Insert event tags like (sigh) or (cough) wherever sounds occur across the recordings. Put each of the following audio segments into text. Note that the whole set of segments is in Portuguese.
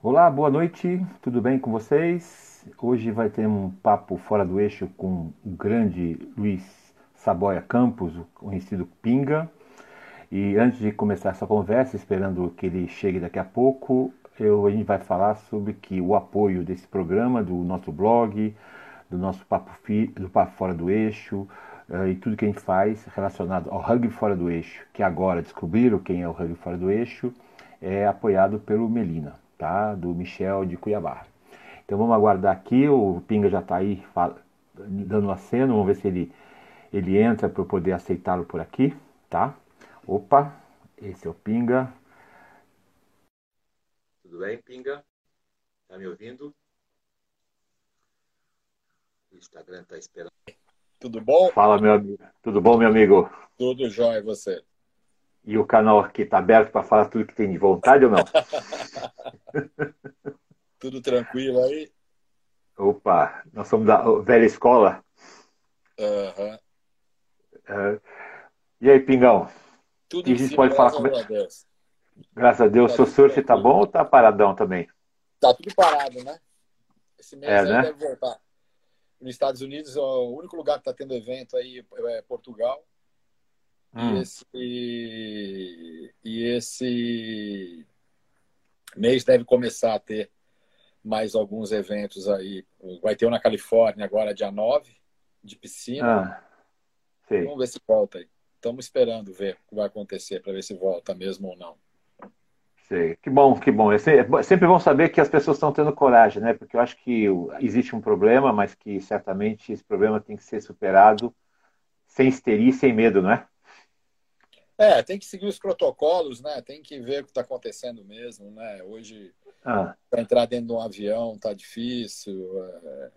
Olá, boa noite, tudo bem com vocês? Hoje vai ter um papo fora do eixo com o grande Luiz Saboia Campos, o conhecido Pinga. E antes de começar essa conversa, esperando que ele chegue daqui a pouco, eu, a gente vai falar sobre que o apoio desse programa, do nosso blog, do nosso Papo, do papo Fora do Eixo, uh, e tudo que a gente faz relacionado ao rugby fora do eixo, que agora descobriram quem é o rugby fora do eixo, é apoiado pelo Melina tá? Do Michel de Cuiabá. Então vamos aguardar aqui, o Pinga já está aí dando aceno, vamos ver se ele, ele entra para eu poder aceitá-lo por aqui, tá? Opa, esse é o Pinga. Tudo bem, Pinga? Tá me ouvindo? O Instagram está esperando. Tudo bom? Fala, meu amigo. Tudo bom, meu amigo? Tudo jóia, você? E o canal aqui está aberto para falar tudo que tem de vontade ou não? (laughs) tudo tranquilo aí? Opa, nós somos da velha escola. Uhum. Uh, e aí, Pingão? Tudo e a gente pode falar com... Deus. Graças a Deus. Tá Seu surf tá bom ou tá paradão também? Tá tudo parado, né? Esse mês é, né? deve voltar. Nos Estados Unidos, o único lugar que está tendo evento aí é Portugal. Hum. E, esse, e esse mês deve começar a ter mais alguns eventos aí. Vai ter um na Califórnia agora, dia 9, de piscina. Ah, Vamos ver se volta aí. Estamos esperando ver o que vai acontecer para ver se volta mesmo ou não. Sei. Que bom, que bom. É, é sempre bom saber que as pessoas estão tendo coragem, né? Porque eu acho que existe um problema, mas que certamente esse problema tem que ser superado sem histeria e sem medo, não é? É, tem que seguir os protocolos, né? Tem que ver o que está acontecendo mesmo, né? Hoje, ah. para entrar dentro de um avião tá difícil. É...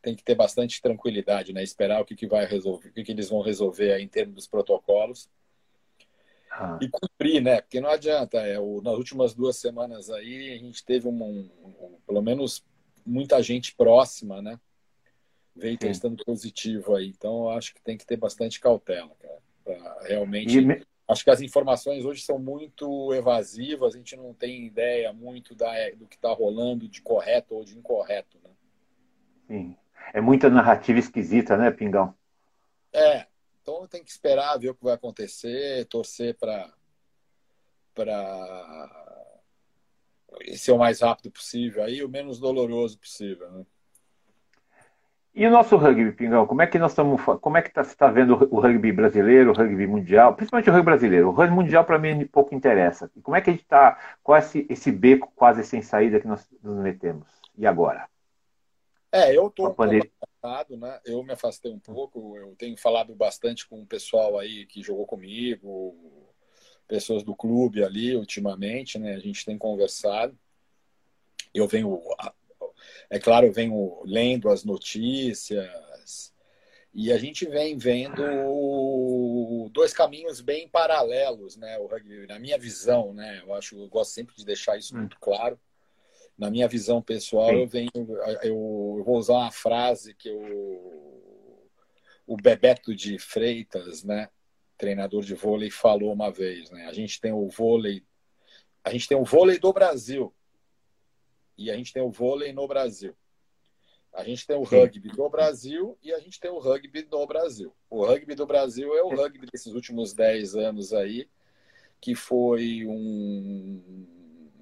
Tem que ter bastante tranquilidade, né? Esperar o que, que vai resolver, o que, que eles vão resolver em termos dos protocolos. Ah. E cumprir, né? Porque não adianta. É, o, nas últimas duas semanas aí, a gente teve um, um, um pelo menos muita gente próxima, né? Veio Sim. testando positivo aí. Então, eu acho que tem que ter bastante cautela, cara realmente. Me... Acho que as informações hoje são muito evasivas, a gente não tem ideia muito da, do que está rolando de correto ou de incorreto. Né? Sim. É muita narrativa esquisita, né, Pingão? É. Então tem que esperar ver o que vai acontecer, torcer para para ser o mais rápido possível aí, o menos doloroso possível, né? E o nosso rugby, Pingão, como é que nós estamos, como é que tá, você está vendo o rugby brasileiro, o rugby mundial, principalmente o rugby brasileiro? O rugby mundial para mim pouco interessa. E como é que a gente está, qual é esse, esse, beco quase sem saída que nós nos metemos? E agora? É, eu estou afastado, né? Eu me afastei um pouco, eu tenho falado bastante com o pessoal aí que jogou comigo, pessoas do clube ali ultimamente, né? A gente tem conversado. Eu venho é claro, eu venho lendo as notícias e a gente vem vendo dois caminhos bem paralelos, né? O rugby, na minha visão, né? Eu acho, eu gosto sempre de deixar isso muito claro. Na minha visão pessoal, eu venho, eu, eu vou usar uma frase que o, o Bebeto de Freitas, né? Treinador de vôlei falou uma vez, né? A gente tem o vôlei, a gente tem o vôlei do Brasil, e a gente tem o vôlei no Brasil. A gente tem o rugby do Brasil e a gente tem o rugby no Brasil. O rugby do Brasil é o rugby desses últimos 10 anos aí, que foi um,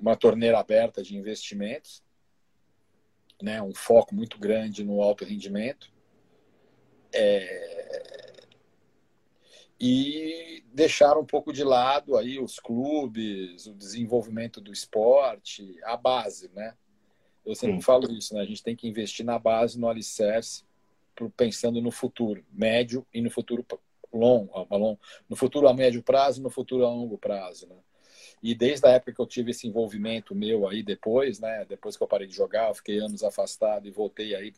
uma torneira aberta de investimentos, né, um foco muito grande no alto rendimento. É... E deixaram um pouco de lado aí os clubes, o desenvolvimento do esporte, a base, né? Eu sempre Sim. falo isso, né? A gente tem que investir na base, no alicerce, pensando no futuro médio e no futuro longo, no futuro a médio prazo, no futuro a longo prazo, né? E desde a época que eu tive esse envolvimento meu aí depois, né? Depois que eu parei de jogar, eu fiquei anos afastado e voltei aí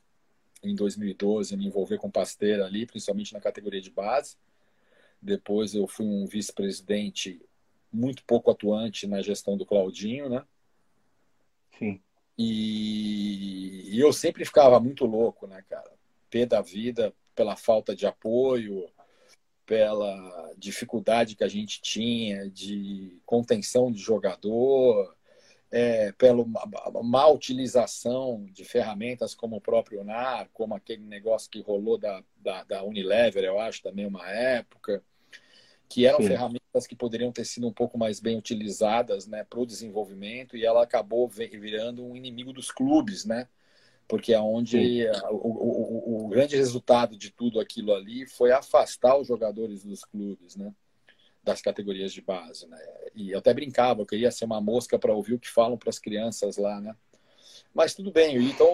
em 2012 a me envolver com pasteira ali, principalmente na categoria de base. Depois eu fui um vice-presidente muito pouco atuante na gestão do Claudinho, né? Sim. E, e eu sempre ficava muito louco, né, cara? Pé da vida pela falta de apoio, pela dificuldade que a gente tinha de contenção de jogador, é, pela má utilização de ferramentas como o próprio NAR, como aquele negócio que rolou da, da, da Unilever, eu acho, também uma época, que eram Sim. ferramentas que poderiam ter sido um pouco mais bem utilizadas né, para o desenvolvimento, e ela acabou virando um inimigo dos clubes, né? Porque é onde o, o, o, grande resultado de tudo aquilo ali foi afastar os jogadores dos clubes, né? das categorias de base, né? E eu até brincava, eu queria ser uma mosca para ouvir o que falam para as crianças lá, né? Mas tudo bem. Então,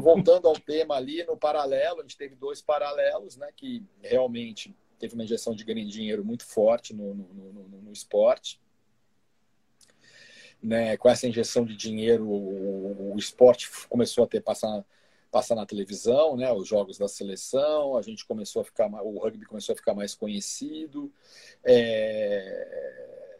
voltando ao tema ali, no paralelo, a gente teve dois paralelos, né? Que realmente teve uma injeção de dinheiro muito forte no, no, no, no esporte. Né, com essa injeção de dinheiro, o, o esporte começou a ter passar passar na televisão, né, os jogos da seleção, a gente começou a ficar, o rugby começou a ficar mais conhecido, é,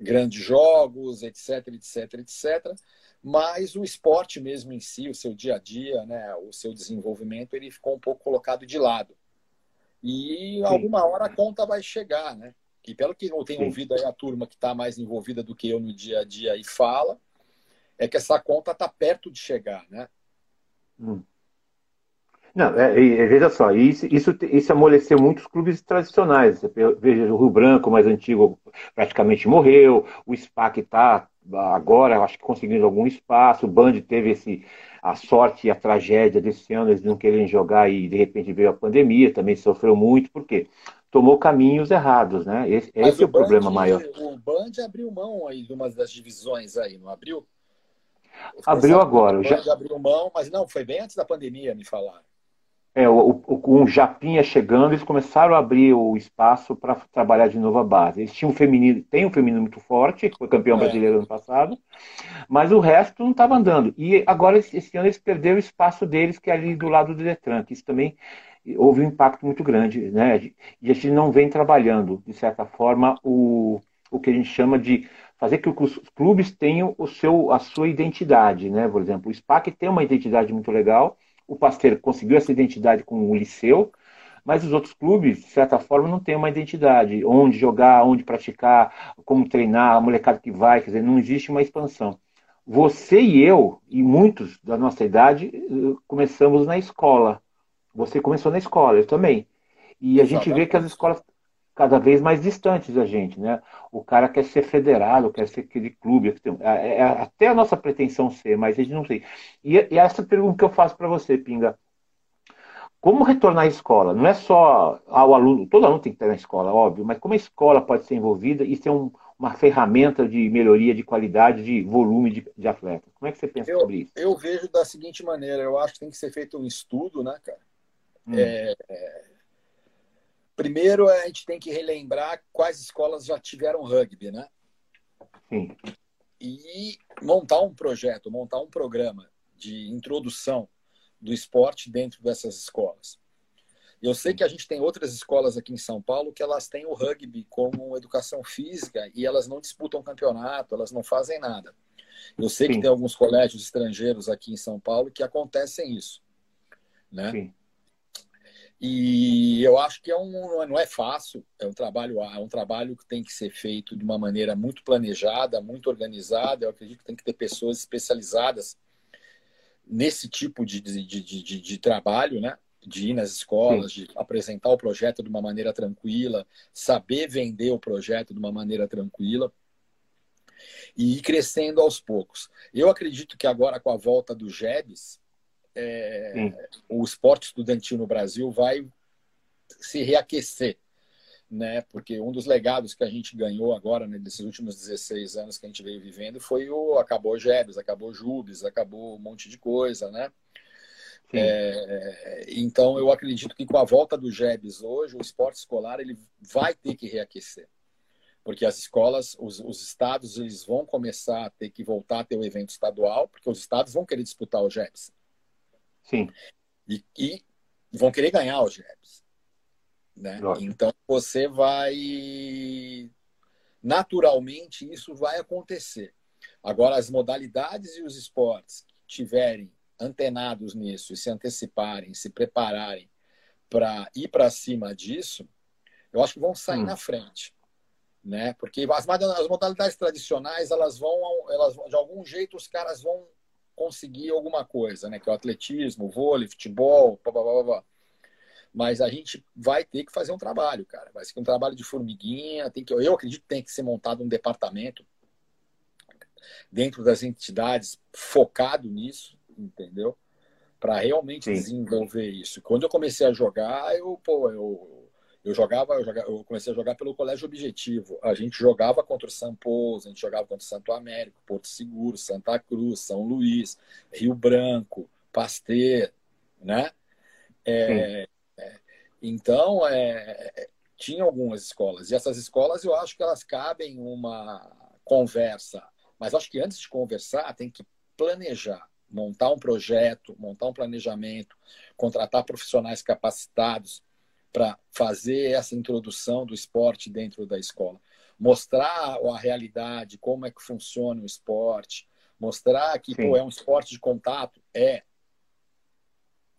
grandes jogos, etc, etc, etc. Mas o esporte mesmo em si, o seu dia a dia, né, o seu desenvolvimento, ele ficou um pouco colocado de lado. E Sim. alguma hora a conta vai chegar, né? E pelo que eu tenho Sim. ouvido aí a turma que está mais envolvida do que eu no dia a dia e fala, é que essa conta está perto de chegar, né? Hum. Não, é, é, veja só, isso, isso, isso amoleceu muitos clubes tradicionais. Veja, o Rio Branco, mais antigo, praticamente morreu. O SPAC está agora, acho que conseguindo algum espaço. O Band teve esse, a sorte e a tragédia desse ano, eles não querem jogar e de repente veio a pandemia, também sofreu muito, por quê? Tomou caminhos errados, né? Esse, esse é o Band, problema maior. O Band abriu mão aí de uma das divisões aí, não abriu? Abriu agora. Já abriu mão, mas não, foi bem antes da pandemia, me falaram. É, o, o, com o Japinha chegando, eles começaram a abrir o espaço para trabalhar de novo a base. Eles tinham um feminino, tem um feminino muito forte, foi campeão é. brasileiro ano passado, mas o resto não estava andando. E agora, esse ano, eles perderam o espaço deles, que é ali do lado do Detran, que isso também houve um impacto muito grande. Né? E a gente não vem trabalhando, de certa forma, o, o que a gente chama de fazer que os clubes tenham o seu, a sua identidade, né? Por exemplo, o SPAC tem uma identidade muito legal, o Pasteiro conseguiu essa identidade com o Liceu, mas os outros clubes, de certa forma, não têm uma identidade, onde jogar, onde praticar, como treinar, a molecada que vai, quer dizer, não existe uma expansão. Você e eu, e muitos da nossa idade, eh, começamos na escola. Você começou na escola, eu também. E a gente vê que as escolas cada vez mais distantes da gente, né? O cara quer ser federado, quer ser aquele clube, é, é até a nossa pretensão ser, mas a gente não sei. E, e essa pergunta que eu faço para você, Pinga, como retornar à escola? Não é só ao aluno, todo aluno tem que estar na escola, óbvio, mas como a escola pode ser envolvida e ser um, uma ferramenta de melhoria de qualidade, de volume de, de atleta? Como é que você pensa eu, sobre isso? Eu vejo da seguinte maneira, eu acho que tem que ser feito um estudo, né, cara? Hum. É, Primeiro, a gente tem que relembrar quais escolas já tiveram rugby, né? Sim. E montar um projeto, montar um programa de introdução do esporte dentro dessas escolas. Eu sei que a gente tem outras escolas aqui em São Paulo que elas têm o rugby como educação física e elas não disputam campeonato, elas não fazem nada. Eu sei Sim. que tem alguns colégios estrangeiros aqui em São Paulo que acontecem isso, né? Sim. E eu acho que é um, não é fácil, é um trabalho, é um trabalho que tem que ser feito de uma maneira muito planejada, muito organizada. Eu acredito que tem que ter pessoas especializadas nesse tipo de, de, de, de, de trabalho, né? De ir nas escolas, Sim. de apresentar o projeto de uma maneira tranquila, saber vender o projeto de uma maneira tranquila e ir crescendo aos poucos. Eu acredito que agora, com a volta do JEBS, é, o esporte estudantil no Brasil vai se reaquecer, né? Porque um dos legados que a gente ganhou agora, né, nesses últimos 16 anos que a gente veio vivendo, foi o acabou Jebs, acabou Jubes, acabou um monte de coisa, né? É, então eu acredito que com a volta do Jebs hoje, o esporte escolar ele vai ter que reaquecer porque as escolas, os, os, estados, eles vão começar a ter que voltar a ter o evento estadual, porque os estados vão querer disputar o JEPS. Sim. E, e vão querer ganhar os jabs. Né? Então você vai. Naturalmente, isso vai acontecer. Agora, as modalidades e os esportes que tiverem antenados nisso e se anteciparem, se prepararem para ir para cima disso, eu acho que vão sair hum. na frente. né? Porque as, as modalidades tradicionais, elas vão, elas de algum jeito os caras vão conseguir alguma coisa, né? Que é o atletismo, o vôlei, futebol, blá, blá, blá, blá. Mas a gente vai ter que fazer um trabalho, cara. Vai ser um trabalho de formiguinha. Tem que, eu acredito que tem que ser montado um departamento dentro das entidades focado nisso, entendeu? Para realmente Sim. desenvolver isso. Quando eu comecei a jogar, eu, pô, eu, eu jogava, eu jogava, eu comecei a jogar pelo Colégio Objetivo. A gente jogava contra o São Paulo, a gente jogava contra o Santo Américo, Porto Seguro, Santa Cruz, São Luís, Rio Branco, Pasteur, né? É, é, então, é, é, tinha algumas escolas. E essas escolas, eu acho que elas cabem uma conversa. Mas acho que antes de conversar, tem que planejar, montar um projeto, montar um planejamento, contratar profissionais capacitados para fazer essa introdução do esporte dentro da escola. Mostrar a realidade, como é que funciona o esporte, mostrar que pô, é um esporte de contato, é.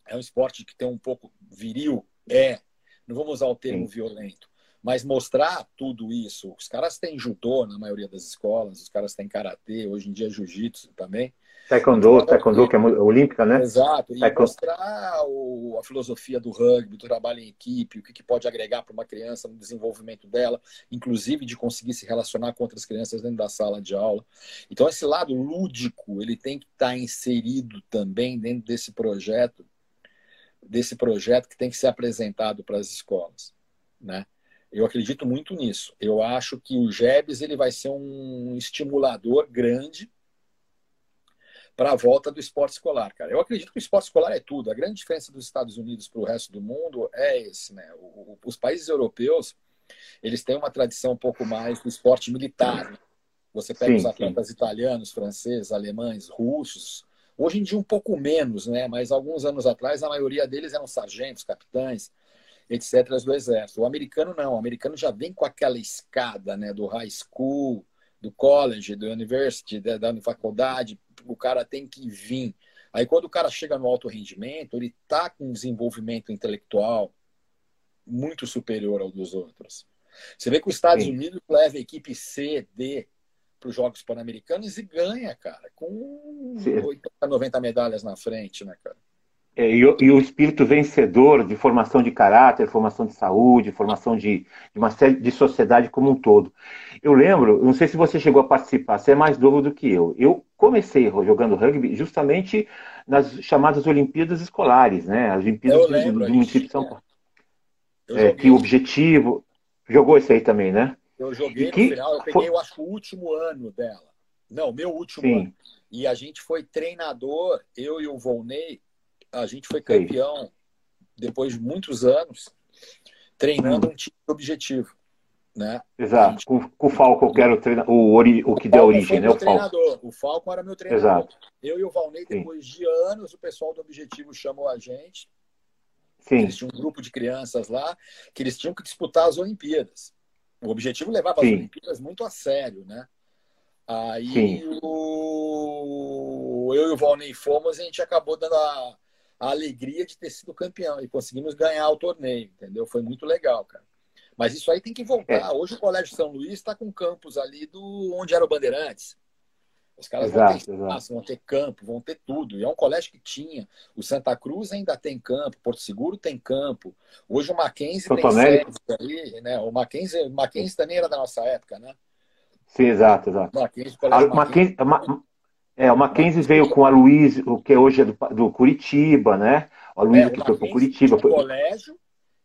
É um esporte que tem um pouco viril, é. Não vamos usar o termo Sim. violento. Mas mostrar tudo isso. Os caras têm judô na maioria das escolas, os caras têm karatê, hoje em dia jiu-jitsu também. Taekwondo, taekwondo que é olímpica, né? Exato, e taekwondo. mostrar o, a filosofia do rugby, do trabalho em equipe, o que, que pode agregar para uma criança no desenvolvimento dela, inclusive de conseguir se relacionar com outras crianças dentro da sala de aula. Então, esse lado lúdico, ele tem que estar tá inserido também dentro desse projeto, desse projeto que tem que ser apresentado para as escolas, né? Eu acredito muito nisso. Eu acho que o GEBS ele vai ser um estimulador grande para a volta do esporte escolar, cara. Eu acredito que o esporte escolar é tudo. A grande diferença dos Estados Unidos para o resto do mundo é esse, né? O, os países europeus, eles têm uma tradição um pouco mais do esporte militar. Né? Você pega sim, os atletas sim. italianos, franceses, alemães, russos. Hoje em dia um pouco menos, né? Mas alguns anos atrás a maioria deles eram sargentos, capitães, etc. do exército. O americano não. O americano já vem com aquela escada, né? Do high school, do college, do university, da, da faculdade, o cara tem que vir. Aí quando o cara chega no alto rendimento, ele está com um desenvolvimento intelectual muito superior ao dos outros. Você vê que os Estados Sim. Unidos leva a equipe C, D para os Jogos Pan-Americanos e ganha, cara, com Sim. 80, 90 medalhas na frente, né, cara? É, e, o, e, o, espírito vencedor de formação de caráter, formação de saúde, formação de, de, uma série de sociedade como um todo. Eu lembro, não sei se você chegou a participar, você é mais novo do que eu. Eu comecei jogando rugby justamente nas chamadas Olimpíadas Escolares, né? As Olimpíadas lembro, do, do município de São Paulo. É, que o objetivo. Jogou isso aí também, né? Eu joguei que, no final, eu peguei, eu acho, o último ano dela. Não, meu último Sim. ano. E a gente foi treinador, eu e o Volney, a gente foi campeão depois de muitos anos treinando hum. um time objetivo. Né? Exato, gente... com, com, o Falco que era o, treina... o, ori... o que deu origem, né? O treinador. O Falco era meu treinador. Exato. Eu e o Valnei, depois Sim. de anos, o pessoal do Objetivo chamou a gente. Sim. Eles tinham um grupo de crianças lá que eles tinham que disputar as Olimpíadas. O Objetivo levava Sim. as Olimpíadas muito a sério, né? Aí o... eu e o Valnei fomos e a gente acabou dando a a alegria de ter sido campeão e conseguimos ganhar o torneio, entendeu? Foi muito legal, cara. Mas isso aí tem que voltar. É. Hoje o Colégio São Luís está com campos ali do onde era o Bandeirantes. Os caras exato, vão ter espaço, vão ter campo, vão ter tudo. E é um colégio que tinha. O Santa Cruz ainda tem campo, Porto Seguro tem campo. Hoje o Mackenzie tem sede ali, né? O Mackenzie, Mackenzie também era da nossa época, né? Sim, exato, exato. Mackenzie, o Mackenzie, Mackenzie, é, o Mackenzie veio com a Luiz, o que hoje é do, do Curitiba, né? A Luiz é, que foi para Curitiba. Colégio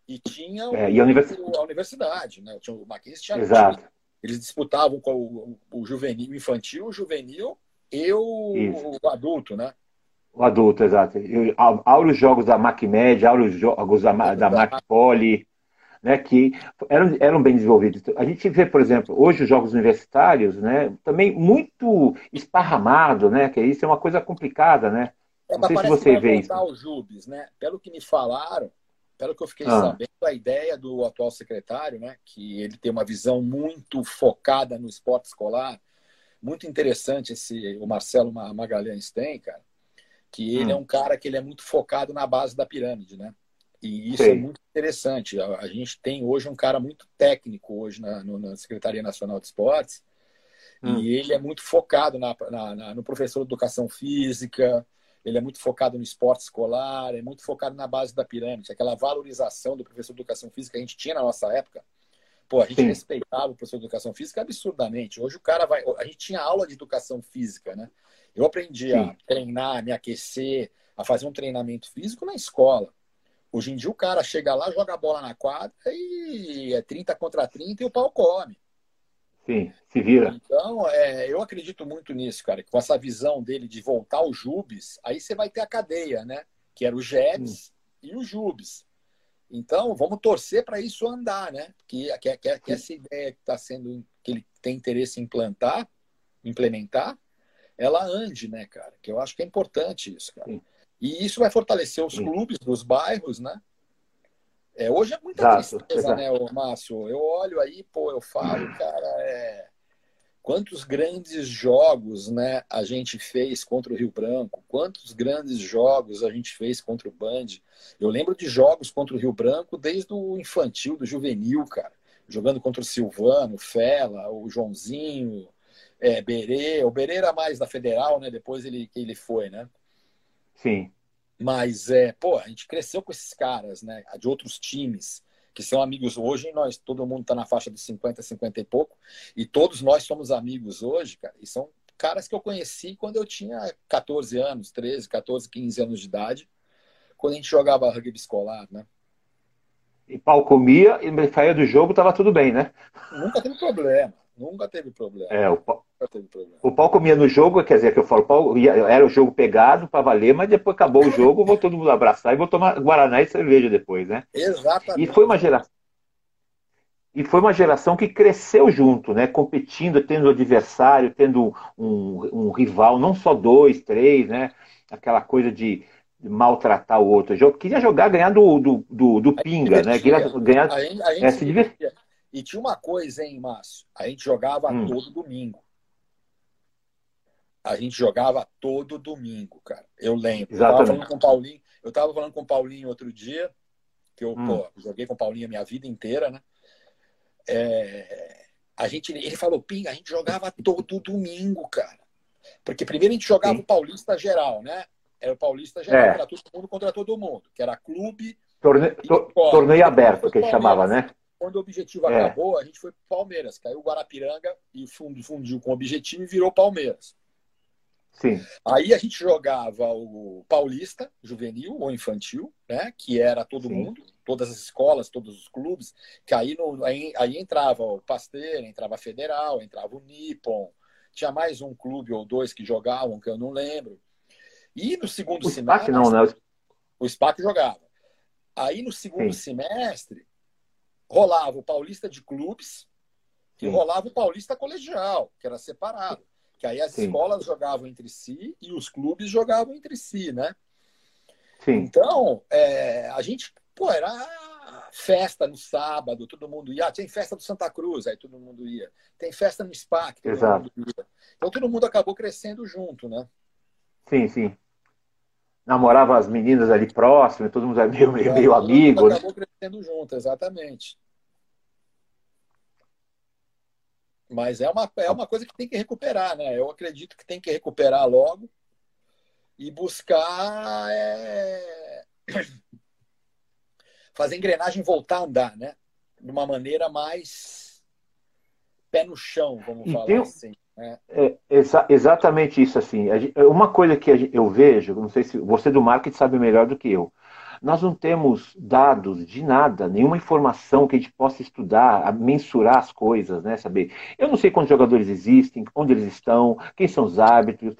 e tinha o, é, e a, univers... a, universidade, né? O Mackenzie tinha. Exato. Eles disputavam com o, o, juvenil, o infantil, o juvenil e o, o adulto, né? O adulto, exato. Há os jogos da MacMed, há os jogos da, da MacPoly, né, que eram, eram bem desenvolvidos. A gente vê, por exemplo, hoje os jogos universitários, né, também muito esparramado, né, que isso é uma coisa complicada, né? É, Não sei se você vê isso. O Jubes, né? Pelo que me falaram, pelo que eu fiquei ah. sabendo, a ideia do atual secretário, né, que ele tem uma visão muito focada no esporte escolar, muito interessante esse o Marcelo Magalhães tem, cara, que ele hum. é um cara que ele é muito focado na base da pirâmide, né? E isso é muito interessante. A, a, gente tem hoje um cara muito técnico hoje na, no, na Secretaria Nacional de Esportes hum. e ele é muito focado na, na, no professor de educação física, ele é muito focado no esporte escolar, é muito focado na base da pirâmide, aquela valorização do professor de educação física que a gente tinha na nossa época. Pô, a gente Sim. respeitava o professor de educação física absurdamente. Hoje o cara vai. A gente tinha aula de educação física, né? Eu aprendi Sim. a treinar, a me aquecer, a fazer um treinamento físico na escola. Hoje em dia o cara chega lá, joga a bola na quadra e é 30 contra 30 e o pau come. Sim, se vira. Então, é, eu acredito muito nisso, cara. Com essa visão dele de voltar ao Jubes, aí você vai ter a cadeia, né? Que era o Jebs e o Jubes. Então, vamos torcer para isso andar, né? Que, que, que, que essa ideia que está sendo, que ele tem interesse em implantar, implementar, ela ande, né, cara? Que eu acho que é importante isso, cara. Sim. E isso vai fortalecer os clubes dos bairros, né? É, hoje é muita exato, tristeza, né, Márcio? Eu olho aí, pô, eu falo, cara, é... quantos grandes jogos né, a gente fez contra o Rio Branco, quantos grandes jogos a gente fez contra o Band. Eu lembro de jogos contra o Rio Branco desde o infantil, do juvenil, cara. Jogando contra o Silvano, o Fela, o Joãozinho, é, Berê. O Berê era mais da Federal, né? Depois ele, que ele foi, né? Sim. Mas, é, pô, a gente cresceu com esses caras, né? De outros times, que são amigos hoje. Nós, todo mundo tá na faixa de 50, 50 e pouco. E todos nós somos amigos hoje, cara. E são caras que eu conheci quando eu tinha 14 anos, 13, 14, 15 anos de idade. Quando a gente jogava rugby escolar, né? E pau comia e saía do jogo, tava tudo bem, né? Nunca teve problema. Nunca teve problema. É, o pau, o pau comia no jogo, quer dizer, que eu falo, pau, era o jogo pegado para valer, mas depois acabou o jogo, vou todo mundo abraçar e vou tomar Guaraná e cerveja depois, né? Exatamente. E foi uma geração. E foi uma geração que cresceu junto, né? Competindo, tendo adversário, tendo um, um rival, não só dois, três, né? Aquela coisa de maltratar o outro. Eu queria jogar, ganhar do, do, do, do pinga, né? Queria ganhar, a gente, a gente é, se divertia. E tinha uma coisa, hein, Márcio? A gente jogava hum. todo domingo. A gente jogava todo domingo, cara. Eu lembro. Exatamente. Eu tava falando com o Paulinho. Eu tava falando com o Paulinho outro dia, que eu hum. pô, joguei com o Paulinho a minha vida inteira, né? É, a gente, ele falou, Pinga, a gente jogava todo domingo, cara. Porque primeiro a gente jogava Sim. o Paulista geral, né? Era o Paulista geral, é. era todo mundo contra todo mundo, que era clube. Torne... Torneio aberto, que ele chamava, né? Quando o objetivo é. acabou, a gente foi pro Palmeiras. Caiu o Guarapiranga e fundiu com o objetivo e virou Palmeiras. Sim. Aí a gente jogava o Paulista, juvenil ou infantil, né? Que era todo Sim. mundo, todas as escolas, todos os clubes. Que aí, no, aí, aí entrava o Pasteira, entrava a Federal, entrava o Nippon. Tinha mais um clube ou dois que jogavam, que eu não lembro. E no segundo o semestre. SPAC não, né? O SPAC jogava. Aí no segundo Sim. semestre, rolava o Paulista de clubes e Sim. rolava o Paulista colegial, que era separado. Que aí as Sim. escolas jogavam entre si e os clubes jogavam entre si, né? Sim. Então, é, a gente, pô, era festa no sábado, todo mundo ia. Tem festa do Santa Cruz, aí todo mundo ia. Tem festa no SPAC, todo Exato. mundo ia. Então todo mundo acabou crescendo junto, né? Sim, sim. Namorava as meninas ali próximas, todo mundo meio, meio, meio amigo. Né? Acabou crescendo junto, exatamente. Mas é uma, é uma coisa que tem que recuperar, né? Eu acredito que tem que recuperar logo e buscar é... (clears throat) fazer a engrenagem voltar a andar, né? De uma maneira mais pé no chão, vamos e falar tem, assim. É, exa exatamente isso assim. Uma coisa que eu vejo, não sei se você do marketing sabe melhor do que eu. Nós não temos dados de nada, nenhuma informação que a gente possa estudar, mensurar as coisas, né? Saber. Eu não sei quantos jogadores existem, onde eles estão, quem são os árbitros.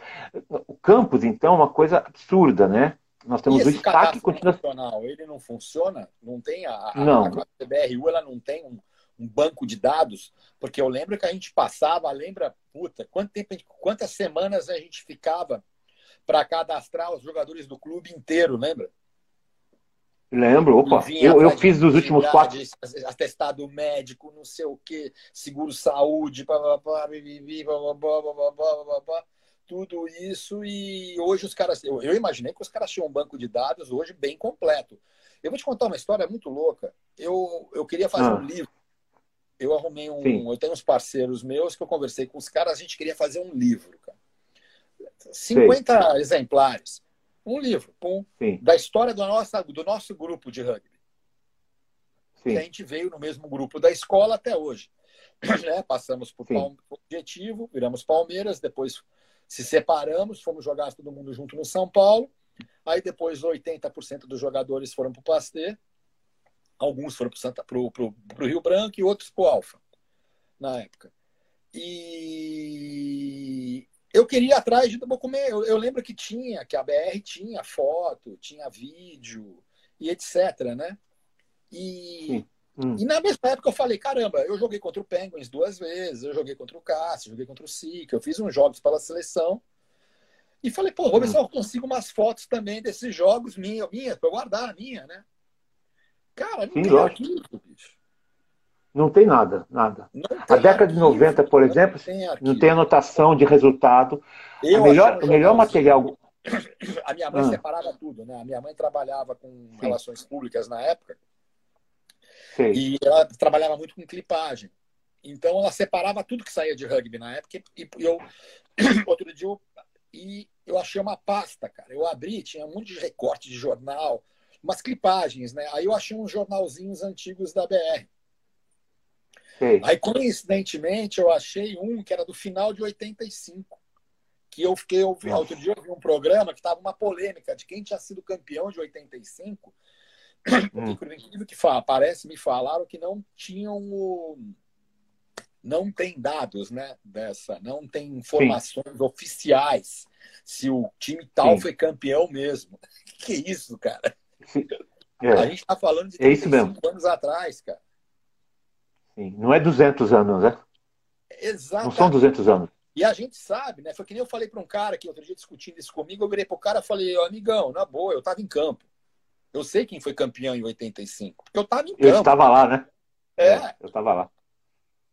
O campus, então, é uma coisa absurda, né? Nós temos o SPAC continua. Ele não funciona? Não tem a, não. a, a CBRU, ela não tem um, um, banco de dados? Porque eu lembro que a gente passava, lembra, puta, quanto tempo, quantas semanas a gente ficava para cadastrar os jogadores do clube inteiro, lembra? Lembro, opa, eu, eu fiz dos últimos quatro. Atestado médico, não sei o que, seguro saúde, tudo isso e hoje os caras. Eu, eu, imaginei que os caras tinham um banco de dados hoje bem completo. Eu vou te contar uma história muito louca. Eu, eu queria fazer ah. um livro. Eu arrumei um. Sim. Eu tenho uns parceiros meus que eu conversei com os caras, a gente queria fazer um livro, cara. 50 Sim. exemplares. Um livro, pum, da história do nosso, do nosso grupo de rugby. Sim. E a gente veio no mesmo grupo da escola até hoje. (clears throat) Né? Passamos por Palme... Objetivo, viramos Palmeiras, depois se separamos, fomos jogar todo mundo junto no São Paulo. Aí depois 80% dos jogadores foram para o Pasteur, alguns foram para o Rio Branco e outros para o Alfa, na época. E eu queria ir atrás de comer. Eu, eu lembro que tinha, que a BR tinha foto, tinha vídeo e etc, né? E, hum. e na mesma época eu falei, caramba, eu joguei contra o Penguins duas vezes, eu joguei contra o Cássio, joguei contra o Sica, eu fiz uns jogos pela seleção. E falei, pô, vou ver hum. se eu consigo umas fotos também desses jogos minha, minha, para guardar a minha, né? Cara, não Sim, tem arquivo, bicho. Não tem nada, nada. a década arquivo, de 90, por exemplo, não tem, não tem anotação de resultado. Eu melhor, o melhor material. A minha mãe ah. separava tudo, né? A minha mãe trabalhava com Sim. relações públicas na época. Sim. E ela trabalhava muito com clipagem. Então ela separava tudo que saía de rugby na época. E eu, (clears throat) outro dia, eu, e eu achei uma pasta, cara. Eu abri, tinha um monte de recorte de jornal, umas clipagens, né? Aí eu achei uns jornalzinhos antigos da BR. Sim. Aí, coincidentemente, eu achei um que era do final de 85. Que eu fiquei, vi, outro dia eu vi um programa que estava uma polêmica de quem tinha sido campeão de 85 Hum. (coughs) Por incrível que fala, parece, me falaram que não tinham o... não tem dados, né, dessa, não tem informações Sim. oficiais se o time tal Sim. foi campeão mesmo. (laughs) Que isso, cara? É. A gente está falando de 35 é anos atrás, cara. Sim. Não é 200 anos, né? Exato. Não são 200 anos. E a gente sabe, né? Foi que nem eu falei para um cara que outro dia discutindo isso comigo, eu virei pro cara e falei, amigão, na boa, eu tava em campo. Eu sei quem foi campeão em 85, porque eu estava em campo. Eu estava lá, né? É. é eu estava lá.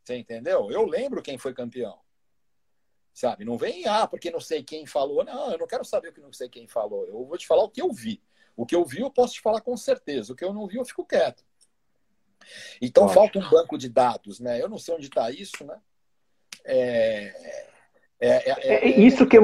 Você entendeu? Eu lembro quem foi campeão. Sabe? Não vem, ah, porque não sei quem falou. Não, eu não quero saber o que não sei quem falou. Eu vou te falar o que eu vi. O que eu vi, eu posso te falar com certeza. O que eu não vi, eu fico quieto. Então, falta um banco de dados, né? Eu não sei onde está isso, né? É... É, é, é, é, isso que é,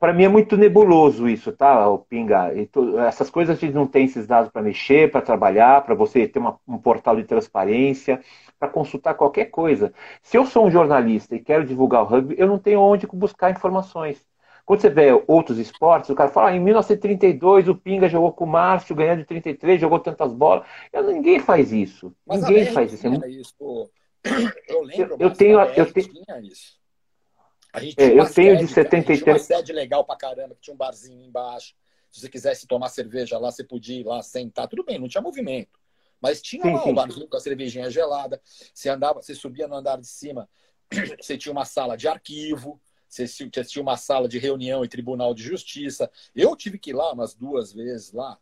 para mim é muito nebuloso isso, tá, o Pinga? Tu, essas coisas a gente não tem esses dados para mexer, para trabalhar, para você ter uma, um portal de transparência, para consultar qualquer coisa. Se eu sou um jornalista e quero divulgar o rugby, eu não tenho onde buscar informações. Quando você vê outros esportes, o cara fala, ah, em 1932 o Pinga jogou com o Márcio, ganhando de 33, jogou tantas bolas. Eu, ninguém faz isso. Mas ninguém faz isso. isso. Eu lembro, eu, eu tenho, eu tenho, isso. A gente é, eu tenho de 73. Tinha uma sede legal pra caramba, que tinha um barzinho embaixo. Se você quisesse tomar cerveja lá, você podia ir lá sentar. Tudo bem, não tinha movimento. Mas tinha sim, lá sim. um barzinho com a cervejinha gelada. Você andava, você subia no andar de cima, (clears throat) você tinha uma sala de arquivo, você tinha uma sala de reunião e tribunal de justiça. Eu tive que ir lá umas duas vezes lá,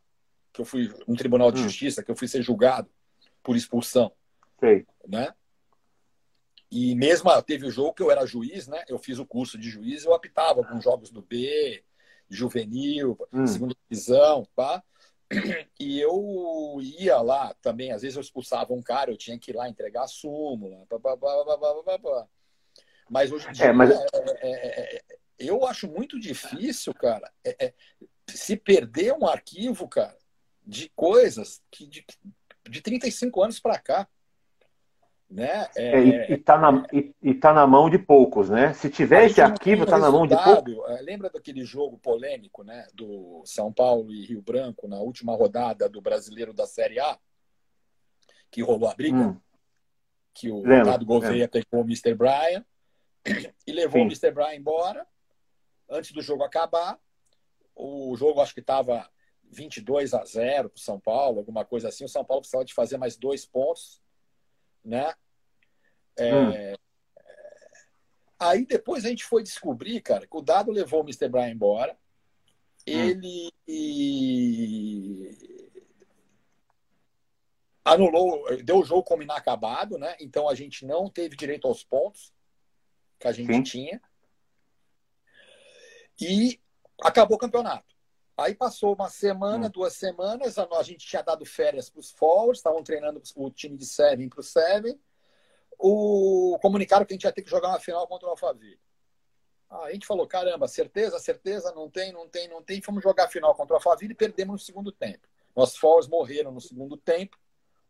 que eu fui um tribunal de hum. justiça, que eu fui ser julgado por expulsão. Sei. Né? E mesmo ah, teve o jogo que eu era juiz, né? Eu fiz o curso de juiz, eu apitava alguns jogos do B, juvenil, hum. segunda divisão, pá. E eu ia lá também, às vezes eu expulsava um cara, eu tinha que ir lá entregar a súmula, pá, pá, pá, pá, Mas hoje em dia, é, mas... É, é, é, eu acho muito difícil, cara, é, é, se perder um arquivo, cara, de coisas que de, de 35 anos para cá. Né? É... É, e, está na, e, e tá na mão de poucos, né? Se tiver esse arquivo, está na mão de poucos. É, lembra daquele jogo polêmico né, do São Paulo e Rio Branco na última rodada do brasileiro da Série A? Que rolou a briga? Hum. Que o Ricardo Gouveia pegou o Mr. Brian e levou Sim. o Mr. Brian embora antes do jogo acabar. O jogo acho que estava 22 a 0 para o São Paulo, alguma coisa assim. O São Paulo precisava de fazer mais dois pontos né? É, hum. Aí depois a gente foi descobrir, cara, que o dado levou o Mr. Brian embora. Hum. Ele anulou, deu o jogo como inacabado, né? Então a gente não teve direito aos pontos que a gente Sim. tinha. E acabou o campeonato. Aí passou uma semana, hum. duas semanas, a, a, gente tinha dado férias para os forwards, estavam treinando o time de Seven para o Seven. O comunicaram que a gente ia ter que jogar uma final contra o Alphaville. a gente falou, caramba, certeza, certeza, não tem, não tem, não tem. Fomos jogar a final contra o Alphaville e perdemos no segundo tempo. Nossos forwards morreram no segundo tempo.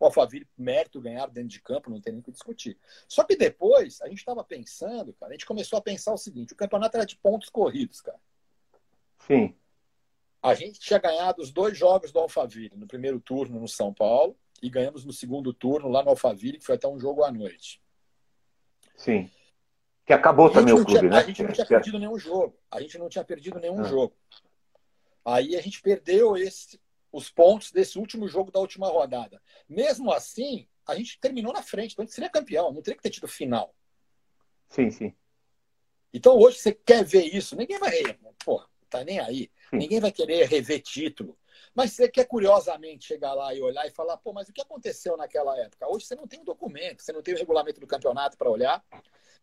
O Alphaville, mérito ganhar dentro de campo, não tem nem o que discutir. Só que depois, a gente estava pensando, cara, a gente começou a pensar o seguinte: o campeonato era de pontos corridos, cara. Sim. A gente tinha ganhado os dois jogos do Alphaville, no primeiro turno no São Paulo, e ganhamos no segundo turno lá no Alphaville, que foi até um jogo à noite. Sim. Que acabou também o clube, tinha, né? A gente não tinha perdido nenhum jogo. A gente não tinha perdido nenhum ah. jogo. Aí a gente perdeu esse, os pontos desse último jogo da última rodada. Mesmo assim, a gente terminou na frente, então a gente seria campeão, não teria que ter tido final. Sim, sim. Então hoje você quer ver isso, ninguém vai, pô, tá nem aí. Sim. Ninguém vai querer rever título. Mas você quer curiosamente chegar lá e olhar e falar, pô, mas o que aconteceu naquela época? Hoje você não tem um documento, você não tem o regulamento do campeonato para olhar,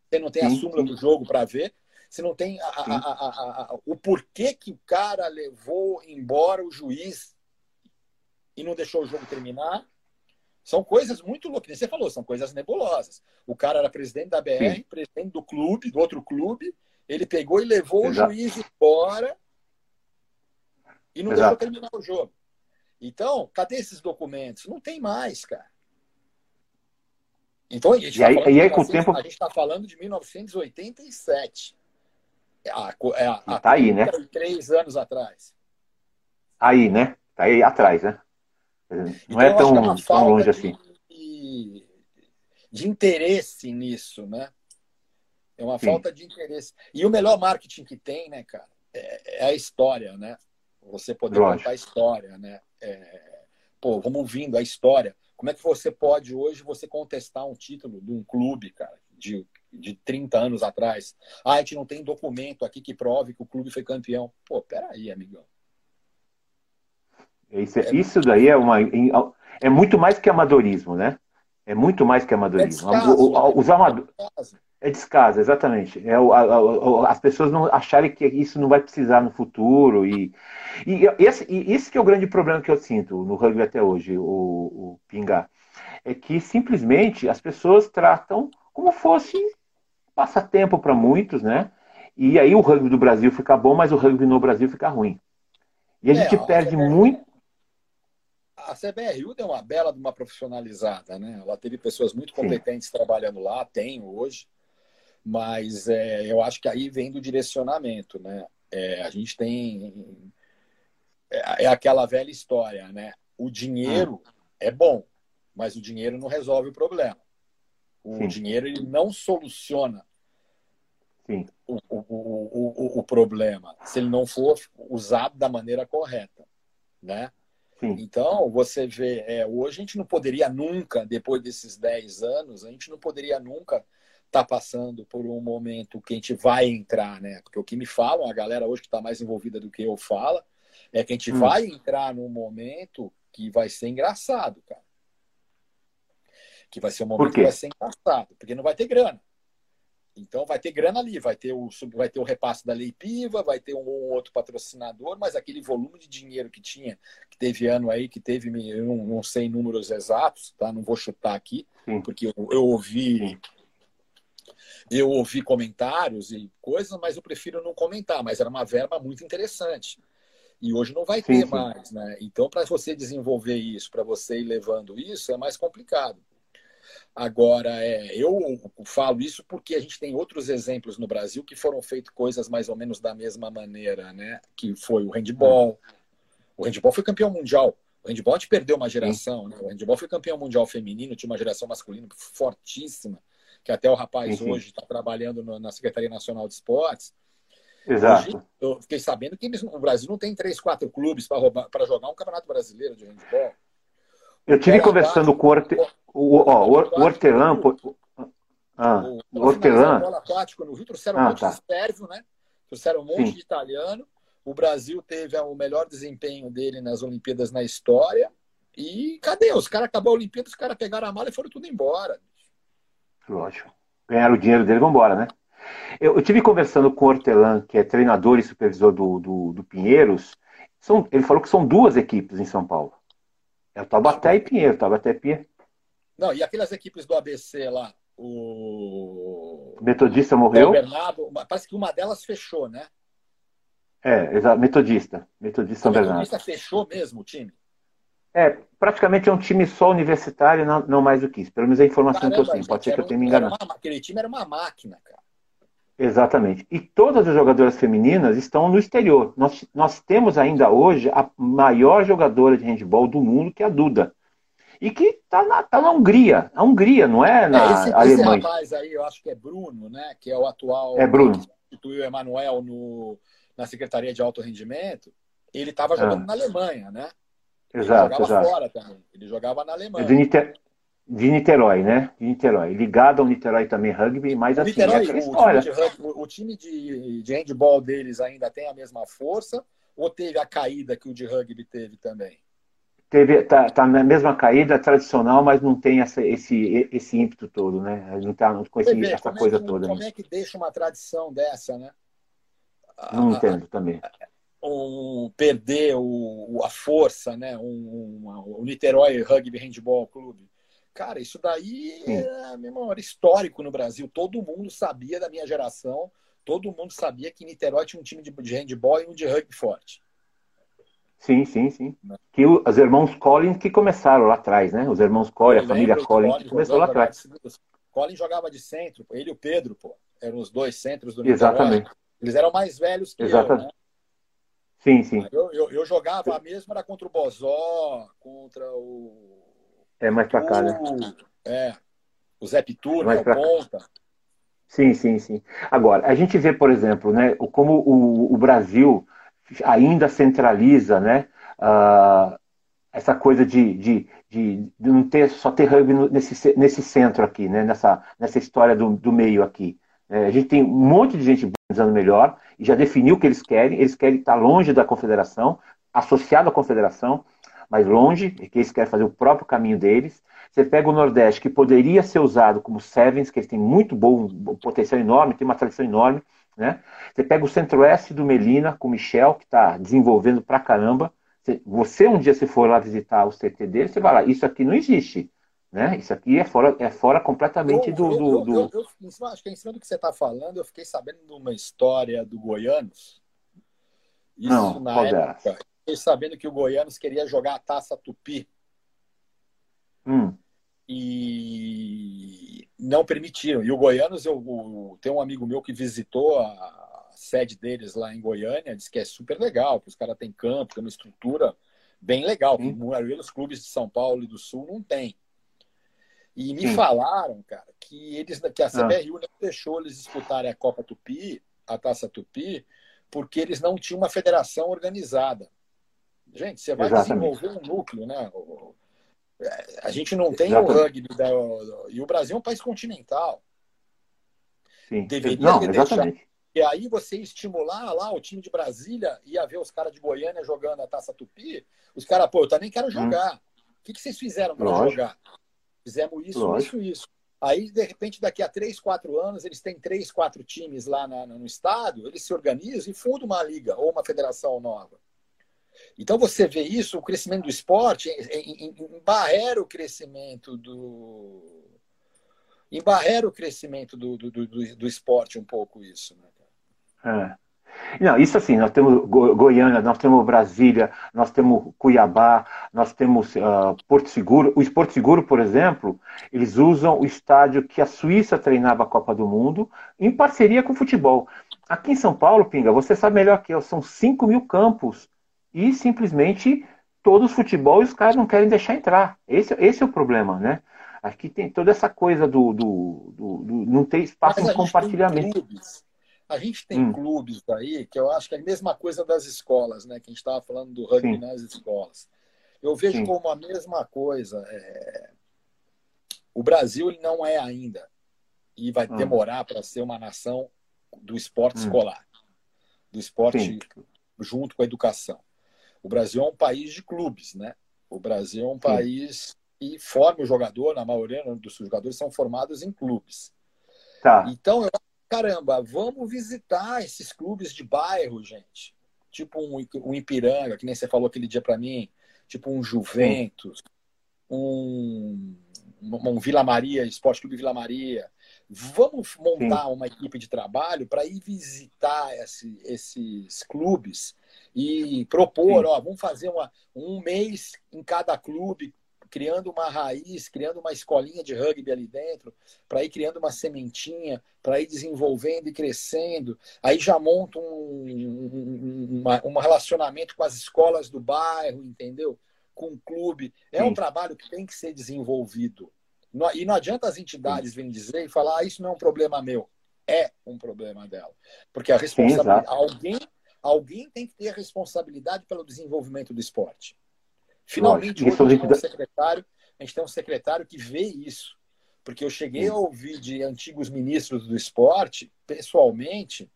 você não tem a súmula do jogo para ver, você não tem a, a, a, o porquê que o cara levou embora o juiz e não deixou o jogo terminar. São coisas muito loucas. Você falou, são coisas nebulosas. O cara era presidente da BR, Sim. presidente do clube, do outro clube. Ele pegou e levou Exato. o juiz embora e não Exato. deixou terminar o jogo. Então, cadê esses documentos? Não tem mais, cara. Então, a gente está falando, aí, com tempo... tá falando de 1987. Há, é, há tá aí, né? anos atrás. Aí, né? Tá aí atrás, né? Não é então, é tão, é tão longe de, assim. De interesse nisso, né? É uma Sim. falta de interesse. E o melhor marketing que tem, né, cara, é, é a história, né? Você poder Lógico. contar a história, né? É, pô, vamos vindo a história. Como é que você pode hoje você contestar um título de um clube, cara, de, de 30 anos atrás? Ah, a gente não tem documento aqui que prove que o clube foi campeão. Pô, peraí, amigão. Isso, é, isso daí é uma. É muito mais que amadorismo, né? É muito mais que amadorismo. É descaso, os amadores. É descaso, exatamente. É o, a, a, as pessoas não acharem que isso não vai precisar no futuro. E, e, esse, e esse que é o grande problema que eu sinto no rugby até hoje, o, o Pinga. É que simplesmente as pessoas tratam como fosse passatempo para muitos, né? E aí o rugby do Brasil fica bom, mas o rugby no Brasil fica ruim. E a é, gente perde muito a CBRU deu uma bela de uma profissionalizada, né? Ela teve pessoas muito competentes Sim. trabalhando lá, tem hoje, mas é, eu acho que aí vem do direcionamento, né? É, a gente tem é, é, aquela velha história, né? O dinheiro ah. é bom, mas o dinheiro não resolve o problema. O Sim. dinheiro ele não soluciona o, o, o, o, problema se ele não for usado da maneira correta, né? Sim. Então, você vê, é, hoje a gente não poderia nunca, depois desses 10 anos, a gente não poderia nunca estar tá passando por um momento que a gente vai entrar, né? Porque o que me falam, a galera hoje que está mais envolvida do que eu fala, é que a gente hum. vai entrar num momento que vai ser engraçado, cara. Que vai ser um momento que vai ser engraçado, porque não vai ter grana. Então vai ter grana ali, vai ter o, vai ter o repasse da Lei Piva, vai ter um ou outro patrocinador, mas aquele volume de dinheiro que tinha, que teve ano aí, que teve, eu não, não sei números exatos, tá? Não vou chutar aqui, Sim. porque eu, eu ouvi eu ouvi comentários e coisas, mas eu prefiro não comentar, mas era uma verba muito interessante. E hoje não vai ter sim, sim. mais, né? Então, para você desenvolver isso, para você ir levando isso, é mais complicado. Agora, é, eu falo isso porque a gente tem outros exemplos no Brasil que foram feitas coisas mais ou menos da mesma maneira, né? Que foi o handball. O handball foi campeão mundial. O handball te perdeu uma geração, né? O handball foi campeão mundial feminino, tinha uma geração masculina fortíssima, que até o rapaz sim. hoje está trabalhando na Secretaria Nacional de Esportes. Exato. Hoje, eu fiquei sabendo que eles, no Brasil não tem três, quatro clubes para jogar um campeonato brasileiro de handball. Eu tive conversando com o, Orte, o, ó, o Hortelã. Ah, o, o Hortelã. bola aquático no Rio trouxeram ah, um monte tá. de sérvio, né? Trouxeram um monte Sim. de italiano. O Brasil teve o melhor desempenho dele nas Olimpíadas na história. E cadê? Os caras acabou a Olimpíada, os caras pegaram a mala e foram tudo embora. Lógico. Ganharam o dinheiro dele e vão embora, né? Eu, eu tive conversando com o Hortelã, que é treinador e supervisor do, do, do Pinheiros. São, ele falou que são duas equipes em São Paulo. É o Taubaté e Pinheiro, Taubaté e Pinheiro. Não, e aquelas equipes do ABC lá, o. Metodista morreu. O Bernardo, parece que uma delas fechou, né? É, exato, Metodista. Metodista São Bernardo. Metodista fechou mesmo o time? É, praticamente é um time só universitário, não, não mais do que isso. Pelo menos a informação Caramba, que eu tenho. Pode ser que eu tenha me enganado. Uma, aquele time era uma máquina, cara. Exatamente. E todas as jogadoras femininas estão no exterior. Nós, nós temos ainda hoje a maior jogadora de handball do mundo, que é a Duda. E que está na, tá na Hungria. A Hungria, não é na é, esse, Alemanha. Esse rapaz aí, eu acho que é Bruno, né? Que é o atual. É Bruno. Que substituiu o Emanuel no, na Secretaria de Alto Rendimento. Ele estava jogando ah. na Alemanha, né? Exato, ele jogava exato. fora também. Ele jogava na Alemanha. De, Niter... de Niterói, né? De Niterói. Ligado ao Niterói também rugby, mas assim, Niterói, é o história. Time rugby, o time de, de handball deles ainda tem a mesma força ou teve a caída que o de rugby teve também? Teve, tá, tá na mesma caída tradicional, mas não tem essa, esse, esse ímpeto todo, né? Não tá com esse, essa coisa é que, toda. Como né? é que deixa uma tradição dessa, né? Não entendo também um, perder o, a força, né? Um, um, o Niterói Rugby Handball Clube. Cara, isso daí é mesmo, era histórico no Brasil. Todo mundo sabia da minha geração, todo mundo sabia que Niterói tinha um time de, de handball e um de rugby forte. Sim, sim, sim. Né? Que o, os irmãos Collins que começaram lá atrás, né? Os irmãos Collins, a família Collins, que começou lá atrás. Collins jogava de centro, ele e o Pedro, pô. Eram os dois centros do Niterói. Exatamente. Eles eram mais velhos que Exatamente. eu, né? Sim, sim. Eu, eu, eu, jogava mesmo, era contra o Bozó, contra o. É mais pra cá, né? É. O Zé Pitur, mais né, ponta. Sim, sim, sim. Agora, a gente vê, por exemplo, né, como o, o Brasil ainda centraliza né, uh, essa coisa de, de, de, de, não ter só ter rugby nesse, nesse centro aqui, né, nessa, nessa história do, do meio aqui. É, a gente tem um monte de gente organizando melhor e já definiu o que eles querem. Eles querem estar longe da confederação, associado à confederação, mas longe, que eles querem fazer o próprio caminho deles. Você pega o Nordeste, que poderia ser usado como Sevens, que eles têm muito bom um potencial enorme, tem uma tradição enorme. Né? Você pega o Centro-Oeste do Melina, com o Michel, que está desenvolvendo pra caramba. Você, um dia, se for lá visitar o CT dele, você vai lá, isso aqui não existe. Né? Isso aqui é fora, é fora completamente eu, do. Eu, do, eu, eu, acho que em cima do que você está falando, eu fiquei sabendo de uma história do Goianos. Isso Não, na época. Fiquei sabendo que o Goianos queria jogar a taça Tupi. Hum. E não permitiram. E o Goianos, eu, eu tenho um amigo meu que visitou a sede deles lá em Goiânia, disse que é super legal, que os caras têm campo, tem uma estrutura bem legal, que hum. a maioria dos clubes de São Paulo e do Sul não tem. E me falaram, cara, que eles que a CBRU ah. não deixou eles disputarem a Copa Tupi, a Taça Tupi, porque eles não tinham uma federação organizada. Gente, você vai Exatamente. desenvolver um núcleo, né? A gente não tem Exatamente. o rugby da, e o Brasil é um país continental. Sim. Deveria não, deixar. E aí você estimular lá o time de Brasília ia ver os caras de Goiânia jogando a Taça Tupi, os caras, pô, eu também quero hum. jogar. Hum. O que, que vocês fizeram para jogar? Fizemos isso, Lógico. isso, isso. Aí, de repente, daqui a três, quatro anos, eles têm três, quatro times lá na, no estado, eles se organizam e fundam uma liga ou uma federação nova. Então, você vê isso, o crescimento do esporte, embarrera o crescimento do. Embarrera o crescimento do, do, do, do esporte um pouco isso. Né? É. Não, isso assim, nós temos Goiânia, nós temos Brasília, nós temos Cuiabá, nós temos uh, Porto Seguro. O Porto Seguro, por exemplo, eles usam o estádio que a Suíça treinava a Copa do Mundo em parceria com o futebol. Aqui em São Paulo, Pinga, você sabe melhor que eu, são 5 mil campos e simplesmente todos futebol e os caras não querem deixar entrar. Esse, esse é o problema, né? Aqui tem toda essa coisa do, do, do, do não ter espaço de compartilhamento. A gente tem hum. clubes aí que eu acho que é a mesma coisa das escolas, né? Que a gente estava falando do rugby Sim. nas escolas. Eu vejo Sim. como a mesma coisa. É... O Brasil ele não é ainda e vai hum. demorar para ser uma nação do esporte hum. escolar, do esporte Sim. junto com a educação. O Brasil é um país de clubes, né? O Brasil é um país que forma o jogador, na maioria dos jogadores são formados em clubes. Tá. Então, eu caramba, vamos visitar esses clubes de bairro, gente. Tipo um, um Ipiranga, que nem você falou aquele dia para mim, tipo um Juventus, um, um Vila Maria, Esporte Clube Vila Maria. Vamos montar Sim. uma equipe de trabalho para ir visitar esse, esses clubes e propor, Sim. ó, vamos fazer uma, um mês em cada clube criando uma raiz, criando uma escolinha de rugby ali dentro, para ir criando uma sementinha, para ir desenvolvendo e crescendo. Aí já monta um, um, um relacionamento com as escolas do bairro, entendeu? Com o clube. É Sim. um trabalho que tem que ser desenvolvido. E não adianta as entidades virem dizer e falar, ah, isso não é um problema meu. É um problema dela. Porque a responsabilidade. Sim, alguém, alguém tem que ter a responsabilidade pelo desenvolvimento do esporte. Finalmente, hoje, a gente, tem um secretário, a gente tem um secretário que vê isso. Porque eu cheguei Sim. a ouvir de antigos ministros do esporte, pessoalmente,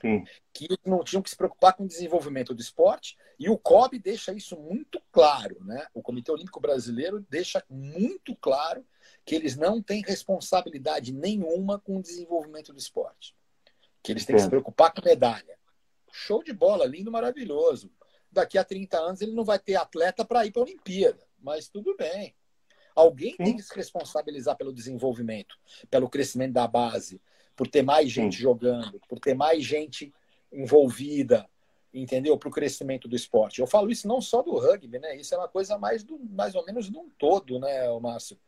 Sim. que não tinham que se preocupar com o desenvolvimento do esporte, e o COB deixa isso muito claro, né? O Comitê Olímpico Brasileiro deixa muito claro que eles não têm responsabilidade nenhuma com o desenvolvimento do esporte. Que eles têm que se preocupar com medalha. Show de bola, lindo, maravilhoso daqui a 30 anos ele não vai ter atleta para ir para a Olimpíada. Mas tudo bem. Alguém Sim. tem que se responsabilizar pelo desenvolvimento, pelo crescimento da base, por ter mais gente Sim. jogando, por ter mais gente envolvida, entendeu? Para o crescimento do esporte. Eu falo isso não só do rugby, né? Isso é uma coisa mais, do, mais ou menos de um todo, né, Márcio?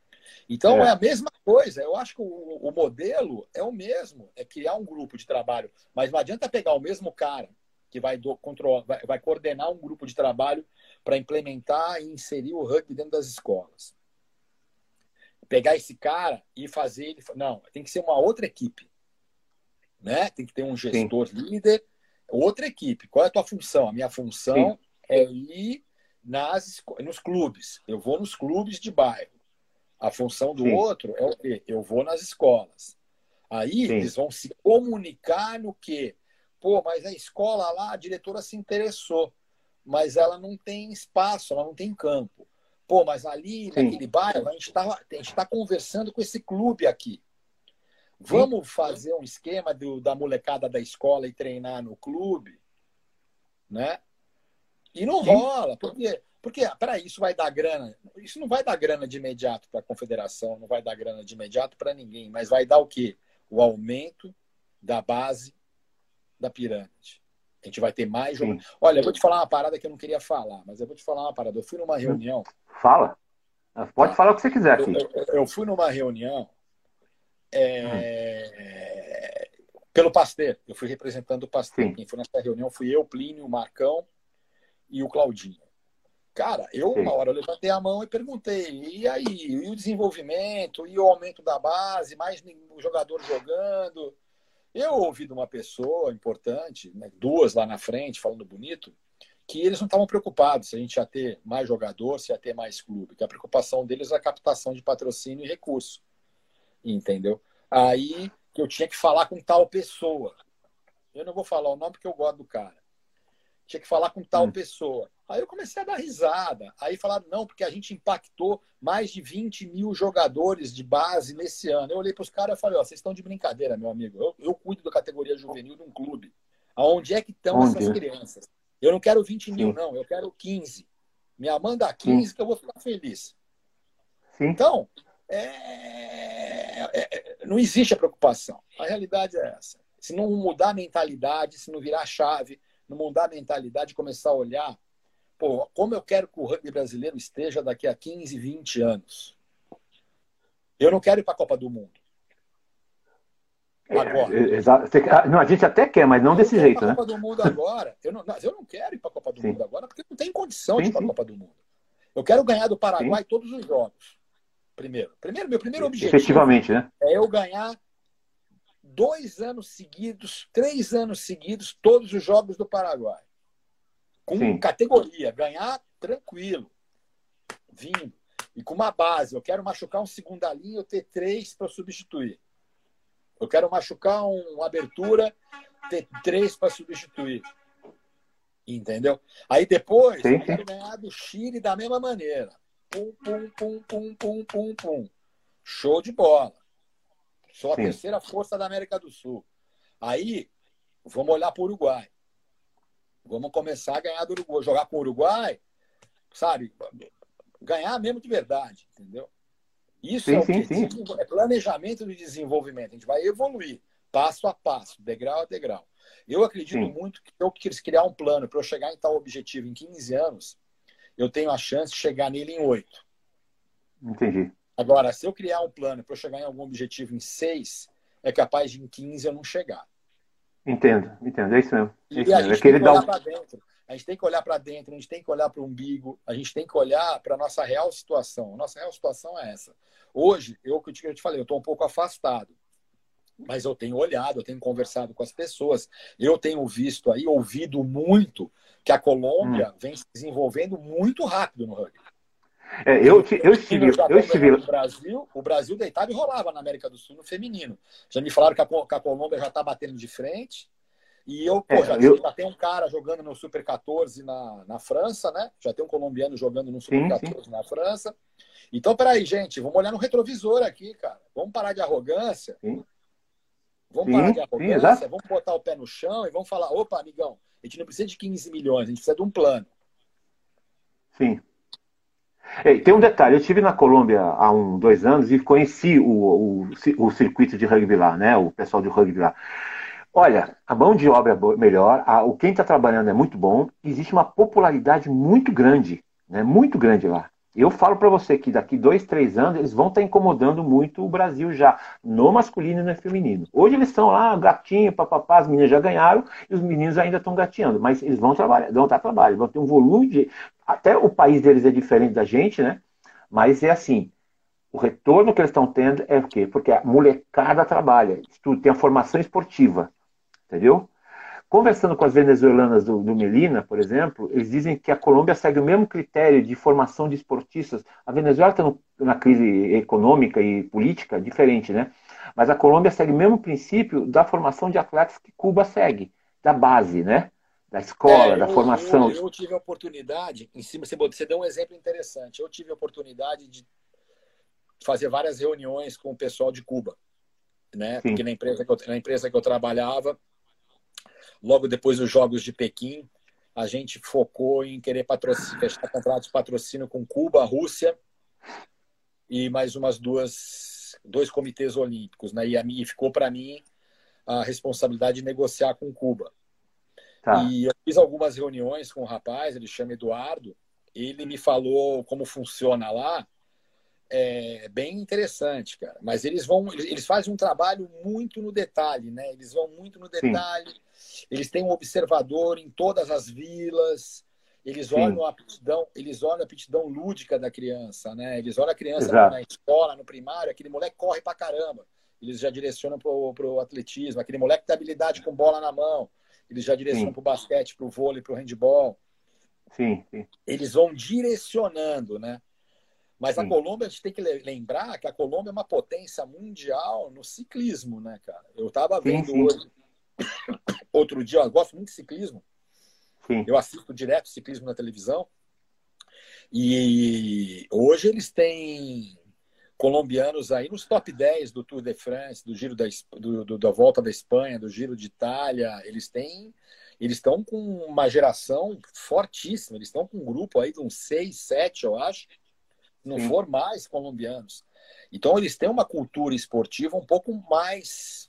Então é. é. a mesma coisa. Eu acho que o, o modelo é o mesmo, é criar um grupo de trabalho. Mas não adianta pegar o mesmo cara que vai, do, controlar, vai, vai coordenar um grupo de trabalho para implementar e inserir o rugby dentro das escolas. Pegar esse cara e fazer ele. Não, tem que ser uma outra equipe. Né? Tem que ter um gestor Sim. líder, outra equipe. Qual é a tua função? A minha função Sim. é ir nas, nos clubes. Eu vou nos clubes de bairro. A função do Sim. outro é o quê? Eu vou nas escolas. Aí eles vão se comunicar no quê? Pô, mas a escola lá, a diretora se interessou, mas ela não tem espaço, ela não tem campo. Pô, mas ali, Sim. naquele bairro, a gente está tá conversando com esse clube aqui. Vamos Sim. fazer um esquema do, da molecada da escola e treinar no clube? Né? E não Sim. rola, porque, porque para isso vai dar grana. Isso não vai dar grana de imediato para a confederação, não vai dar grana de imediato para ninguém, mas vai dar o quê? O aumento da base da pirâmide. A gente vai ter mais jogo. Olha, eu vou te falar uma parada que eu não queria falar, mas eu vou te falar uma parada. Eu fui numa reunião. Fala. Pode falar o que você quiser. Eu, eu, eu fui numa reunião é... hum. pelo Pasteur. Eu fui representando o Pasteur. Quem foi nessa reunião fui eu, Plínio, o Marcão e o Claudinho. Cara, eu uma hora eu levantei a mão e perguntei, e aí, e o desenvolvimento, e o aumento da base, mais o jogador jogando, eu ouvi de uma pessoa importante, né, duas lá na frente, falando bonito, que eles não estavam preocupados se a gente ia ter mais jogador, se ia ter mais clube, que a preocupação deles é a captação de patrocínio e recurso. Entendeu? Aí que eu tinha que falar com tal pessoa. Eu não vou falar o nome porque eu gosto do cara. Tinha que falar com tal hum. pessoa. Aí eu comecei a dar risada. Aí falaram, não, porque a gente impactou mais de 20 mil jogadores de base nesse ano. Eu olhei para os caras e falei, ó, vocês estão de brincadeira, meu amigo. Eu, eu cuido da categoria juvenil de um clube. Aonde é que estão essas crianças? Eu não quero 20 mil, Sim. não. Eu quero 15. Me manda 15 Sim. que eu vou ficar feliz. Sim. Então, é... É... não existe a preocupação. A realidade é essa. Se não mudar a mentalidade, se não virar a chave, não mudar a mentalidade, começar a olhar pô, como eu quero que o rugby brasileiro esteja daqui a 15, 20 anos. Eu não quero ir para a Copa do Mundo. É, agora. É, é, não, a gente até quer, mas não eu desse jeito, né? Copa do Mundo agora. Eu não, eu não quero ir para a Copa do sim. Mundo agora porque não tem condição sim, de ir para a Copa do Mundo. Eu quero ganhar do Paraguai sim. todos os jogos. Primeiro. Primeiro, meu primeiro objetivo Efetivamente, né? é eu ganhar dois anos seguidos, três anos seguidos, todos os jogos do Paraguai com Sim. categoria, ganhar tranquilo, vindo. E com uma base. Eu quero machucar um segunda linha, eu ter três para substituir. Eu quero machucar um abertura, ter três para substituir. Entendeu? Aí depois, sim, eu quero ganhar do Chile da mesma maneira. Pum, pum, pum, pum, pum, pum, pum. Show de bola. Sou a Sim. terceira força da América do Sul. Aí, vamos olhar para o Uruguai. Vamos começar a ganhar do Uruguai. Jogar com o Uruguai, sabe? Ganhar mesmo de verdade, entendeu? Isso sim, é sim, sim. É planejamento de desenvolvimento. A gente vai evoluir passo a passo, degrau a degrau. Eu acredito muito que eu quis criar um plano para eu chegar em tal objetivo em 15 anos, eu tenho a chance de chegar nele em 8. Entendi. Agora, se eu criar um plano para eu chegar em algum objetivo em 6, é capaz de em 15 eu não chegar. Entendo, entendo. É isso mesmo. É isso e a gente é tem que olhar um... para dentro. A gente tem que olhar para dentro, a gente tem que olhar para o umbigo, a gente tem que olhar para a nossa real situação. A nossa real situação é essa. Hoje, eu que eu te falei, eu estou um pouco afastado mas eu tenho olhado, eu tenho conversado com as pessoas, eu tenho visto aí, ouvido muito que a Colômbia hum. vem se desenvolvendo muito rápido no rugby. É, eu, eu estive, eu estive no Brasil, o Brasil deitava e rolava na América do Sul no feminino. Já me falaram que a, que a Colômbia já está batendo de frente. E eu, pô, é, já, eu... já, tem um cara jogando no Super 14 na, na França, né? Já tem um colombiano jogando no Super sim, 14 sim. na França. Então, peraí, gente, vamos olhar no retrovisor aqui, cara. Vamos parar de arrogância. Sim. Vamos parar de arrogância, vamos botar o pé no chão e vamos falar, opa, amigão, a gente não precisa de 15 milhões, a gente precisa de um plano. Sim. Tem um detalhe, eu estive na Colômbia há um, dois anos e conheci o, o, o circuito de rugby lá, né? O pessoal de rugby lá. Olha, a mão de obra é melhor, a, o quem está trabalhando é muito bom, existe uma popularidade muito grande, né? Muito grande lá. Eu falo para você que daqui dois, três anos eles vão estar tá incomodando muito o Brasil já, no masculino e no feminino. Hoje eles estão lá, gatinho, papapá, as meninas já ganharam e os meninos ainda estão gateando, mas eles vão trabalhar, vão estar trabalho, vão ter um volume de. Até o país deles é diferente da gente, né? Mas é assim. O retorno que eles estão tendo é o quê? Porque a molecada trabalha, tem a formação esportiva, entendeu? Conversando com as venezuelanas do, do, Melina, por exemplo, eles dizem que a Colômbia segue o mesmo critério de formação de esportistas. A Venezuela está na crise econômica e política diferente, né? Mas a Colômbia segue o mesmo princípio da formação de atletas que Cuba segue, da base, né? Da escola, é, da formação. Eu, eu, tive a oportunidade, em cima, você deu um exemplo interessante. Eu tive a oportunidade de fazer várias reuniões com o pessoal de Cuba, né? Sim. Porque na empresa que eu, na empresa que eu trabalhava, Logo depois dos Jogos de Pequim, a gente focou em querer fechar contratos de patrocínio com Cuba, Rússia e mais umas duas dois comitês olímpicos, né? E, a, e ficou para mim a responsabilidade de negociar com Cuba. Tá. E eu fiz algumas reuniões com o um rapaz, ele chama Eduardo, ele me falou como funciona lá, é bem interessante, cara. Mas eles vão, eles fazem um trabalho muito no detalhe, né? Eles vão muito no detalhe. Sim. Eles têm um observador em todas as vilas. Eles Sim. olham a aptidão, eles olham a aptidão lúdica da criança, né? Eles olham a criança Exato. na escola, no primário, aquele moleque corre pra caramba. Eles já direcionam pro, pro atletismo, aquele moleque tem habilidade com bola na mão. Eles já direcionam sim. pro basquete, pro vôlei, pro handball. Sim, sim. Eles vão direcionando, né? Mas Sim. a Colômbia, a gente tem que lembrar que a Colômbia é uma potência mundial no ciclismo, né, cara? Eu estava vendo sim, hoje, outro dia, eu gosto muito de ciclismo. Sim. Eu assisto direto ciclismo na televisão. E hoje eles têm colombianos aí nos top 10 do Tour de France, do Giro da, do, do, da Volta da Espanha, do Giro de Itália. Eles têm. Eles estão com uma geração fortíssima. Eles estão com um grupo aí de uns 6, 7, eu acho não Sim. for mais colombianos. Então, eles têm uma cultura esportiva um pouco mais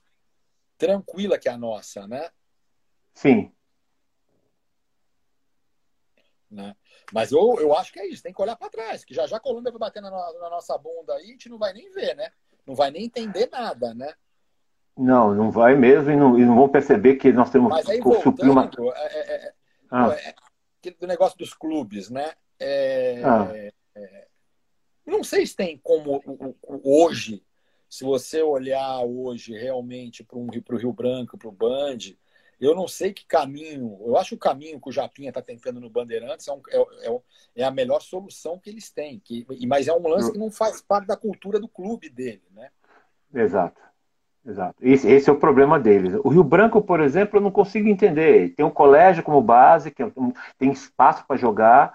tranquila que a nossa, né? Sim. Né? Mas eu, eu acho que é isso, tem que olhar para trás, que já já a Colômbia vai bater na, na, nossa bunda aí, a gente não vai nem ver, né? Não vai nem entender nada, né? Não, não vai mesmo e não, e não vão perceber que nós temos Mas aí, voltando, uma... é, é, é, ah. é, do negócio dos clubes, né? É, ah. É, não sei se tem como hoje, se você olhar hoje realmente para um, o Rio Branco, para o Band, eu não sei que caminho. Eu acho que o caminho que o Japinha está tentando no Bandeirantes é, um, é, é, é, a melhor solução que eles têm. Que, mas é um lance que não faz parte da cultura do clube dele, né? Exato. Exato. Esse, esse, é o problema deles. O Rio Branco, por exemplo, eu não consigo entender. Tem um colégio como base, que é tem espaço para jogar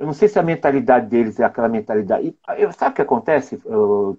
Eu não sei se a mentalidade deles é aquela mentalidade. Eu, sabe o que acontece,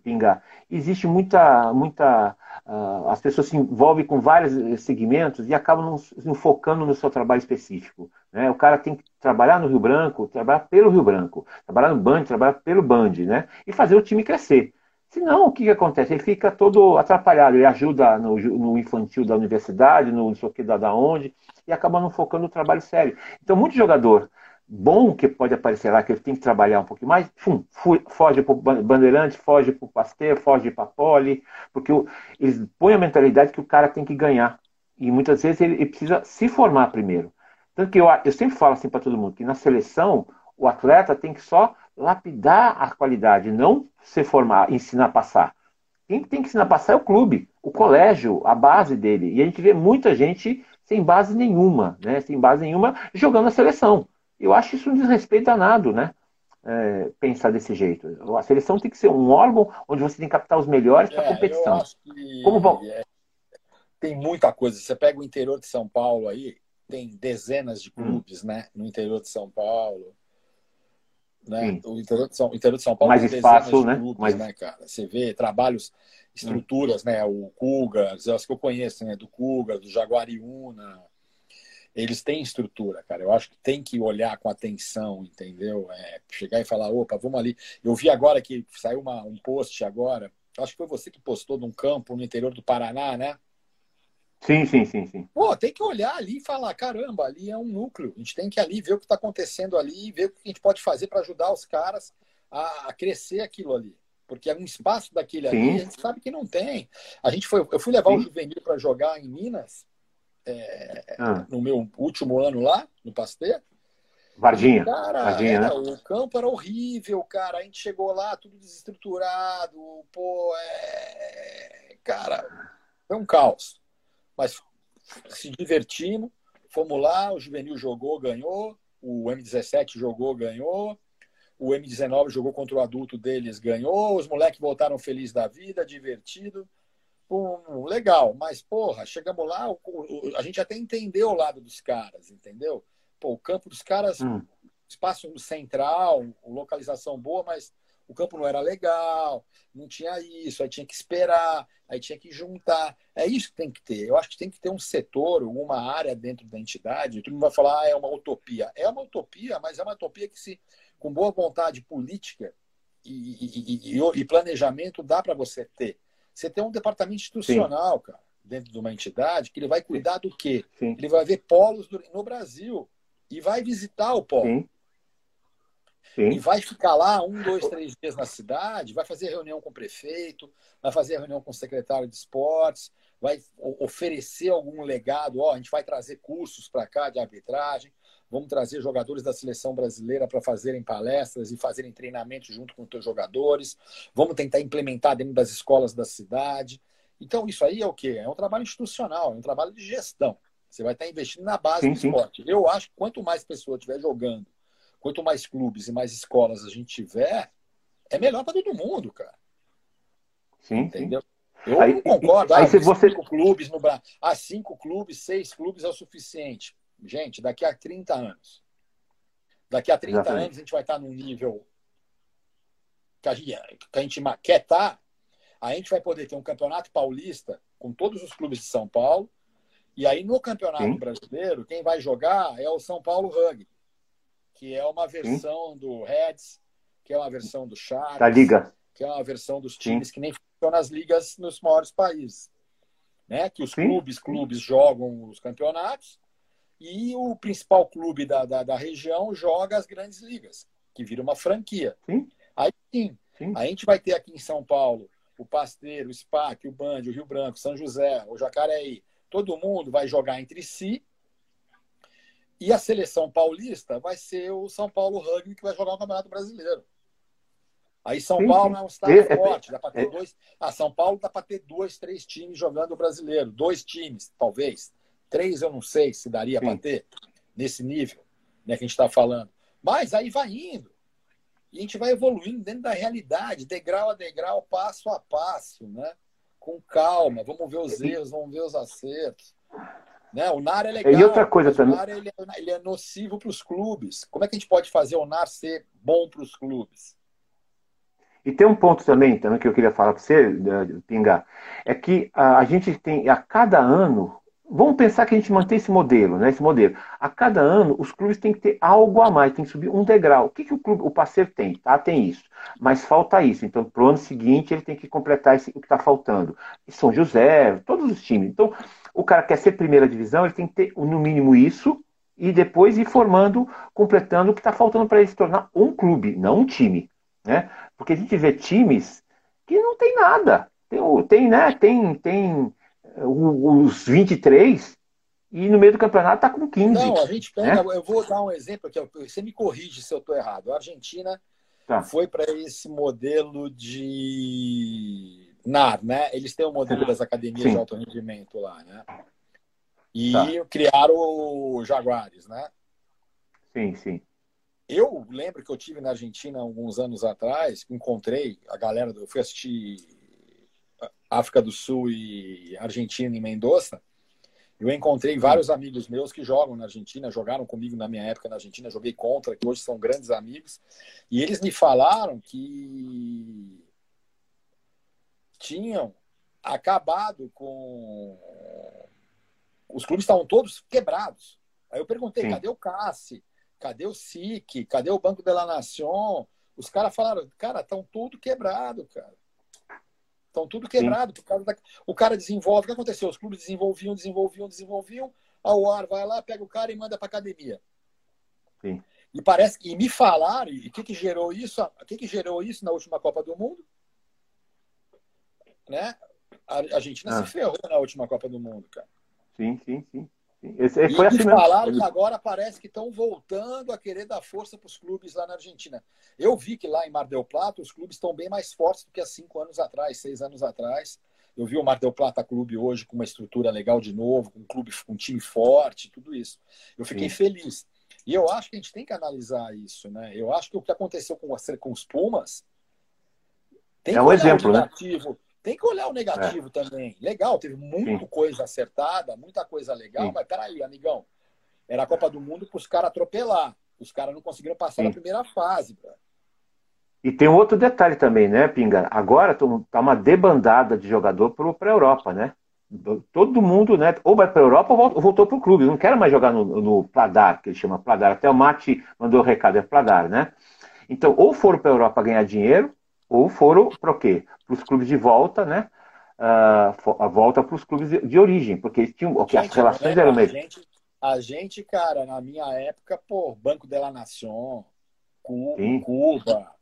Pinga? Existe muita, muita. Uh, as pessoas se envolvem com vários eh, segmentos e acabam não, não focando no seu trabalho específico. Né? O cara tem que trabalhar no Rio Branco, trabalhar pelo Rio Branco, trabalhar no Band, trabalhar pelo Band, né? E fazer o time crescer. Senão, o que, que acontece? Ele fica todo atrapalhado, ele ajuda no, no infantil da universidade, no não sei o que da, da onde, e acaba não focando no trabalho sério. Então, muito jogador bom que pode aparecer lá, que ele tem que trabalhar um pouquinho mais, fum, foge para o Bandeirante, foge para o Pasteur, foge para a Poli, porque o, eles põem a mentalidade que o cara tem que ganhar. E muitas vezes ele, ele precisa se formar primeiro. Tanto que eu, eu sempre falo assim para todo mundo, que na seleção o atleta tem que só lapidar a qualidade, não se formar, ensinar a passar. Quem tem que ensinar a passar é o clube, o colégio, a base dele. E a gente vê muita gente sem base nenhuma, né? Sem base nenhuma jogando a seleção. Eu acho isso um desrespeito danado, né? É, pensar desse jeito. A seleção tem que ser um órgão onde você tem que captar os melhores para a é, competição. Como vão... É, tem muita coisa. Você pega o interior de São Paulo aí, tem dezenas de hum. clubes, hum. né? No interior de São Paulo. Né? O interior de, São, interior de São Paulo mais espaço, né? Clubes, mais... né, cara? Você vê trabalhos, estruturas, hum. né? O Kuga, as que eu conheço, né? Do Kuga, do Jaguariúna. Eles têm estrutura, cara. Eu acho que tem que olhar com atenção, entendeu? É, chegar e falar, opa, vamos ali. Eu vi agora que saiu uma, um post agora, acho que foi você que postou num campo no interior do Paraná, né? Sim, sim, sim, sim. Pô, tem que olhar ali e falar, caramba, ali é um núcleo. A gente tem que ali ver o que está acontecendo ali, ver o que a gente pode fazer para ajudar os caras a, a, crescer aquilo ali. Porque é um espaço daquele sim. ali, a gente sabe que não tem. A gente foi, eu fui levar sim. o juvenil para jogar em Minas é, ah. no meu último ano lá, no Pasteur. Varginha. Cara, Varginha era, né? o campo era horrível, cara. A gente chegou lá, tudo desestruturado. Pô, é... Cara, foi um caos. Mas se divertimos, fomos lá, o Juvenil jogou, ganhou, o M17 jogou, ganhou, o M19 jogou contra o adulto deles, ganhou, os moleques voltaram felizes da vida, divertido. Pum, legal, mas porra, chegamos lá, o, o, a gente até entendeu o lado dos caras, entendeu? Pô, o campo dos caras, hum. espaço central, localização boa, mas o campo não era legal, não tinha isso, aí tinha que esperar, aí tinha que juntar. É isso que tem que ter. Eu acho que tem que ter um setor, uma área dentro da entidade. Todo mundo vai falar, ah, é uma utopia. É uma utopia, mas é uma utopia que, se com boa vontade política e, e, e, e planejamento, dá para você ter. Você tem um departamento institucional, Sim. cara, dentro de uma entidade, que ele vai cuidar do quê? Sim. Ele vai ver polos no Brasil e vai visitar o polo. Sim. Sim. E vai ficar lá um, dois, três dias na cidade, vai fazer reunião com o prefeito, vai fazer reunião com o secretário de esportes, vai oferecer algum legado. Ó, a gente vai trazer cursos para cá de arbitragem, vamos trazer jogadores da seleção brasileira para fazerem palestras e fazerem treinamento junto com os teus jogadores. Vamos tentar implementar dentro das escolas da cidade. Então, isso aí é o quê? É um trabalho institucional, é um trabalho de gestão. Você vai estar investindo na base sim, do esporte. Sim. Eu acho que quanto mais pessoas estiver jogando quanto mais clubes e mais escolas a gente tiver, é melhor para todo mundo, cara. Sim, Entendeu? Eu aí, não concordo. Aí, ah, se você... cinco clubes no Brasil. Ah, cinco clubes, seis clubes é o suficiente. Gente, daqui a 30 anos. Daqui a 30 Exatamente. anos a gente vai estar num nível que a gente, que a gente quer estar. Tá, a gente vai poder ter um campeonato paulista com todos os clubes de São Paulo. E aí, no campeonato Sim. brasileiro, quem vai jogar é o São Paulo Rugby que é uma versão Sim. do Reds, que é uma versão do Sharks, da Liga. que é uma versão dos times Sim. que nem funcionam nas ligas nos maiores países. Né? Que os clubes, clubes jogam os campeonatos e o principal clube da, da, da, região joga as grandes ligas, que vira uma franquia. Aí sim, a gente vai ter aqui em São Paulo o Pasteiro, o SPAC, o Band, o Rio Branco, São José, o Jacareí. Todo mundo vai jogar entre si e a seleção paulista vai ser o São Paulo Rugby que vai jogar o Campeonato Brasileiro. Aí São sim, Paulo é um estado é, forte, dá para ter é, dois. Ah, São Paulo dá para ter dois, três times jogando o brasileiro. Dois times, talvez. Três eu não sei se daria para ter nesse nível né, que a gente está falando. Mas aí vai indo. E a gente vai evoluindo dentro da realidade, degrau a degrau, passo a passo, né? Com calma. Vamos ver os erros, vamos ver os acertos. Né? O NAR é legal. E outra coisa também. O NAR ele é, ele é nocivo para os clubes. Como é que a gente pode fazer o NAR ser bom para os clubes? E tem um ponto também, também que eu queria falar para você, Pingar, é que a, a gente tem a cada ano Vamos pensar que a gente mantém esse modelo, né? Esse modelo. A cada ano, os clubes têm que ter algo a mais, tem que subir um degrau. O que, que o clube, o parceiro tem? Tá, tem isso. Mas falta isso. Então, para o ano seguinte, ele tem que completar esse, o que está faltando. E São José, todos os times. Então, o cara quer ser primeira divisão, ele tem que ter no mínimo isso e depois ir formando, completando o que está faltando para ele se tornar um clube, não um time. Né? Porque a gente vê times que não tem nada. Tem, tem né? Tem, tem os 23 e no meio do campeonato está com 15. Não, a gente pega, né? eu vou dar um exemplo aqui, você me corrige se eu estou errado. A Argentina tá. foi para esse modelo de NAR, né? Eles têm o um modelo das academias Sim. de alto rendimento lá, né? E tá. criaram o Jaguares, né? Sim, sim. Eu lembro que eu tive na Argentina alguns anos atrás, encontrei a galera, do, eu fui assistir África do Sul e Argentina em Mendoza, eu encontrei vários amigos meus que jogam na Argentina, jogaram comigo na minha época na Argentina, joguei contra, que hoje são grandes amigos, e eles me falaram que tinham acabado com. Os clubes estavam todos quebrados. Aí eu perguntei: Sim. cadê o Cassi? Cadê o SIC? Cadê o Banco de la Nación? Os caras falaram: cara, estão tudo quebrado, cara. Estão tudo quebrado. Por causa da... O cara desenvolve. O que aconteceu? Os clubes desenvolviam, desenvolviam, desenvolviam. A UAR vai lá, pega o cara e manda para academia. Sim. E parece que me falaram, e o que, que gerou isso? O que, que gerou isso na última Copa do Mundo? Né? A Argentina ah. se ferrou na última Copa do Mundo, cara. Sim, sim, sim. Esse, e foi assim falaram que agora parece que estão voltando a querer dar força para os clubes lá na Argentina. Eu vi que lá em Mar del Plata os clubes estão bem mais fortes do que há cinco anos atrás, seis anos atrás. Eu vi o Mar del Plata Clube hoje com uma estrutura legal de novo, com um clube, com um time forte, tudo isso. Eu fiquei Sim. feliz. E eu acho que a gente tem que analisar isso, né? Eu acho que o que aconteceu com, com os Pumas tem é um exemplo, né? Tem que olhar o negativo é. também. Legal, teve muita coisa acertada, muita coisa legal, Sim. mas peraí, amigão. Era a Copa do Mundo para os caras atropelar. Os caras não conseguiram passar Sim. na primeira fase. Bro. E tem um outro detalhe também, né, Pinga? Agora tá uma debandada de jogador para a Europa, né? Todo mundo, né? Ou vai para a Europa ou voltou para o clube. Não quero mais jogar no, no Pladar, que ele chama Pladar. Até o Mate mandou o recado, é Pladar, né? Então, ou foram para a Europa ganhar dinheiro, ou foram para o quê? Para os clubes de volta, né? Uh, a volta para os clubes de, de, origem, porque eles tinham, gente, as relações eram mesmo. A gente, a gente, cara, na minha época, pô, Banco de la Nación, Cuba,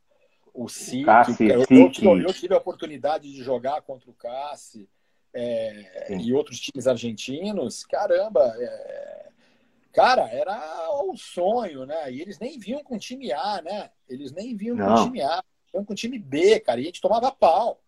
o CIC, eu, eu, tive, eu, tive a oportunidade de jogar contra o Cassi é, e outros times argentinos, caramba, é, cara, era o um sonho, né? E eles nem vinham com time A, né? Eles nem vinham Não. com time A com time B, cara, e a gente tomava pau.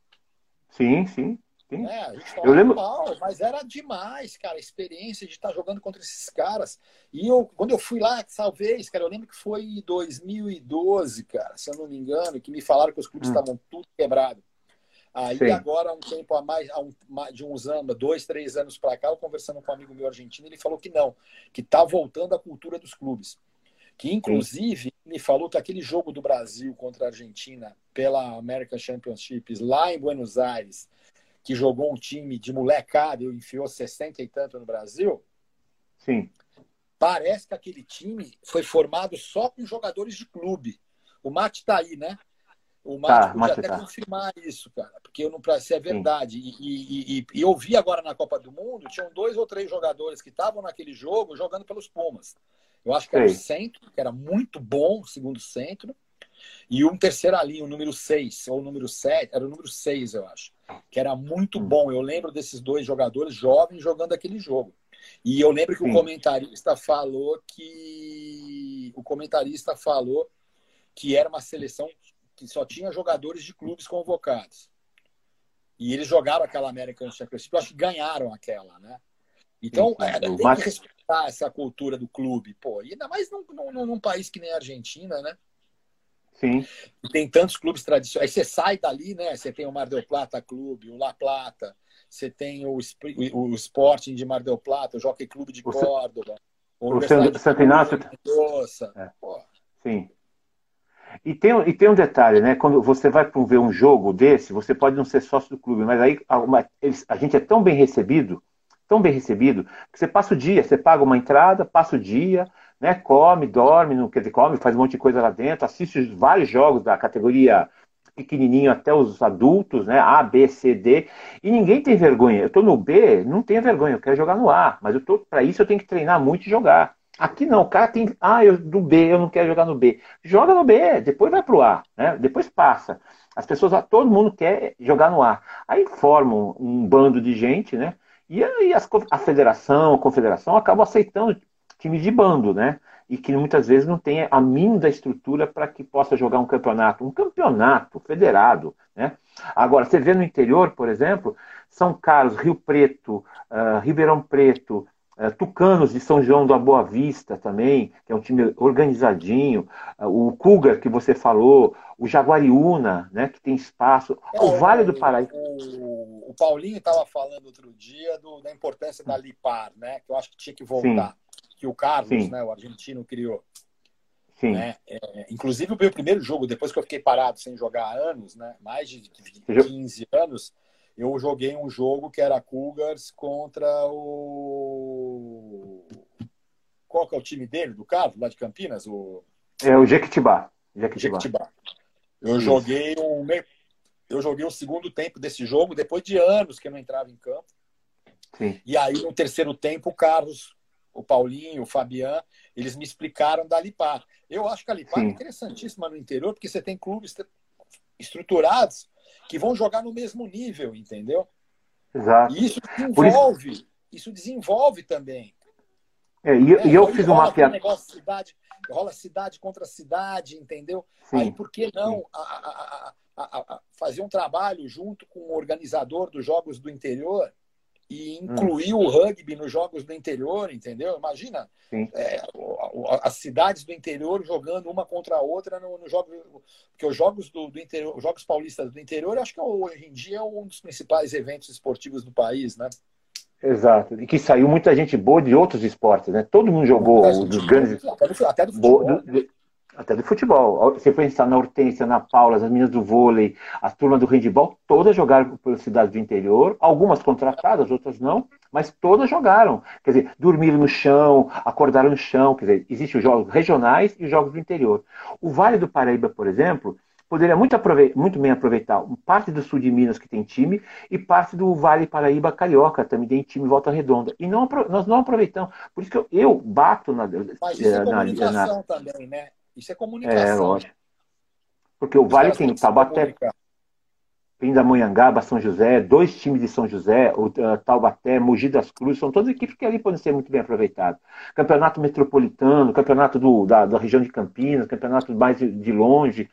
Sim, sim. sim. É, a gente tomava eu lembro... pau, mas era demais, cara, a experiência de estar jogando contra esses caras. E eu, quando eu fui lá, talvez, cara, eu lembro que foi em 2012, cara, se eu não me engano, que me falaram que os clubes hum. estavam tudo quebrado. Aí Sim. agora, um tempo a mais, um, de uns anos, dois, três anos para cá, eu conversando com um amigo meu argentino, ele falou que não, que tá voltando a cultura dos clubes que inclusive me falou que aquele jogo do Brasil contra a Argentina pela American Championships lá em Buenos Aires, que jogou um time de molecada e enfiou 60 e tanto no Brasil. Sim. Parece que aquele time foi formado só com jogadores de clube. O Mate tá aí, né? O Mate tá, pode até tá. confirmar isso, cara, porque eu não para ser é verdade. E, e, e, e, eu vi agora na Copa do Mundo, tinham dois ou três jogadores que estavam naquele jogo jogando pelos Pumas. Eu acho que era o centro, que era muito bom, o segundo centro. E um terceiro ali, o número 6, ou o número 7, era o número 6, eu acho, que era muito hum. bom. Eu lembro desses dois jogadores jovens jogando aquele jogo. E eu lembro que Sim. o comentarista falou que. O comentarista falou que era uma seleção que só tinha jogadores de clubes convocados. E eles jogaram aquela American Championship, eu acho que ganharam aquela, né? Então, é, tem que respeitar essa cultura do clube, pô. E ainda mais num, num, num país que nem a Argentina, né? Sim. Tem tantos clubes tradicionais. Aí você sai dali, né? Você tem o Mar del Plata Clube, o La Plata, você tem o, o, o Sporting de Mar del Plata, o Jockey Clube de Córdoba, o, o Santo Inácio. É. Sim. E tem, e tem um detalhe, né? Quando você vai ver um jogo desse, você pode não ser sócio do clube, mas aí a, uma, eles, a gente é tão bem recebido, tão bem recebido, que você passa o dia, você paga uma entrada, passa o dia, né? Come, dorme, não quer dizer, come, faz um monte de coisa lá dentro, assiste vários jogos da categoria pequenininho até os adultos, né? A, B, C, D, e ninguém tem vergonha. Eu estou no B, não tenho vergonha, eu quero jogar no A, mas eu tô para isso eu tenho que treinar muito e jogar. Aqui não, o cara tem, ah, eu do B, eu não quero jogar no B. Joga no B, depois vai pro A, né? Depois passa. As pessoas, todo mundo quer jogar no A. Aí formam um bando de gente, né? E aí as, a federação, a confederação acabam aceitando time de bando, né? e que muitas vezes não tem a mínima estrutura para que possa jogar um campeonato, um campeonato federado. Né? Agora, você vê no interior, por exemplo, São Carlos, Rio Preto, uh, Ribeirão Preto, Tucanos de São João da Boa Vista também, que é um time organizadinho, uh, o Cougar que você falou, o Jaguariúna, né, que tem espaço, é, o Vale do Paraíba. O, o Paulinho estava falando outro dia do, da importância da Lipar, né, que eu acho que tinha que voltar. Sim que o Carlos, né, o argentino, criou. Sim. Né? É, inclusive, o meu primeiro jogo, depois que eu fiquei parado sem jogar há anos, né, mais de 15 anos, eu joguei um jogo que era Cougars contra o. Qual que é o time dele, do Carlos, lá de Campinas? O... É o Jequitibá. Jequitibá. Jequitibá. Eu joguei um eu joguei o segundo tempo desse jogo depois de anos que eu não entrava em campo. Sim. E aí no terceiro tempo o Carlos o Paulinho, o Fabian, eles me explicaram da Lipar. Eu acho que a Lipar é Sim. é interessantíssima no interior, porque você tem clubes estruturados que vão jogar no mesmo nível, entendeu? Exato. E isso desenvolve, isso... isso... desenvolve também. É, e, e eu fiz uma piada. cidade, rola cidade contra cidade, entendeu? Sim. Aí por que não a, a, a, fazer um trabalho junto com o organizador dos jogos do interior? E incluir hum. o rugby nos jogos do interior, entendeu? Imagina é, as cidades do interior jogando uma contra a outra no, no jogo, porque os jogos do, do, interior, os jogos paulistas do interior, acho que hoje em dia é um dos principais eventos esportivos do país, né? Exato. E que saiu muita gente boa de outros esportes, né? Todo mundo jogou dos grandes. Até do, até do futebol. Do, até do futebol. Você pensar na Hortência, na Paula, as meninas do vôlei, as turmas do handball, todas jogaram pela cidade do interior, algumas contratadas, outras não, mas todas jogaram. Quer dizer, dormiram no chão, acordaram no chão, quer dizer, existem os jogos regionais e os jogos do interior. O Vale do Paraíba, por exemplo, poderia muito, muito bem aproveitar parte do sul de Minas que tem time e parte do Vale Paraíba Carioca também tem time volta redonda. E não, nós não aproveitamos. Por isso que eu, eu bato na. Mas isso é comunicação na, na, também, né? Isso é comunicação. É, lógico. Porque o Vale tem Taubaté, Pindamonhangaba, São José, dois times de São José, o uh, Taubaté, Mogi das Cruzes, são todas equipes que ali podem ser muito bem aproveitadas. Campeonato Metropolitano, campeonato do, da, da região de Campinas, campeonato mais de, de longe.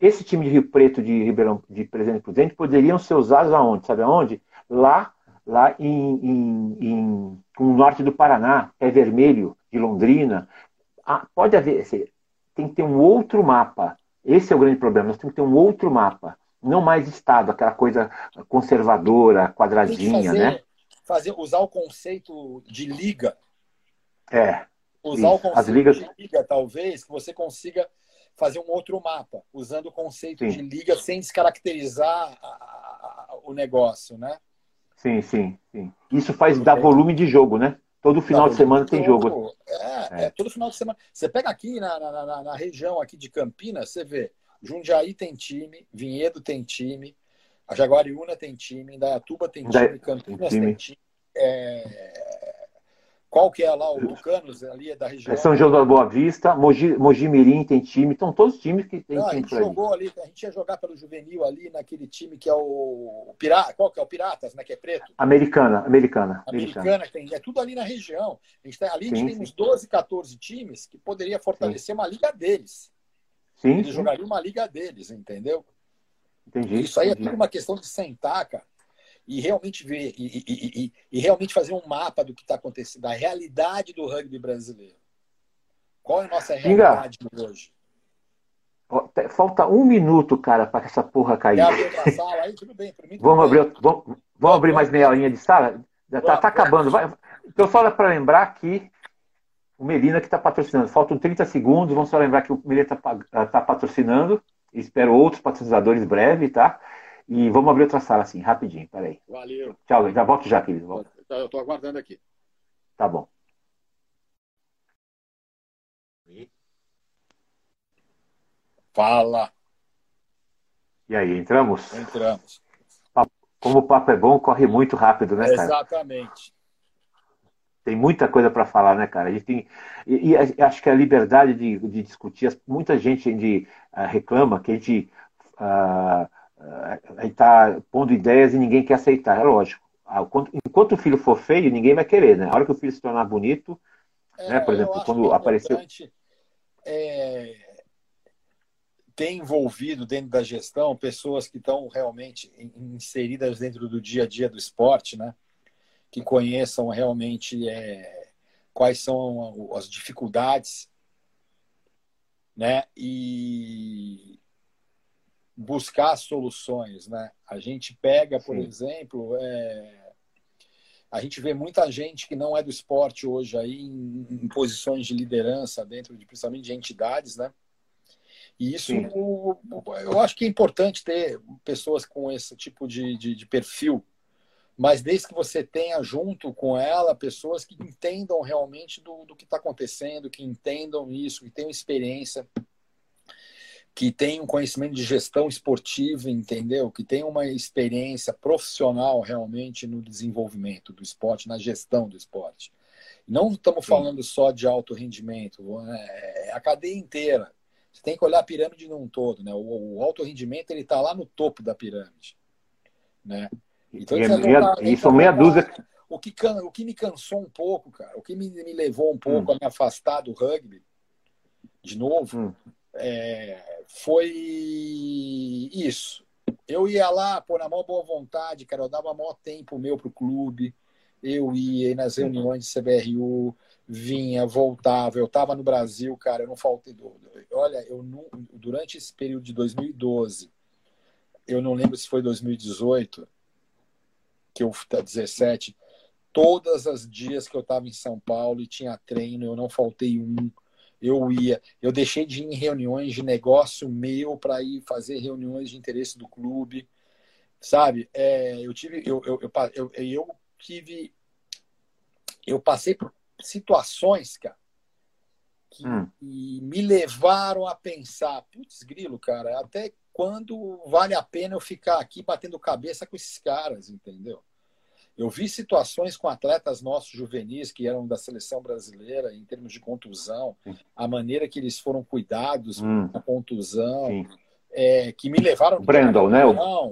Esse time de Rio Preto, de Ribeirão, de Presidente Prudente, poderiam ser usados aonde? Sabe aonde? Lá, lá em, em, em, no norte do Paraná, Pé Vermelho, de Londrina. Ah, pode haver, tem que ter um outro mapa. Esse é o grande problema. Nós temos que ter um outro mapa. Não mais Estado, aquela coisa conservadora, quadradinha, fazer, né? Fazer, usar o conceito de liga. É. Usar isso. o conceito ligas... de liga, talvez, que você consiga fazer um outro mapa, usando o conceito sim. de liga sem descaracterizar a, a, o negócio, né? Sim, sim, sim. Isso faz dar volume de jogo, né? Todo final de semana tem jogo. É, é, todo final de semana. Você pega aqui na, na, na, na, região aqui de Campinas, você vê, Jundiaí tem time, Vinhedo tem time, a Jaguariúna tem time, Indaiatuba tem time, Campinas tem time. Tem time é, qual que é lá o Tucanos, ali é da região? É São João da Boa Vista, Mogi, Mogi Mirim tem time, então todos os times que tem Não, time. A gente jogou ali. a gente ia jogar pelo juvenil ali naquele time que é o Pirata, qual que é o Piratas, né, que é preto? Americana, americana. Americana, tem, é tudo ali na região. A gente tá, ali sim, a gente tem uns 12, 14 times que poderia fortalecer sim. uma liga deles. Sim, Eles jogariam uma liga deles, entendeu? Entendi. Isso aí é tudo uma questão de sentar, cara e realmente ver e, e, e, e realmente fazer um mapa do que está acontecendo, da realidade do rugby brasileiro. Qual é a nossa realidade Pinga, hoje? Falta um minuto, cara, para essa porra cair. aí? Tudo bem. Vamos. Abrir, vamos, vamos abrir mais meia horinha de sala? Tá, tá acabando. Vai. Então, só para lembrar que o Melina que está patrocinando. Faltam 30 segundos. Vamos só lembrar que o Melina está tá patrocinando. Espero outros patrocinadores breve, tá? E vamos abrir outra sala assim, rapidinho. Peraí. Valeu. Tchau, já volto já, querido. Volto. Eu estou aguardando aqui. Tá bom. Fala. E aí, entramos? Entramos. Como o papo é bom, corre muito rápido, né, cara? Exatamente. Tem muita coisa para falar, né, cara? A gente tem, e, e, acho que a liberdade de, de discutir, muita gente de, uh, reclama que a gente uh, uh, está pondo ideias e ninguém quer aceitar. É lógico. Enquanto o filho for feio, ninguém vai querer, né? A hora que o filho se tornar bonito, é, né? Por exemplo, quando é apareceu. É, tem envolvido dentro da gestão pessoas que estão realmente inseridas dentro do dia a dia do esporte, né? Que conheçam realmente é, quais são as dificuldades, né? E buscar soluções, né? A gente pega, por Sim. exemplo, é, a gente vê muita gente que não é do esporte hoje aí em, em posições de liderança dentro de principalmente de entidades, né? E isso eu, eu acho que é importante ter pessoas com esse tipo de, de, de perfil, mas desde que você tenha junto com ela pessoas que entendam realmente do, do que está acontecendo, que entendam isso, que tenham experiência, que tenham conhecimento de gestão esportiva, entendeu? Que tenham uma experiência profissional realmente no desenvolvimento do esporte, na gestão do esporte. Não estamos falando só de alto rendimento, é a cadeia inteira. Você tem que olhar a pirâmide num todo, né? O, o alto rendimento ele está lá no topo da pirâmide, né? Então, e, meia, isso meia dúzia. O que, o que me cansou um pouco, cara, o que me, me levou um pouco hum. a me afastar do rugby, de novo, hum. É, foi isso. Eu ia lá, pô, na maior boa vontade, cara, eu dava maior tempo meu pro clube, eu ia nas reuniões de CBRU, vinha, voltava. Eu estava no Brasil, cara, eu não faltei. Olha, eu não, durante esse período de 2012, eu não lembro se foi 2018, que eu 17, todas as dias que eu estava em São Paulo e tinha treino, eu não faltei um. Eu ia, eu deixei de ir em reuniões de negócio meu para ir fazer reuniões de interesse do clube, sabe? É, eu tive, eu, eu, eu, eu, tive, eu passei por situações, cara, que, hum. me levaram a pensar, putz, grilo, cara, até quando vale a pena eu ficar aqui batendo cabeça com esses caras, entendeu? Eu vi situações com atletas nossos juvenis que eram da seleção brasileira em termos de contusão, a maneira que eles foram cuidados hum. com a contusão, é, que me levaram. O Brandon, né?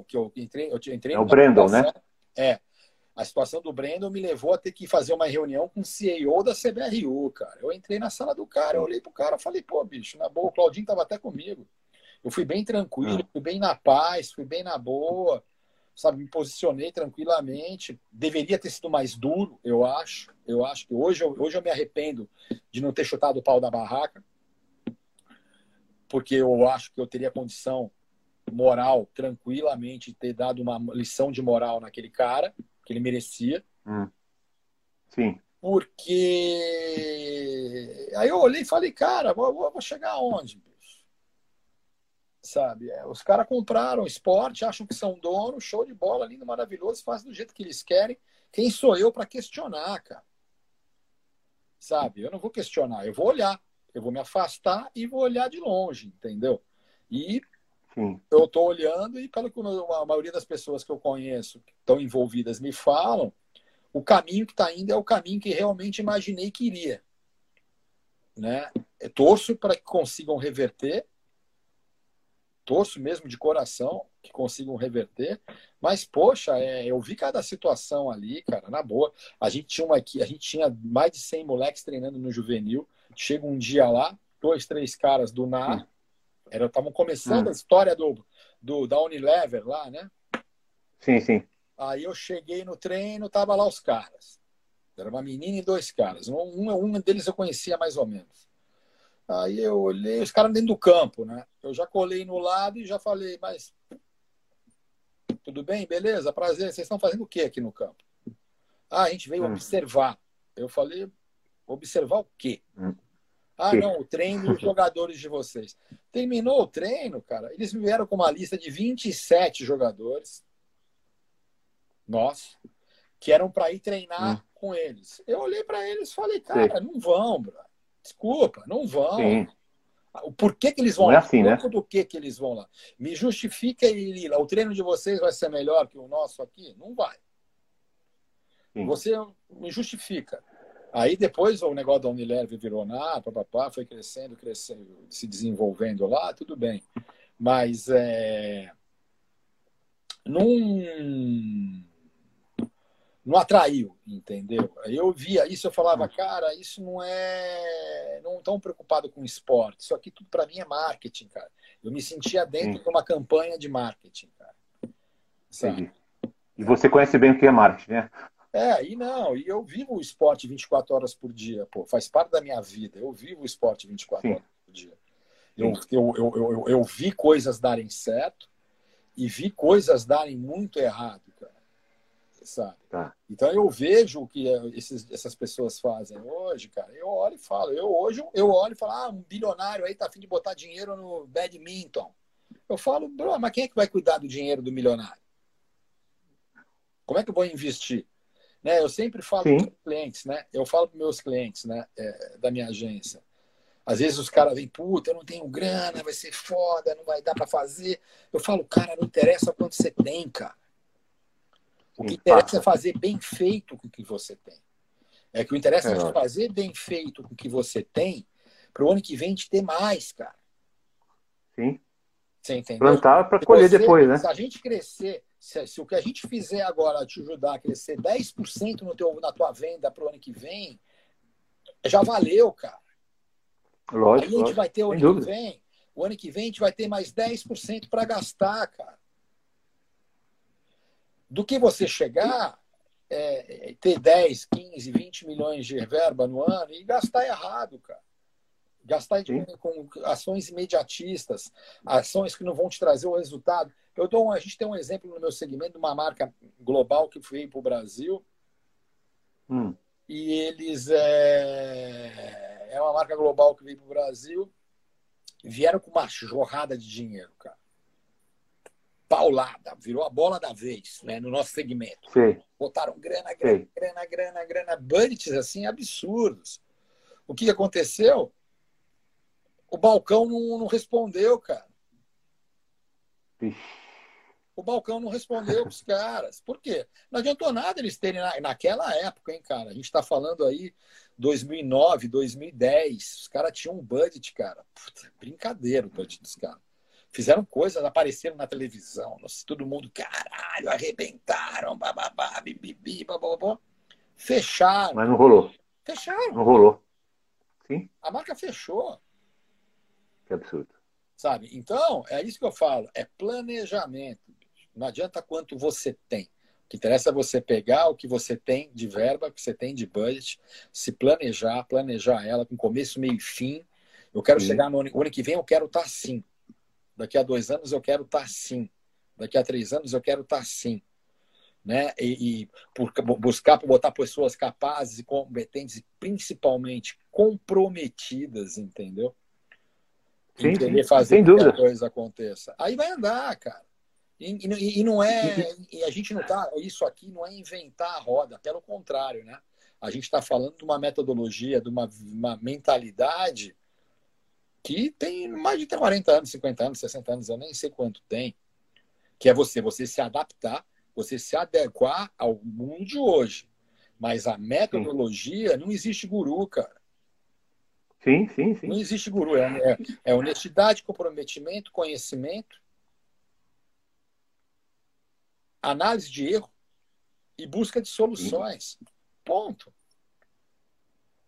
Que eu entrei, eu entrei é o Brandon, né? É, a situação do Brandon me levou a ter que fazer uma reunião com o CEO da CBRU, cara. Eu entrei na sala do cara, eu olhei pro cara falei, pô, bicho, na boa, o Claudinho tava até comigo. Eu fui bem tranquilo, ah. fui bem na paz, fui bem na boa, sabe? Me posicionei tranquilamente. Deveria ter sido mais duro, eu acho. Eu acho que hoje, hoje eu me arrependo de não ter chutado o pau da barraca, porque eu acho que eu teria condição moral, tranquilamente, ter dado uma lição de moral naquele cara que ele merecia. Hum. Sim. Porque aí eu olhei e falei, cara, vou, vou chegar aonde? Sabe? É, os caras compraram esporte, acham que são donos, show de bola, lindo, maravilhoso, fazem do jeito que eles querem. Quem sou eu para questionar, cara? Sabe? Eu não vou questionar, eu vou olhar. Eu vou me afastar e vou olhar de longe, entendeu? E Sim. Eu estou olhando e pelo que a maioria das pessoas que eu conheço que estão envolvidas me falam, o caminho que está indo é o caminho que realmente imaginei que iria. Né? Eu torço para que consigam reverter, torço mesmo de coração que consigam reverter, mas poxa, é, eu vi cada situação ali, cara, na boa. A gente tinha uma aqui, a gente tinha mais de 100 moleques treinando no juvenil. Chega um dia lá, dois, três caras do NAR, Estavam começando hum. a história do, do, da Unilever lá, né? Sim, sim. Aí eu cheguei no treino, tava lá os caras. Era uma menina e dois caras. Um, um, um deles eu conhecia mais ou menos. Aí eu olhei, os caras dentro do campo, né? Eu já colei no lado e já falei, mas tudo bem, beleza, prazer, vocês estão fazendo o que aqui no campo? Ah, a gente veio hum. observar. Eu falei, observar o quê? Hum. Ah, não, o treino dos (laughs) jogadores de vocês. Terminou o treino, cara, eles vieram com uma lista de 27 jogadores, nós, que eram para ir treinar hum. com eles. Eu olhei para eles e falei, cara, Sim. não vão, bro. Desculpa, não vão. Sim. O porquê que eles vão não lá? É assim, né? Do que que eles vão lá? Me justifica lá. O treino de vocês vai ser melhor que o nosso aqui? Não vai. Sim. Você me justifica. Aí depois o negócio da Unilever virou na, papapá, foi crescendo, crescendo, se desenvolvendo lá, tudo bem. Mas é, não, não atraiu, entendeu? Eu via isso, eu falava, cara, isso não é. Não tão preocupado com esporte. Isso aqui tudo para mim é marketing, cara. Eu me sentia dentro Sim. de uma campanha de marketing, cara. Sabe? E você conhece bem o que é marketing, né? É, e não, e eu vivo o esporte 24 horas por dia, pô, faz parte da minha vida. Eu vivo o esporte 24 Sim. horas por dia. Eu, eu, eu, eu, eu, vi coisas darem certo e vi coisas darem muito errado, cara. Sabe? Tá. Então eu vejo o que esses, essas pessoas fazem hoje, cara. Eu olho e falo, eu hoje eu olho e falo, ah, um bilionário aí tá afim de botar dinheiro no badminton. Eu falo, bro, mas quem é que vai cuidar do dinheiro do milionário? Como é que eu vou investir? Né? Eu sempre falo para os clientes, né? Eu falo para meus clientes, né? É, da minha agência. Às vezes os caras vêm, puta, eu não tenho grana, vai ser foda, não vai dar para fazer. Eu falo, cara, não interessa quanto você tem, cara. O que interessa é fazer bem feito com o que você tem. É que o interessa é, é fazer bem feito com o que você tem para o ano que vem te ter mais, cara. Sim. Você entendeu? Plantar para colher você, depois, né? Se a gente crescer se, se, o que a gente fizer agora te ajudar a crescer 10% no teu, na tua venda para o ano que vem, já valeu, cara. Lógico. Aí a gente lógico. vai ter o ano que vem. O ano que vem a gente vai ter mais 10% para gastar, cara. Do que você chegar, é, ter 10, 15, 20 milhões de verba no ano e gastar errado, cara. Gastar com, com ações imediatistas, ações que não vão te trazer o resultado. Eu dou, a gente tem um exemplo no meu segmento de uma marca global que veio para o Brasil. Hum. E eles é, é uma marca global que veio para o Brasil. Vieram com uma jorrada de dinheiro, cara. Paulada, virou a bola da vez, né, no nosso segmento. Sim. Botaram grana, grana, Sim. grana, grana, grana, budgets assim absurdos. O que aconteceu? O balcão não, não respondeu, cara. Ixi o balcão não respondeu os (laughs) caras. Por quê? Não adiantou nada eles terem naquela época, hein, cara? A gente está falando aí 2009, 2010. Os caras tinham um budget, cara. Puta, brincadeira o budget dos caras. Fizeram coisas, apareceram na televisão. Nossa, todo mundo, caralho, arrebentaram, bababá, bibibi, bababá. Fecharam. Mas não rolou. Fecharam. Não rolou. Sim. A marca fechou. Que absurdo. Sabe? Então, é isso que eu falo. É planejamento. Não adianta quanto você tem. O que interessa é você pegar o que você tem de verba, o que você tem de budget, se planejar, planejar ela com começo, meio e fim. Eu quero Sim. chegar no ano, ano que vem, eu quero estar tá assim. Daqui a dois anos eu quero estar tá assim. Daqui a três anos eu quero estar tá assim. Né? E, e por, buscar botar pessoas capazes e competentes e principalmente comprometidas, entendeu? Sim, em querer fazer que a coisa aconteça. Aí vai andar, cara. E, e, e, não é. E a gente não tá. Isso aqui não é inventar a roda, pelo contrário, né? A gente está falando de uma metodologia, de uma, uma mentalidade que tem mais de 40 anos, 50 anos, 60 anos, eu nem sei quanto tem. Que é você, você se adaptar, você se adequar ao mundo de hoje. Mas a metodologia, não existe guru, cara. Sim, sim, sim. Não existe guru. É, é, é honestidade, comprometimento, conhecimento análise de erro e busca de soluções. Ponto.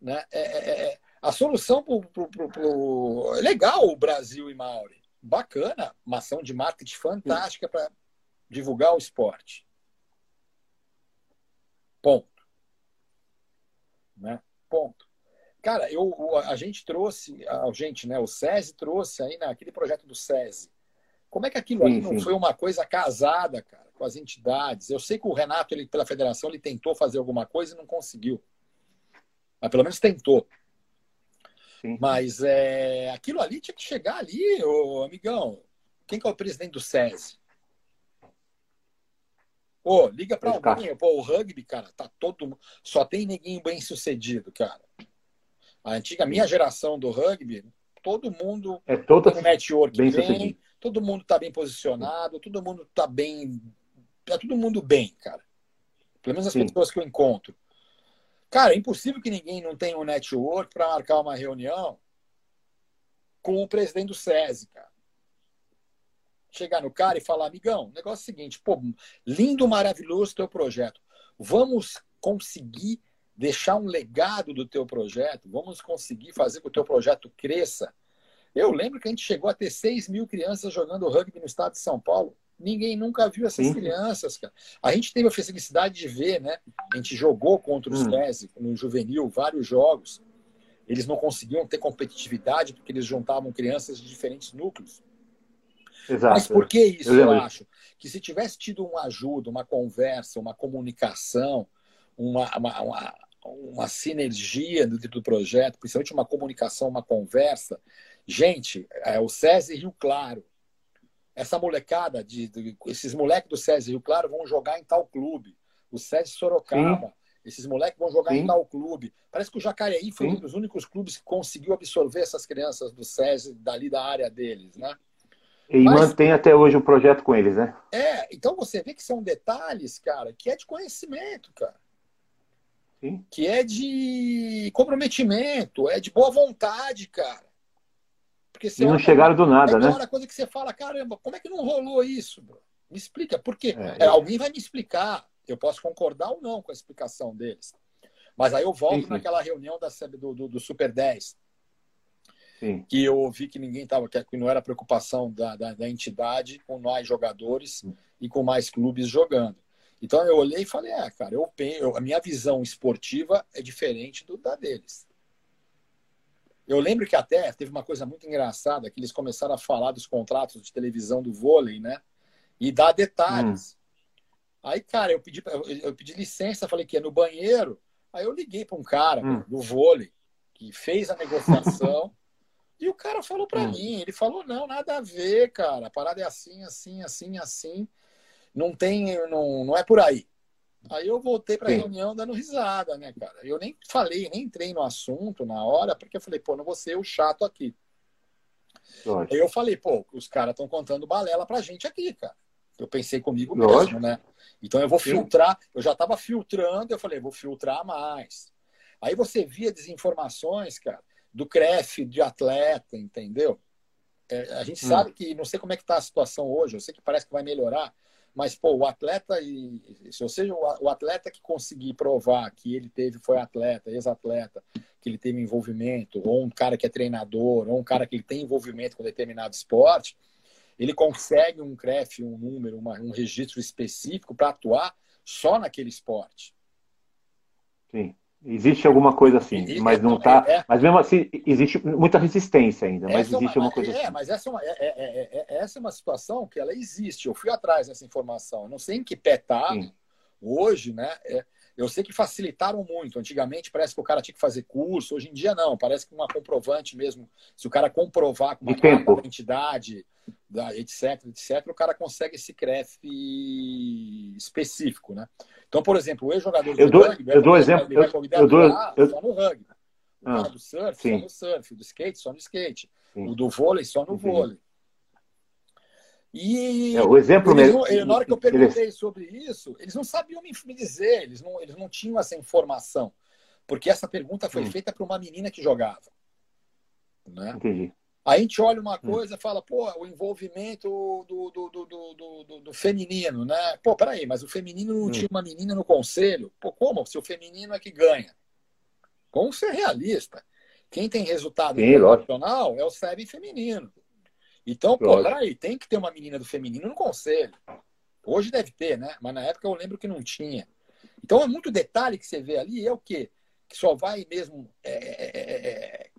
Né? É, é, é, é a solução para o. É legal o Brasil e Mauri. Bacana. Uma ação de marketing fantástica para divulgar o esporte. Ponto. Né? Ponto. Cara, eu, a gente trouxe, a gente, né? O SESI trouxe aí naquele projeto do SESI. Como é que aquilo ali não foi uma coisa casada, cara, com as entidades? Eu sei que o Renato, ele, pela federação, ele tentou fazer alguma coisa e não conseguiu. Mas pelo menos tentou. Sim. Mas é, aquilo ali tinha que chegar ali, ô, amigão. Quem que é o presidente do SESI? Ô, liga pra alguém. Pô, o rugby, cara, tá todo. Só tem ninguém bem sucedido, cara. A antiga, minha geração do rugby, todo mundo é toda tem um network bem, bem todo mundo tá bem posicionado, todo mundo tá bem. Tá todo mundo bem, cara. Pelo menos as Sim. pessoas que eu encontro. Cara, é impossível que ninguém não tenha um network para marcar uma reunião com o presidente do SESI, cara chegar no cara e falar, amigão, negócio é o seguinte, pô, lindo, maravilhoso teu projeto. Vamos conseguir deixar um legado do teu projeto, vamos conseguir fazer com que o teu projeto cresça. Eu lembro que a gente chegou a ter 6 mil crianças jogando rugby no estado de São Paulo. Ninguém nunca viu essas Sim. crianças, cara. A gente teve a felicidade de ver, né? A gente jogou contra os hum. no juvenil, vários jogos. Eles não conseguiam ter competitividade porque eles juntavam crianças de diferentes núcleos. Exato. Mas por que isso, eu, eu acho? Que se tivesse tido uma ajuda, uma conversa, uma comunicação, uma, uma, uma, uma sinergia dentro do projeto, principalmente uma comunicação, uma conversa. Gente, é, o SESI Rio Claro, essa molecada, de, de, esses moleques do SESI Rio Claro vão jogar em tal clube. O SESI Sorocaba, Sim. esses moleques vão jogar Sim. em tal clube. Parece que o Jacareí foi Sim. um dos únicos clubes que conseguiu absorver essas crianças do SESI dali da área deles, né? E Mas, mantém até hoje o projeto com eles, né? É, então você vê que são detalhes, cara, que é de conhecimento, cara. Sim. Que é de comprometimento, é de boa vontade, cara. Porque e não chegaram do nada, é né? É coisa que você fala, caramba, como é que não rolou isso, bro? Me explica, por quê? É, é, alguém vai me explicar. Eu posso concordar ou não com a explicação deles. Mas aí eu volto sim, sim. naquela reunião da, do, do, do Super 10 Sim. que eu ouvi que ninguém estava, que não era preocupação da, da, da, entidade com mais jogadores Sim. e com mais clubes jogando. Então eu olhei e falei, é, cara, eu, eu, a minha visão esportiva é diferente do da deles. Eu lembro que até teve uma coisa muito engraçada, que eles começaram a falar dos contratos de televisão do vôlei, né? E dar detalhes. Hum. Aí, cara, eu pedi, eu, pedi licença, falei que ia no banheiro. Aí eu liguei para um cara hum. do vôlei que fez a negociação (laughs) E o cara falou para hum. mim, ele falou, não, nada a ver, cara. A parada é assim, assim, assim, assim. Não tem, não, não é por aí. Aí eu voltei para a reunião dando risada, né, cara? Eu nem falei, nem entrei no assunto na hora, porque eu falei, pô, não vou ser o chato aqui. Lógico. Aí eu falei, pô, os caras estão contando balela pra gente aqui, cara. Eu pensei comigo Lógico. mesmo, né? Então eu vou Sim. filtrar, eu já estava filtrando, eu falei, vou filtrar mais. Aí você via desinformações, cara do CREF de atleta, entendeu? É, a gente hum. sabe que, não sei como é que está a situação hoje, eu sei que parece que vai melhorar, mas, pô, o atleta, e, ou seja, o atleta que conseguir provar que ele teve, foi atleta, ex-atleta, que ele teve envolvimento, ou um cara que é treinador, ou um cara que ele tem envolvimento com determinado esporte, ele consegue um CREF, um número, uma, um registro específico para atuar só naquele esporte. Sim. Existe alguma coisa assim, mas não está. É, é, mas mesmo assim, existe muita resistência ainda, mas é existe uma, uma coisa é, assim. mas essa é, uma, é, é, essa é uma situação que ela existe. Eu fui atrás dessa informação. não sei em que pé está hoje, né? Eu sei que facilitaram muito. Antigamente parece que o cara tinha que fazer curso, hoje em dia não. Parece que uma comprovante mesmo, se o cara comprovar com uma entidade, da, etc, etc, o cara consegue esse CREF específico, né? Então, por exemplo, o ex-jogador do dou, rugby, eu dou exemplo, eu, eu dou, eu, só no rugby. O ah, cara do surf, sim. só no surf. O do skate, só no skate. Sim. O do vôlei, só no vôlei. E é, o exemplo mesmo. na hora que eu perguntei sobre isso, eles não sabiam me, me dizer, eles não, eles não tinham essa informação. Porque essa pergunta foi hum. feita para uma menina que jogava. Né? Entendi. Aí a gente olha uma hum. coisa e fala, pô, o envolvimento do, do, do, do, do, feminino, né? Pô, peraí, mas o feminino não hum. tinha uma menina no conselho? Pô, como? Se o feminino é que ganha. Vamos ser realista. Quem tem resultado Sim, internacional é o SEB feminino. Então, pô, peraí, tem que ter uma menina do feminino no conselho. Hoje deve ter, né? Mas na época eu lembro que não tinha. Então é muito detalhe que você vê ali, é o quê? que só vai mesmo é, é, é,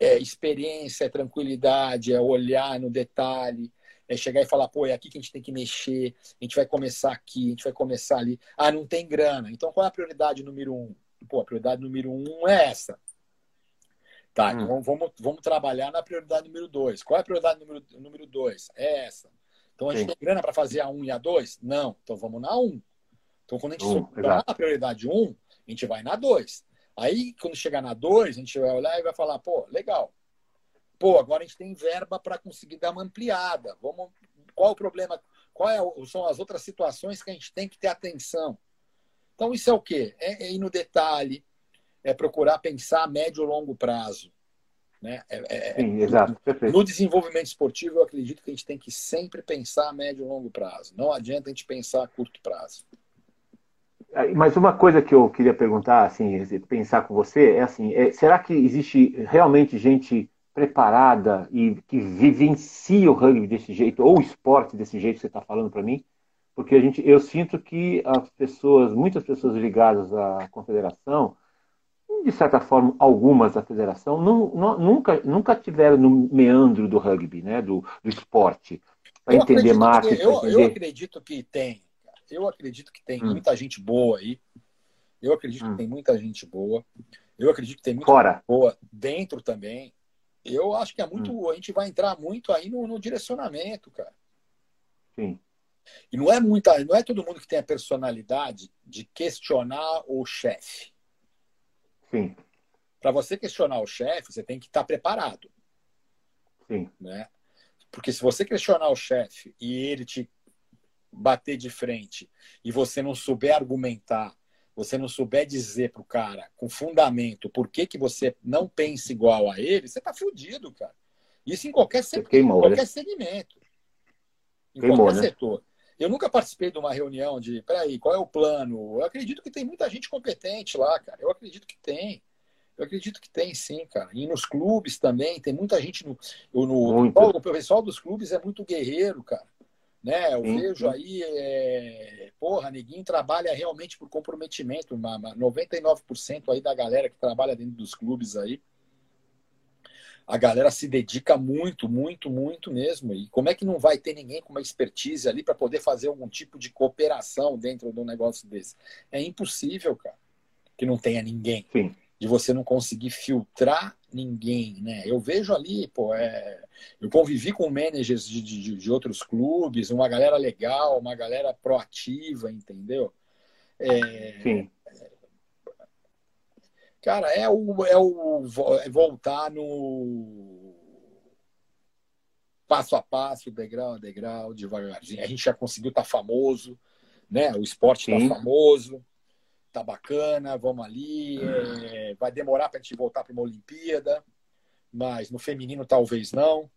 é experiência, é tranquilidade, é olhar no detalhe, é chegar e falar, pô, é aqui que a gente tem que mexer, a gente vai começar aqui, a gente vai começar ali. Ah, não tem grana. Então qual é a prioridade número um? Pô, a prioridade número um é essa. Tá, hum. então vamos, vamos trabalhar na prioridade número dois. Qual é a prioridade número, número dois? É essa. Então a gente Sim. tem grana para fazer a um e a dois? Não. Então vamos na um. Então quando a gente um, na prioridade um, a gente vai na dois. Aí, quando chegar na dois, a gente vai olhar e vai falar, pô, legal, Pô, agora a gente tem verba para conseguir dar uma ampliada. Vamos, qual o problema? Qual é, são as outras situações que a gente tem que ter atenção? Então, isso é o quê? É, é ir no detalhe, é procurar pensar a médio e longo prazo. Né? É, é, é Sim, exato. Perfeito. No desenvolvimento esportivo, eu acredito que a gente tem que sempre pensar a médio e longo prazo. Não adianta a gente pensar a curto prazo. Mas uma coisa que eu queria perguntar, assim, pensar com você, é assim, é, será que existe realmente gente preparada e que vivencia o rugby desse jeito, ou o esporte desse jeito que você está falando para mim, porque a gente, eu sinto que as pessoas, muitas pessoas ligadas à confederação, de certa forma, algumas da federação, não, não, nunca, nunca tiveram no meandro do rugby, né, do, do esporte, para entender marketing. Eu, entender... eu acredito que tem, eu acredito que tem hum. muita gente boa aí, eu acredito hum. que tem muita gente boa, eu acredito que tem muita Fora. gente boa dentro também, eu acho que é muito. Hum. A gente vai entrar muito aí no, no, direcionamento, cara. Sim. E não é muita, não é todo mundo que tem a personalidade de questionar o chefe. Sim. Para você questionar o chefe, você tem que estar tá preparado. Sim. Né? Porque se você questionar o chefe e ele te bater de frente e você não souber argumentar você não souber dizer pro cara com fundamento por que, que você não pensa igual a ele, você tá fudido, cara. Isso em qualquer, queimou, em qualquer né? segmento. Em queimou, qualquer né? setor. Eu nunca participei de uma reunião de, peraí, qual é o plano? Eu acredito que tem muita gente competente lá, cara. Eu acredito que tem. Eu acredito que tem, sim, cara. E nos clubes também, tem muita gente no. no o pessoal dos clubes é muito guerreiro, cara. Né? Eu sim, vejo sim. aí, é... porra, Neguinho trabalha realmente por comprometimento. 99% aí da galera que trabalha dentro dos clubes aí, a galera se dedica muito, muito, muito mesmo. E como é que não vai ter ninguém com uma expertise ali para poder fazer algum tipo de cooperação dentro de um negócio desse? É impossível, cara, que não tenha ninguém. Sim de você não conseguir filtrar ninguém, né? Eu vejo ali, pô, é... eu convivi com managers de, de, de, outros clubes, uma galera legal, uma galera proativa, entendeu? É... Sim. Cara, é o, é o é voltar no passo a passo, degrau a degrau, devagarzinho. A gente já conseguiu estar tá famoso, né? O esporte está famoso tá bacana, vamos ali. É, vai demorar para a gente voltar para uma Olimpíada, mas no feminino talvez não.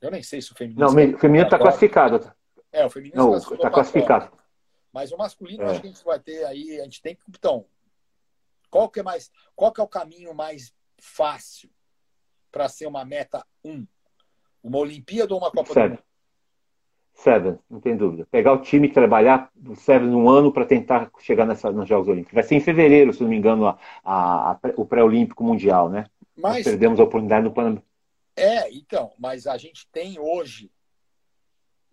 Eu nem sei se o feminino. Não, o feminino está classificado. É, o feminino está classificado. Mas o masculino, é. acho que a gente vai ter aí. A gente tem que. Então, qual que é mais. Qual que é o caminho mais fácil para ser uma meta 1? Um? Uma Olimpíada ou uma Copa Sério? do Mundo? Seven, não tem dúvida. Pegar o time e trabalhar o Seven um ano para tentar chegar nessa, nos Jogos Olímpicos. Vai ser em fevereiro, se não me engano, a, a, a o pré-olímpico mundial, né? Mas, Nós perdemos a oportunidade no Pan. É, então, mas a gente tem hoje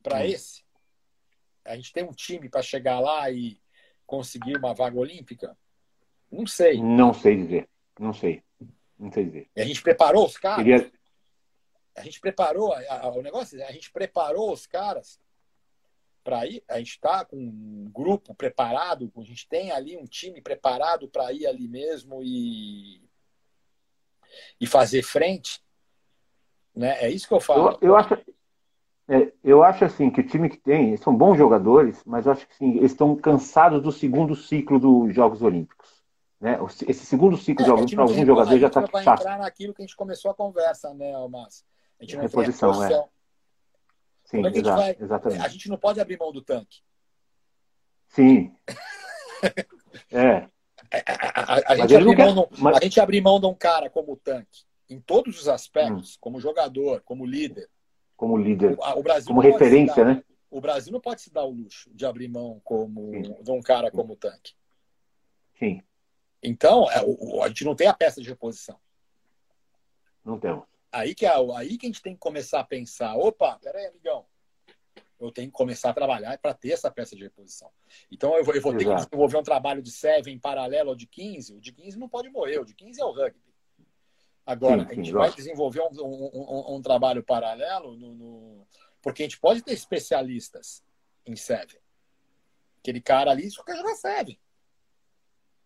para esse. A gente tem um time para chegar lá e conseguir uma vaga olímpica? Não sei. Não sei dizer. Não sei. Não sei dizer. E a gente preparou os caras? Queria a gente preparou a, a, o negócio, a gente preparou os caras para ir. A gente está com um grupo preparado, a gente tem ali um time preparado para ir ali mesmo e e fazer frente. Né? É isso que eu falo. Eu, eu acho, é, eu acho assim que o time que tem são bons jogadores, mas eu acho que sim, eles estão cansados do segundo ciclo dos Jogos Olímpicos. Né? Esse segundo ciclo é, de para alguns jogadores já está chato. vai entrar naquilo que a gente começou a conversa, né, Márcio? A gente não reposição, tem a posição. É. Sim, é exato, vai... exatamente. A gente não pode abrir mão do tanque. Sim. (laughs) é. A, a, a, gente abrir quer... mão, Mas... a gente abrir mão de um cara como o tanque, em todos os aspectos, hum. como jogador, como líder. Como líder. O, o Brasil como referência, dar, né? O Brasil não pode se dar o luxo de abrir mão como, de um cara como o tanque. Sim. Então, é, a gente não tem a peça de reposição. Não temos. Aí que, é, aí que a gente tem que começar a pensar: opa, peraí, amigão, eu tenho que começar a trabalhar para ter essa peça de reposição. Então, eu vou, eu vou ter que desenvolver um trabalho de 7 em paralelo ao de 15. O de 15 não pode morrer, o de 15 é o rugby. Agora, sim, sim, a gente vai desenvolver um, um, um, um trabalho paralelo, no, no, porque a gente pode ter especialistas em Seven. Aquele cara ali só quer jogar Seven.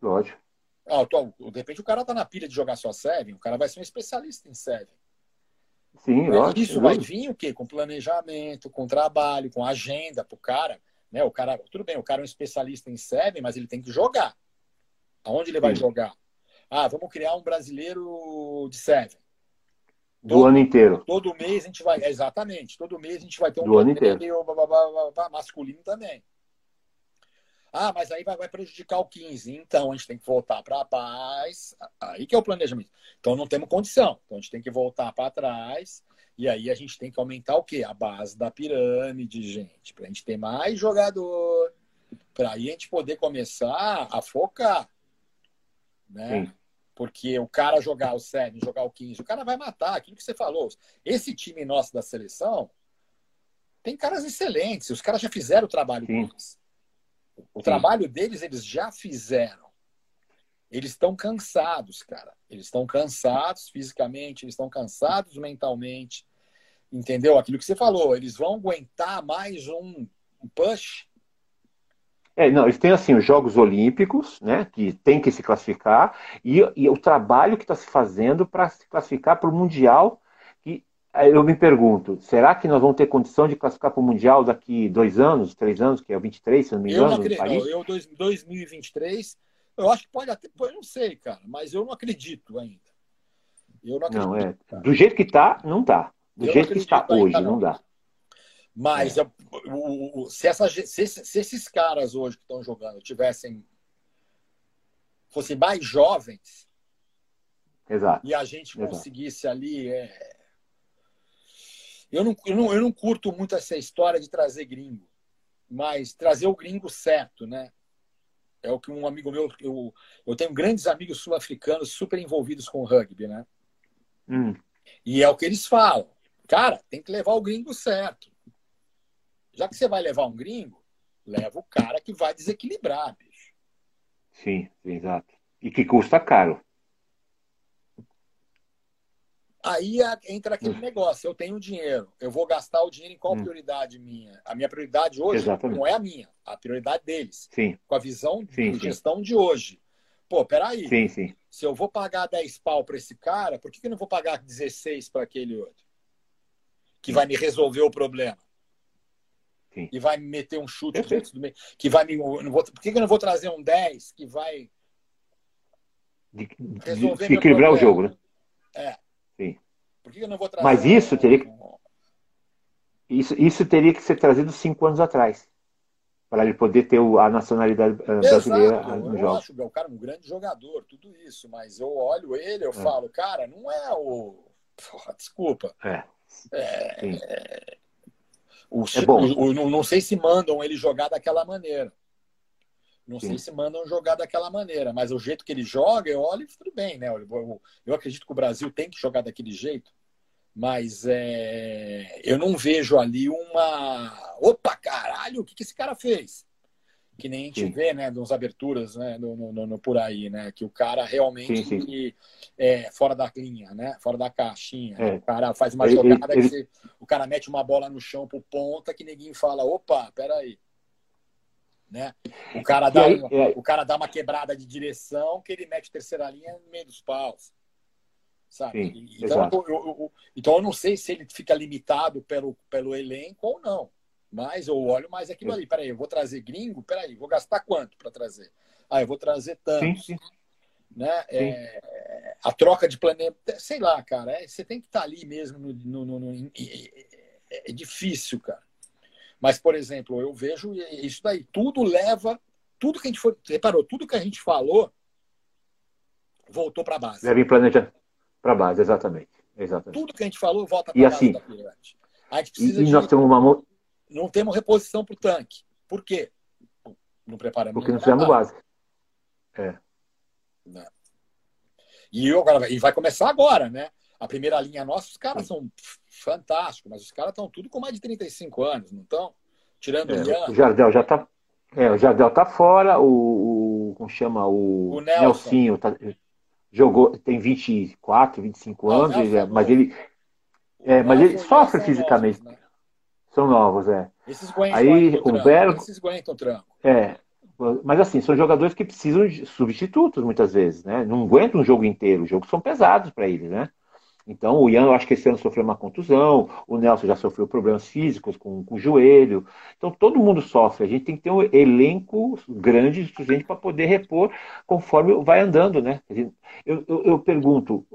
Lógico. Ah, tô, de repente o cara tá na pilha de jogar só Seven, o cara vai ser um especialista em Seven. Sim, lógico. Isso vai vir o quê? Com planejamento, com trabalho, com agenda pro cara. Né? O cara, tudo bem, o cara é um especialista em Seven, mas ele tem que jogar. Aonde ele vai jogar? Ah, vamos criar um brasileiro de Seven. Do todo, ano inteiro. Todo mês a gente vai. Exatamente, todo mês a gente vai ter um Do ano inteiro. masculino também. Ah, mas aí vai, vai, prejudicar o 15. Então a gente tem que voltar para a paz. Aí que é o planejamento. Então não temos condição. Então a gente tem que voltar para trás. E aí a gente tem que aumentar o quê? A base da pirâmide, gente. Para a gente ter mais jogador. Para aí a gente poder começar a focar. Né? Sim. Porque o cara jogar o 7, jogar o 15, o cara vai matar. Aquilo que você falou. Esse time nosso da seleção tem caras excelentes. Os caras já fizeram o trabalho deles. O Sim. trabalho deles, eles já fizeram. Eles estão cansados, cara. Eles estão cansados fisicamente, eles estão cansados mentalmente. Entendeu? Aquilo que você falou. Eles vão aguentar mais um, push. É, não, eles têm assim os Jogos Olímpicos, né, que tem que se classificar, e, e o trabalho que está se fazendo para se classificar para o Mundial eu me pergunto, será que nós vamos ter condição de classificar para o Mundial daqui dois anos, três anos, que é o 23, se não me engano? Eu não acredito. Eu, 2023, eu acho que pode até, eu não sei, cara, mas eu não acredito ainda. Eu não acredito. Não, é. Do jeito que está, não está. Do eu jeito que está hoje, não. não dá. Mas é. o, o, se, essa, se, se, esses caras hoje que estão jogando tivessem. fossem mais jovens. Exato. E a gente conseguisse Exato. ali. É, eu não, eu, não, eu não curto muito essa história de trazer gringo, mas trazer o gringo certo, né? É o que um amigo meu. Eu, eu tenho grandes amigos sul-africanos super envolvidos com o rugby, né? Hum. E é o que eles falam. Cara, tem que levar o gringo certo. Já que você vai levar um gringo, leva o cara que vai desequilibrar, bicho. Sim, exato. E que custa caro. Aí entra aquele negócio, eu tenho dinheiro, eu vou gastar o dinheiro em qual hum. prioridade minha? A minha prioridade hoje Exatamente. não é a minha, a prioridade deles. Sim. Com a visão sim, de sim. gestão de hoje. Pô, peraí. Sim, sim. Se eu vou pagar 10 pau para esse cara, por que, que eu não vou pagar 16 para aquele outro? Que sim. vai me resolver o problema. Sim. E vai me meter um chute dentro do meio. Que vai me. Não vou, por que, que eu não vou trazer um 10 que vai. De, resolver de equilibrar o jogo, né? É. Por que eu não vou trazer? Mas isso teria que... isso, isso teria que ser trazido cinco anos atrás para ele poder ter a nacionalidade eh, brasileira Exato, no jogo. Eu acho o cara um grande jogador, tudo isso, mas eu olho ele, eu é. falo, cara, não é o. Porra, desculpa. É. É, é... O, é bom. O, o, não sei se mandam ele jogar daquela maneira. Não Sim. sei se mandam jogar daquela maneira, mas o jeito que ele joga, eu olho tudo bem, né? Eu, eu acredito que o Brasil tem que jogar daquele jeito, mas é, eu não vejo ali uma. Opa, caralho, o que, que esse cara fez? Que nem a gente sim. vê, né, nas aberturas, né, no, no, no, por aí, né, que o cara realmente sim, sim. é fora da linha, né, fora da caixinha. É. O cara faz uma jogada ele, que ele... Você, o cara mete uma bola no chão pro ponta que ninguém fala, opa, peraí. Né? O, cara dá aí, uma, é... o cara dá uma quebrada de direção que ele mete terceira linha no meio dos paus. Sabe? Sim, então, eu, eu, eu, então eu não sei se ele fica limitado pelo, pelo elenco ou não. Mas eu olho mais aquilo ali. Peraí, eu vou trazer gringo? Peraí, vou gastar quanto para trazer? Ah, eu vou trazer tanto. Sim, sim. Né? É, a troca de planeta, sei lá, cara, é, você tem que estar tá ali mesmo. No, no, no, no é, é difícil, cara. Mas, por exemplo, eu vejo isso daí. Tudo leva. Tudo que a gente foi. Reparou, tudo que a gente falou voltou para a base. Leva em planejamento para a base, exatamente. exatamente. Tudo que a gente falou volta para a base assim, da pirâmide. A gente precisa e, e nós de... temos uma. Não temos reposição para o tanque. Por quê? Não preparamos Porque não fizemos base. É. Né? E, eu, agora, e vai começar agora, né? A primeira linha nossa, os caras são fantásticos, mas os caras estão tudo com mais de 35 anos, não estão? Tirando é, o Ian. O Jardel já tá. É, o Jardel tá fora, o, o como chama? O, O Nelson. Nelsinho tá- jogou, tem 24, 25 Não, anos, Nelson é- é mas ele é, mas ele sofre são fisicamente. novos, né? São novos, é. Esses aguentam, Aí, o Bergo- Esses aguentam tranco. É, mas assim, são jogadores que precisam de substitutos muitas vezes, né? Não aguentam um jogo inteiro, os jogos são pesados para eles, né? Então, o Ian, eu acho que esse ano sofreu uma contusão, o Nelson já sofreu problemas físicos com, com o joelho. Então, todo mundo sofre. A gente tem que ter um elenco grande suficiente para poder repor conforme vai andando, né? Eu, eu, eu pergunto,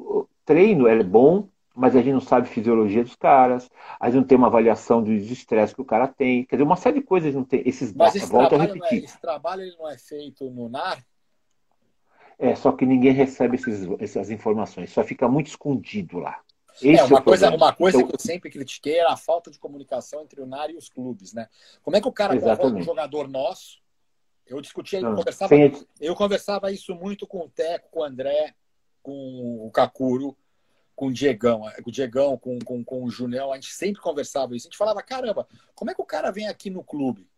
treino é bom, mas a gente não sabe a fisiologia dos caras, a gente não tem uma avaliação do estresse que o cara tem. Quer dizer, uma série de coisas não tem. Esses Mas dados, esse volta a é, repetir. esse trabalho ele não é feito no NAR? É, só que ninguém recebe esses, essas informações, só fica muito escondido lá. Esse É, é o uma coisa, problema. uma coisa Então, que eu sempre critiquei era a falta de comunicação entre o NAR e os clubes, né? Como é que o cara convoca um Exatamente. jogador nosso? Eu discutia, eu não, conversava, sem- eu conversava isso muito com o Teco, com o André, com o Kakuro, com o Diegão, com o Diegão, com, com, com o Junel, a gente sempre conversava isso. A gente falava, caramba, como é que o cara vem aqui no clube?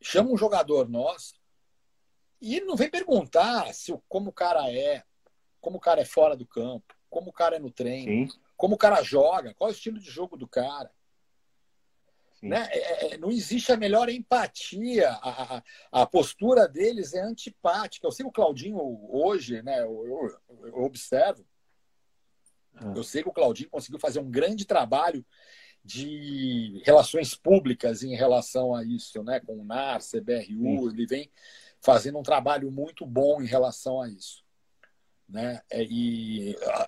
Chama um jogador nosso e ele não vem perguntar se, o- como o cara é, como o cara é fora do campo, como o cara é no treino, sim, como o cara joga, qual é o estilo de jogo do cara. sim. Né? É- é- não existe a melhor empatia. A, a- a postura deles é antipática. Eu sei que o Claudinho hoje, né, eu, eu- eu observo, Ah. eu sei que o Claudinho conseguiu fazer um grande trabalho de relações públicas em relação a isso, né? com o NAR, CBRU, ele vem fazendo um trabalho muito bom em relação a isso. Né? É, E ah,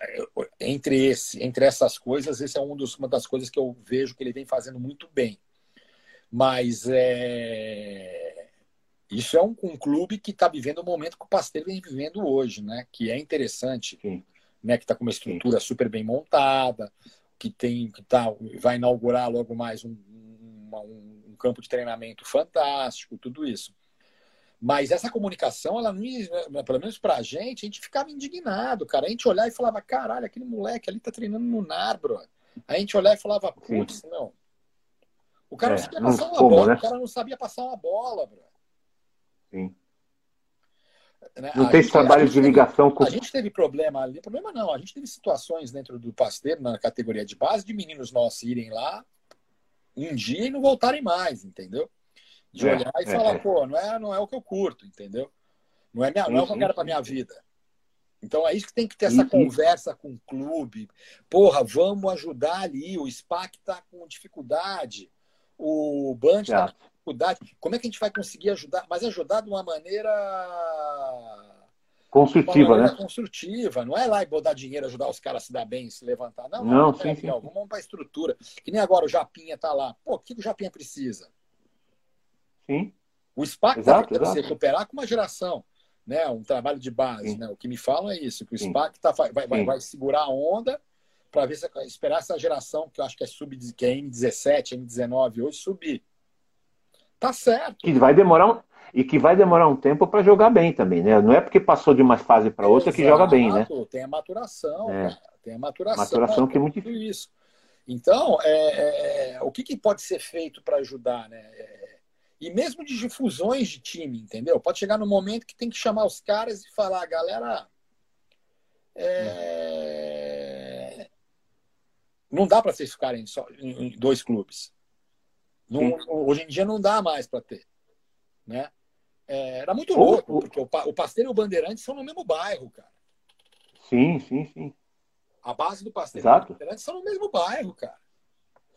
entre, esse, entre essas coisas, esse é um dos, uma das coisas que eu vejo que ele vem fazendo muito bem. Mas é, isso é um, um clube que está vivendo o momento que o Pasteiro vem vivendo hoje, né? que é interessante, Sim. né? que está com uma estrutura super bem montada, que tem que tá, vai inaugurar logo mais um, um- um campo de treinamento fantástico, tudo isso. Mas essa comunicação, ela não, né, pelo menos pra gente, a gente ficava indignado, cara. A gente olhava e falava, caralho, aquele moleque ali tá treinando no NAR, bro. A gente olhava e falava, putz, não. O cara É, não sabia passar uma como, bola, né? o cara não sabia passar uma bola, bro. Sim. Né? Não A tem gente- esse trabalho de teve- ligação com. A gente teve problema ali, problema não, a gente teve situações dentro do Pasteiro, na categoria de base, de meninos nossos irem lá um dia e não voltarem mais, entendeu? De É, olhar e é, falar, é. pô, não é, não é o que eu curto, entendeu? Não é, minha, não é o que eu sim, quero sim. minha vida. Então é isso que tem que ter essa e- conversa com o clube. Porra, vamos ajudar ali. O SPAC tá com dificuldade. O Band tá Certo. com dificuldade. Como é que a gente vai conseguir ajudar? Mas ajudar de uma maneira Construtiva, uma maneira né? construtiva. Não é lá e botar dinheiro, ajudar os caras a se dar bem, se levantar. Não, Não, peraí, sim, ó, sim. Vamos para a estrutura. Que nem agora o Japinha tá lá. Pô, o que o Japinha precisa? Sim. O SPAC Exato, está tentando se exato. recuperar com uma geração, né? um trabalho de base. Sim. Né? O que me falam é isso, que o Sim. SPAC tá, vai, vai, vai segurar a onda para ver se esperar essa geração, que eu acho que é sub que é M17, M19 hoje, subir. Tá certo. Que vai demorar um... E que vai demorar um tempo para jogar bem também, né? Não é porque passou de uma fase para outra que joga bem, né? Exato, Tem a maturação, É. cara. Tem a maturação. Maturação que é muito isso. Então, é, é, é, o que, que pode ser feito para ajudar, né? E mesmo de difusões de time, entendeu? Pode chegar no momento que tem que chamar os caras e falar, galera, é, não dá para vocês ficarem só em dois clubes. Não- hoje em dia não dá mais para ter, né? É, era muito Ou- louco, ou- porque o, o Pasteiro e o Bandeirantes são no mesmo bairro, cara. Sim, sim, sim. A base do Pasteiro Exato. e o Bandeirantes são no mesmo bairro, cara.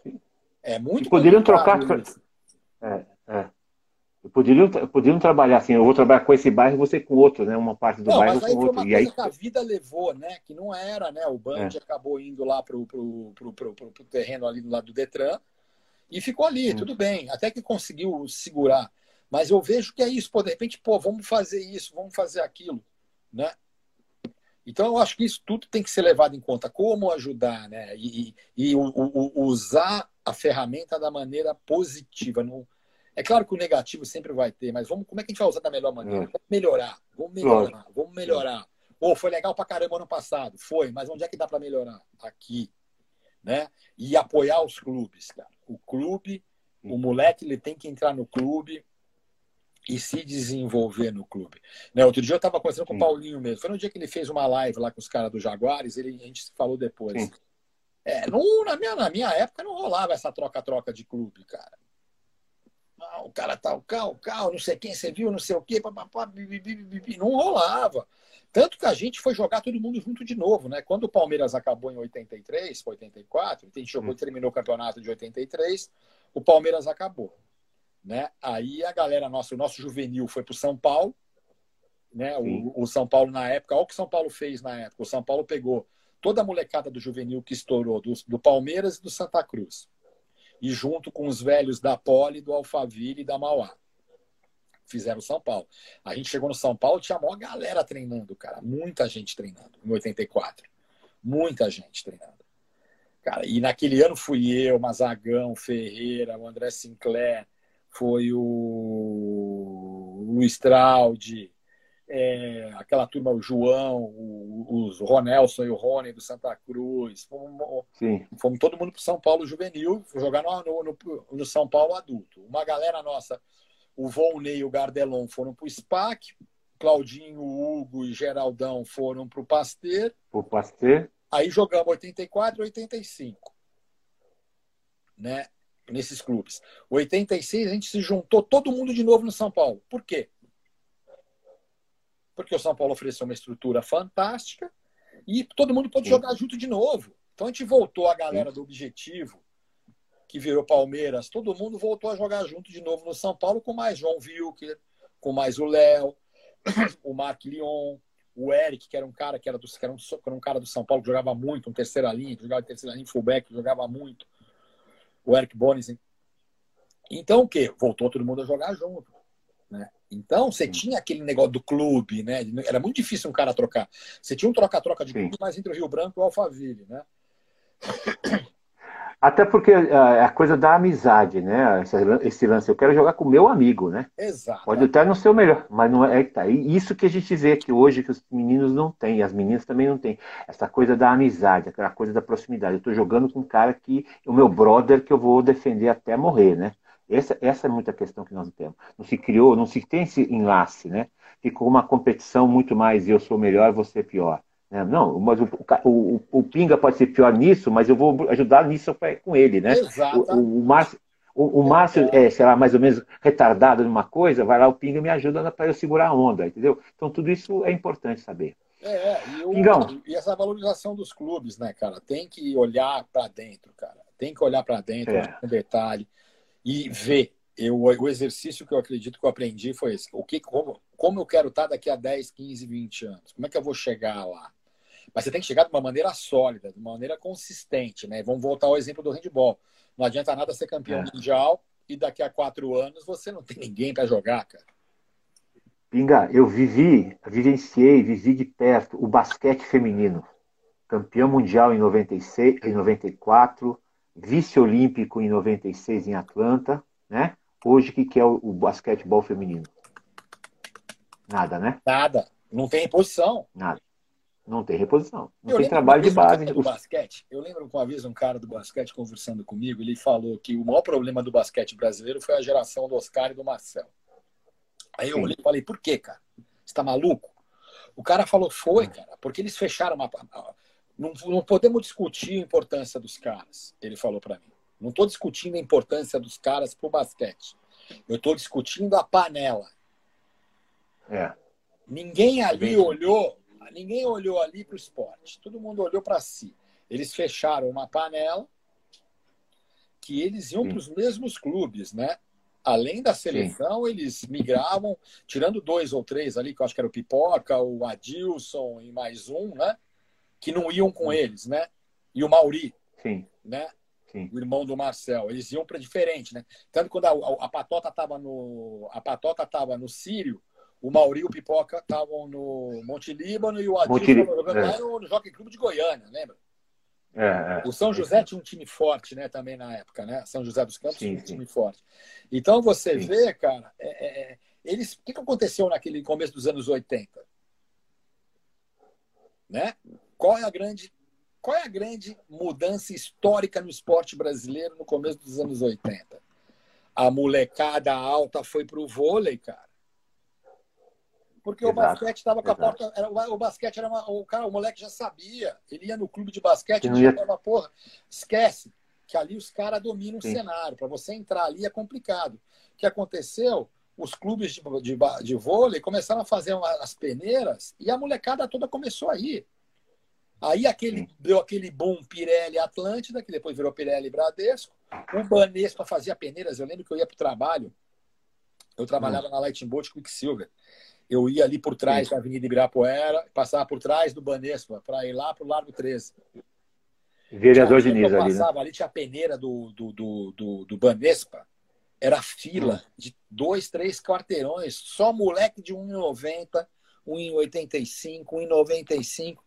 Sim. É muito E poderiam trocar-. É, é. Poderiam, poderiam trabalhar assim, eu vou trabalhar com esse bairro, você com outro, né? Uma parte do Não, bairro com outro. E aí, a vida levou, né? Que não era, né? O Band É. acabou indo lá pro, pro, pro, pro, pro- pro terreno ali do lado do Detran e ficou ali, Hum. tudo bem. Até que conseguiu segurar. Mas eu vejo que é isso, pô, de repente, pô, vamos fazer isso, vamos fazer aquilo, né? Então eu acho que isso tudo tem que ser levado em conta. Como ajudar, né? E, e, e o- o- usar a ferramenta da maneira positiva. Não, É claro que o negativo sempre vai ter, mas vamos, como é que a gente vai usar da melhor maneira? É. Vamos melhorar, vamos melhorar, vamos melhorar. Ou foi legal pra caramba ano passado, foi, mas onde é que dá para melhorar? Aqui, né? E apoiar os clubes, cara. O clube, o moleque, ele tem que entrar no clube e se desenvolver no clube. Né? Outro dia eu estava conversando com o Paulinho mesmo. Foi no dia que ele fez uma live lá com os caras do Jaguares, ele, a gente falou depois. É, não, na, minha, na minha época não rolava essa troca-troca de clube, cara. Não, o cara tá o carro, o carro, não sei quem você viu, não sei o quê, papapá, não rolava. Tanto que a gente foi jogar todo mundo junto de novo, né? Quando o Palmeiras acabou em 83, 84, a gente jogou e hum. terminou o campeonato de 83, o Palmeiras acabou. Né? Aí a galera nossa, o nosso juvenil foi para o São Paulo, né? O, o, São Paulo na época, olha o que o São Paulo fez na época. O São Paulo pegou toda a molecada do juvenil que estourou do, do Palmeiras e do Santa Cruz. E junto com os velhos da Poli, do Alphaville e da Mauá. Fizeram São Paulo. A gente chegou no São Paulo, tinha a maior galera treinando, cara. Muita gente treinando, em 84. Muita gente treinando. Cara, e naquele ano fui eu, Mazagão, Ferreira, o André Sinclair, foi o Luiz Traude, é, aquela turma, o João, o, os Ronelson e o Rony do Santa Cruz. Fomos, fomos todo mundo para São Paulo juvenil, jogar no, no, no, São Paulo adulto. Uma galera nossa, o Volney e o Gardelon foram para o SPAC, Claudinho, Hugo e Geraldão foram para o Pasteur. O Pasteur. Aí jogamos 84 e 85. Né? Nesses clubes. 86 a gente se juntou todo mundo de novo no São Paulo. Por quê? Porque o São Paulo ofereceu uma estrutura fantástica e todo mundo pôde jogar junto de novo. Então a gente voltou a galera do objetivo, que virou Palmeiras, todo mundo voltou a jogar junto de novo no São Paulo com mais João Wilker, com mais o Léo, (coughs) o Mark Lyon, o Eric, que era um cara que era, do, que era, um, que era um cara do São Paulo que jogava muito, um terceira linha, que jogava terceira linha, fullback, que jogava muito. O Eric Bonis. Então o quê? Voltou todo mundo a jogar junto. Né? Então você Sim. tinha aquele negócio do clube, né? Era muito difícil um cara trocar. Você tinha um troca-troca de clube, mas entre o Rio Branco e o Alphaville, né? (coughs) Até porque é a coisa da amizade, né? Esse lance, eu quero jogar com o meu amigo, né? Exato. Pode até não ser o melhor, mas não é, é que tá. E isso que a gente vê que hoje que os meninos não têm, e as meninas também não têm. Essa coisa da amizade, aquela coisa da proximidade. Eu tô jogando com um cara que, o meu brother, que eu vou defender até morrer, né? Essa, essa é muita questão que nós temos. Não se criou, não se tem esse enlace, né? Ficou uma competição muito mais eu sou melhor, você é pior. É, não, mas o, o, o, Pinga pode ser pior nisso, mas eu vou ajudar nisso com ele, né? Exato. O, o, Márcio, o, o Márcio é, sei lá, mais ou menos retardado numa coisa, vai lá, o Pinga me ajuda para eu segurar a onda, entendeu? Então tudo isso é importante saber. É, e, o, e essa valorização dos clubes, né, cara? Tem que olhar para dentro, cara. Tem que olhar para dentro, é. com detalhe, e ver. Eu, o exercício que eu acredito que eu aprendi foi esse. O que, como, como eu quero estar daqui a 10, 15, 20 anos? Como é que eu vou chegar lá? Mas você tem que chegar de uma maneira sólida, de uma maneira consistente, né? Vamos voltar ao exemplo do handball. Não adianta nada ser campeão é. mundial e daqui a quatro anos você não tem ninguém para jogar, cara. Pinga, eu vivi, vivenciei, vivi de perto o basquete feminino. Campeão mundial em 96, em 94, vice-olímpico em 96 em Atlanta, né? Hoje o que, que é o, o basquetebol feminino? Nada, né? Nada. Não tem posição. Nada. Não tem reposição. Não eu tem trabalho de base. Do basquete, eu lembro uma vez um cara do basquete conversando comigo, ele falou que o maior problema do basquete brasileiro foi a geração do Oscar e do Marcel. Aí eu olhei e falei, por quê, cara? Você tá maluco? O cara falou, foi, cara, porque eles fecharam uma. Não, não podemos discutir a importância dos caras, ele falou para mim. Não estou discutindo a importância dos caras pro basquete. Eu estou discutindo a panela. É. Ninguém ali olhou Ninguém olhou ali para o esporte, todo mundo olhou para si. Eles fecharam uma panela que eles iam para os mesmos clubes, né? Além da seleção, Sim. eles migravam, tirando dois ou três ali, que eu acho que era o Pipoca, o Adilson e mais um, né? Que não iam com Sim. eles, né? E o Mauri, Sim. né? Sim. O irmão do Marcel. Eles iam para diferente, né? Tanto quando a, a, a Patota estava no a Patota tava no Sírio, o Mauri e o Pipoca estavam no Monte Líbano e o jogando é. lá no, Jockey Clube de Goiânia, lembra? É, é. O São José tinha um time forte, né, também na época, né? São José dos Campos sim, tinha um time forte. Então você sim. vê, cara, é, é, é, eles, o que, que aconteceu naquele começo dos anos 80? Né? Qual é a grande qual é a grande mudança histórica no esporte brasileiro no começo dos anos 80? A molecada alta foi pro vôlei, cara. Porque exato, o basquete estava com a porta. Era, o basquete era uma, o cara, o moleque já sabia. Ele ia no clube de basquete e ia... falava, porra, esquece que ali os caras dominam Sim. o cenário. Para você entrar ali é complicado. O que aconteceu? Os clubes de, de, de vôlei começaram a fazer as peneiras e a molecada toda começou a ir. Aí aquele, deu aquele boom Pirelli Atlântida, que depois virou Pirelli Bradesco. O Banespa fazia peneiras. Eu lembro que eu ia para o trabalho. Eu trabalhava hum. na Lightning Boat Quicksilver eu ia ali por trás Sim. da Avenida Ibirapuera, passava por trás do Banespa para ir lá para o Largo 13. Vereador Diniz ali, né? passava, né? ali tinha a peneira do, do, do, do, do Banespa, era fila hum. de dois, três quarteirões, só moleque de 1,90, 1,85, 1,95.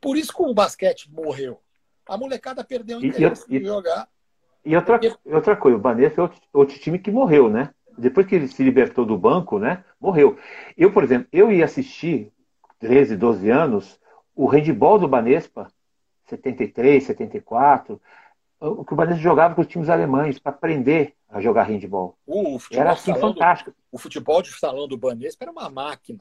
Por isso que o basquete morreu. A molecada perdeu o interesse e, e, de jogar. E outra, Porque... outra coisa, o Banespa é outro, outro time que morreu, né? depois que ele se libertou do banco, né, morreu. Eu, por exemplo, eu ia assistir, 13, 12 anos, o handball do Banespa, 73, 74, o que o Banespa jogava com os times alemães para aprender a jogar handball. O era assim fantástico. Do, o futebol de salão do Banespa era uma máquina.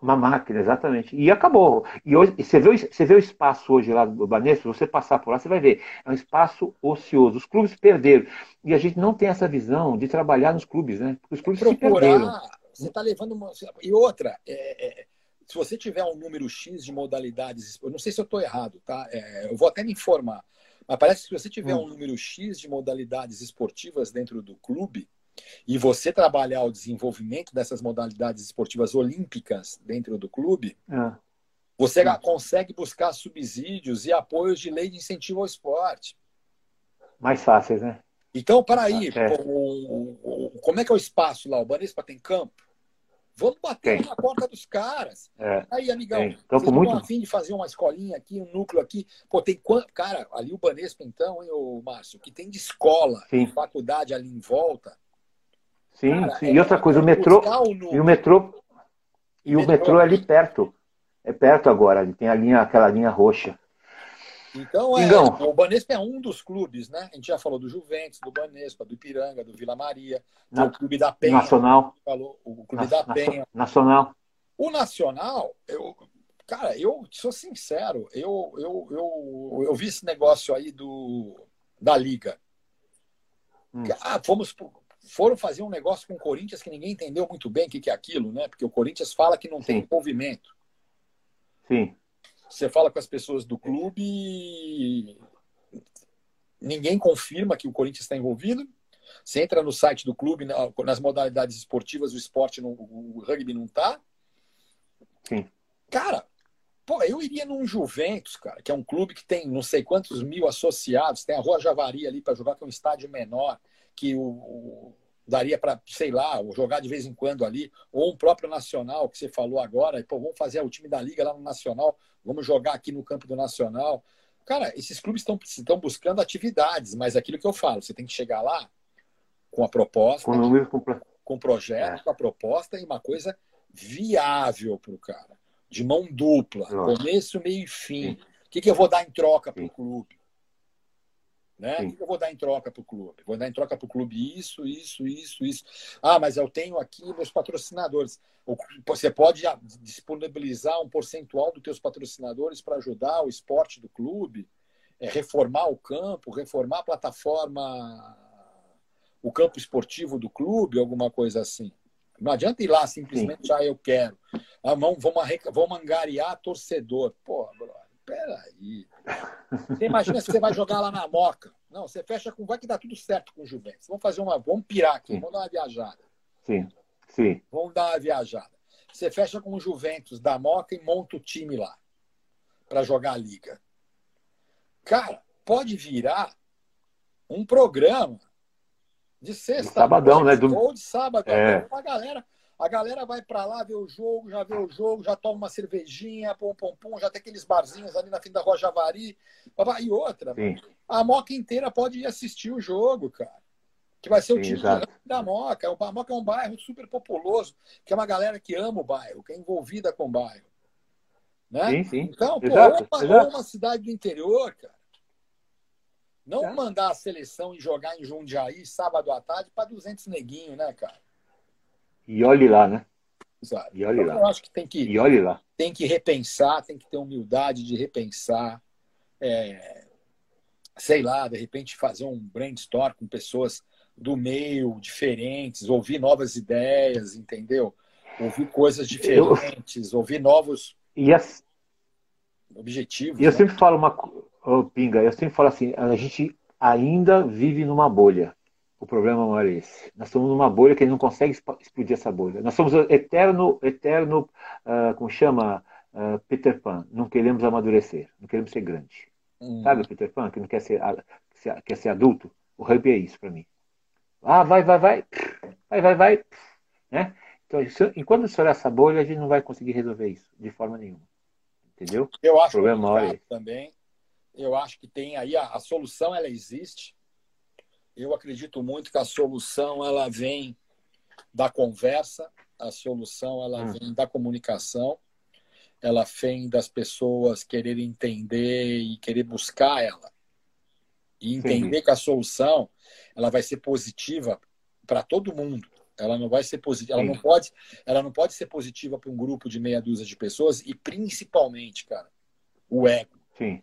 Uma máquina, exatamente. E acabou. E hoje, você vê, você vê o espaço hoje lá do Banespa, se você passar por lá, você vai ver. É um espaço ocioso. Os clubes perderam. E a gente não tem essa visão de trabalhar nos clubes, né? Porque os clubes Procurar, se perderam. Você está levando uma. E outra, é, é, se você tiver um número X de modalidades, eu não sei se eu estou errado, tá? É, eu vou até me informar. Mas parece que se você tiver hum. um número X de modalidades esportivas dentro do clube, e você trabalhar o desenvolvimento dessas modalidades esportivas olímpicas dentro do clube, é. você Sim. consegue buscar subsídios e apoios de lei de incentivo ao esporte. Mais fáceis, né? Então, para aí, é. como é que é o espaço lá? O Banespa tem campo? Vamos bater tem. na porta dos caras. É. Aí, amigão, tem. Vocês muito... afim de fazer uma escolinha aqui, um núcleo aqui. Pô, tem quanto. Cara, ali o Banespa, então, hein, o Márcio, que tem de escola, faculdade ali em volta. Sim, Cara, sim. É, e outra coisa, o metrô. E o metrô. E o metrô, metrô é ali perto. É perto agora, ele tem a linha, aquela linha roxa. Então, é, então, o Banespa é um dos clubes, né? A gente já falou do Juventus, do Banespa, do Ipiranga, do Vila Maria, do Clube da Penha. Nacional. Falou, o Clube na, da Penha. Nacional. O Nacional, eu, cara, eu sou sincero, eu, eu, eu, eu vi esse negócio aí do, da Liga. Hum. Ah, fomos foram fazer um negócio com o Corinthians que ninguém entendeu muito bem o que, que é aquilo, né? Porque o Corinthians fala que não Sim. tem envolvimento. Sim. Você fala com as pessoas do clube e ninguém confirma que o Corinthians está envolvido. Você entra no site do clube, nas modalidades esportivas, o esporte, não, o rugby não está. Sim. Cara, pô, eu iria num Juventus, cara, que é um clube que tem não sei quantos mil associados, tem a Rua Javari ali para jogar, que é um estádio menor que o, o daria para, sei lá, jogar de vez em quando ali, ou um próprio Nacional, que você falou agora, pô, vamos fazer o time da Liga lá no Nacional, vamos jogar aqui no campo do Nacional. Cara, esses clubes estão buscando atividades, mas aquilo que eu falo, você tem que chegar lá com a proposta, com, número, com... com o projeto, é. com a proposta e uma coisa viável para o cara, de mão dupla, Nossa. começo, meio e fim. O que, que eu vou dar em troca para o clube? Né? O que eu vou dar em troca para o clube? Vou dar em troca para o clube isso, isso, isso, isso. Ah, mas eu tenho aqui meus patrocinadores. Você pode disponibilizar um percentual dos teus patrocinadores para ajudar o esporte do clube, é, reformar o campo, reformar a plataforma, o campo esportivo do clube, alguma coisa assim. Não adianta ir lá simplesmente, já ah, eu quero. Ah, vamos, vamos, vamos angariar torcedor. Pô, brother peraí. Você imagina se você vai jogar lá na Moca. Não, você fecha com. Vai que dá tudo certo com o Juventus. Vamos fazer uma. Vamos pirar aqui, Sim. vamos dar uma viajada. Sim. Sim. Vamos dar uma viajada. Você fecha com o Juventus da Moca e monta o time lá para jogar a liga. Cara, pode virar um programa de sexta. De sabadão, né? Do... Ou de sábado, é. pra galera. A galera vai para lá ver o jogo, já vê o jogo, já toma uma cervejinha, pum, pum, pum, já tem aqueles barzinhos ali na fim da Rua Javari. E outra, a Moca inteira pode ir assistir o jogo, cara. Que vai ser o time da Moca. A Moca é um bairro super populoso, que é uma galera que ama o bairro, que é envolvida com o bairro. Né? Sim, sim. Então, pô, exato, uma, exato. uma cidade do interior, cara. Não é. mandar a seleção e jogar em Jundiaí sábado à tarde para 200 neguinho, né, cara? E olhe lá, né? Exato. E olhe então, lá. Eu acho que tem que, e olhe lá. tem que repensar, tem que ter humildade de repensar. É, sei lá, de repente fazer um brainstorm com pessoas do meio diferentes, ouvir novas ideias, entendeu? Ouvir coisas diferentes, eu... ouvir novos e as... objetivos. E eu né? sempre falo uma Ô, Pinga, eu sempre falo assim, a gente ainda vive numa bolha. O problema maior é esse. Nós estamos numa bolha que a gente não consegue explodir essa bolha. Nós somos eterno, eterno, uh, como chama, uh, Peter Pan. Não queremos amadurecer, não queremos ser grande. Hum. Sabe Peter Pan, que não quer ser, quer ser adulto? O rugby é isso para mim. Ah, vai, vai, vai, vai, vai, vai. Né? Então, enquanto estourar essa bolha, a gente não vai conseguir resolver isso de forma nenhuma. Entendeu? Eu acho o problema maior é também eu acho que tem aí a, a solução, ela existe. Eu acredito muito que a solução ela vem da conversa, a solução ela hum. vem da comunicação, ela vem das pessoas quererem entender e querer buscar ela. E entender Sim. que a solução ela vai ser positiva para todo mundo. Ela não vai ser positiva, ela não pode, ela não pode ser positiva para um grupo de meia dúzia de pessoas e principalmente, cara, o ego. Sim.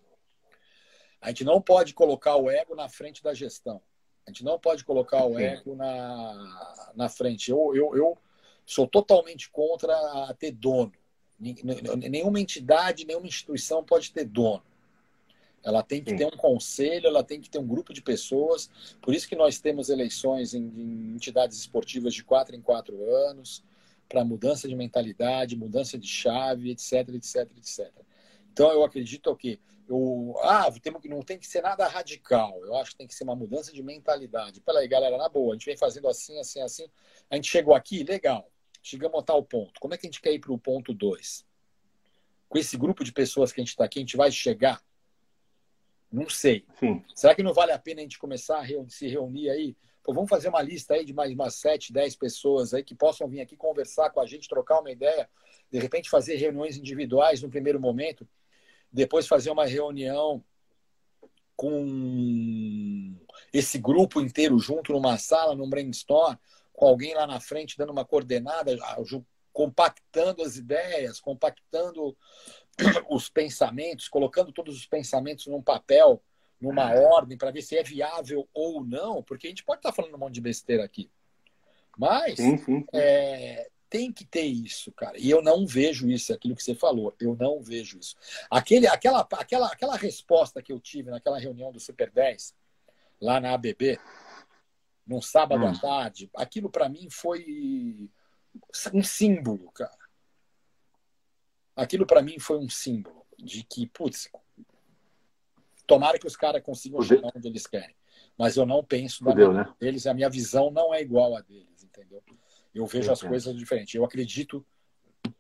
A gente não pode colocar o ego na frente da gestão. A gente não pode colocar o ego na, na frente. Eu, eu, eu sou totalmente contra ter dono. Nenhuma entidade, nenhuma instituição pode ter dono. Ela tem que Sim. ter um conselho, ela tem que ter um grupo de pessoas. Por isso que nós temos eleições em, em entidades esportivas de quatro em quatro anos, para mudança de mentalidade, mudança de chave, etc, etc, etc. Então eu acredito o quê? Eu, ah, não tem que ser nada radical. Eu acho que tem que ser uma mudança de mentalidade. Peraí, galera, na boa, a gente vem fazendo assim, assim, assim. A gente chegou aqui, legal. Chegamos a tal ponto. Como é que a gente quer ir para o ponto 2? Com esse grupo de pessoas que a gente está aqui, a gente vai chegar? Não sei. Sim. Será que não vale a pena a gente começar a reunir, se reunir aí? Pô, vamos fazer uma lista aí de mais umas 7, 10 pessoas aí que possam vir aqui conversar com a gente, trocar uma ideia, de repente fazer reuniões individuais no primeiro momento depois fazer uma reunião com esse grupo inteiro junto numa sala, num brainstorm, com alguém lá na frente dando uma coordenada, compactando as ideias, compactando (coughs) os pensamentos, colocando todos os pensamentos num papel, numa ordem, para ver se é viável ou não, porque a gente pode estar falando um monte de besteira aqui. Mas sim, sim, sim. É, tem que ter isso, cara. E eu não vejo isso, aquilo que você falou. Eu não vejo isso. Aquele, aquela, aquela, aquela resposta que eu tive naquela reunião do Super 10, lá na ABB, num sábado hum. à tarde, aquilo para mim foi um símbolo, cara. Aquilo para mim foi um símbolo de que, putz, tomara que os caras consigam Fudeu. chegar onde eles querem. Mas eu não penso Fudeu, né? deles, a minha visão não é igual a deles, entendeu? Eu vejo as coisas diferentes. Eu acredito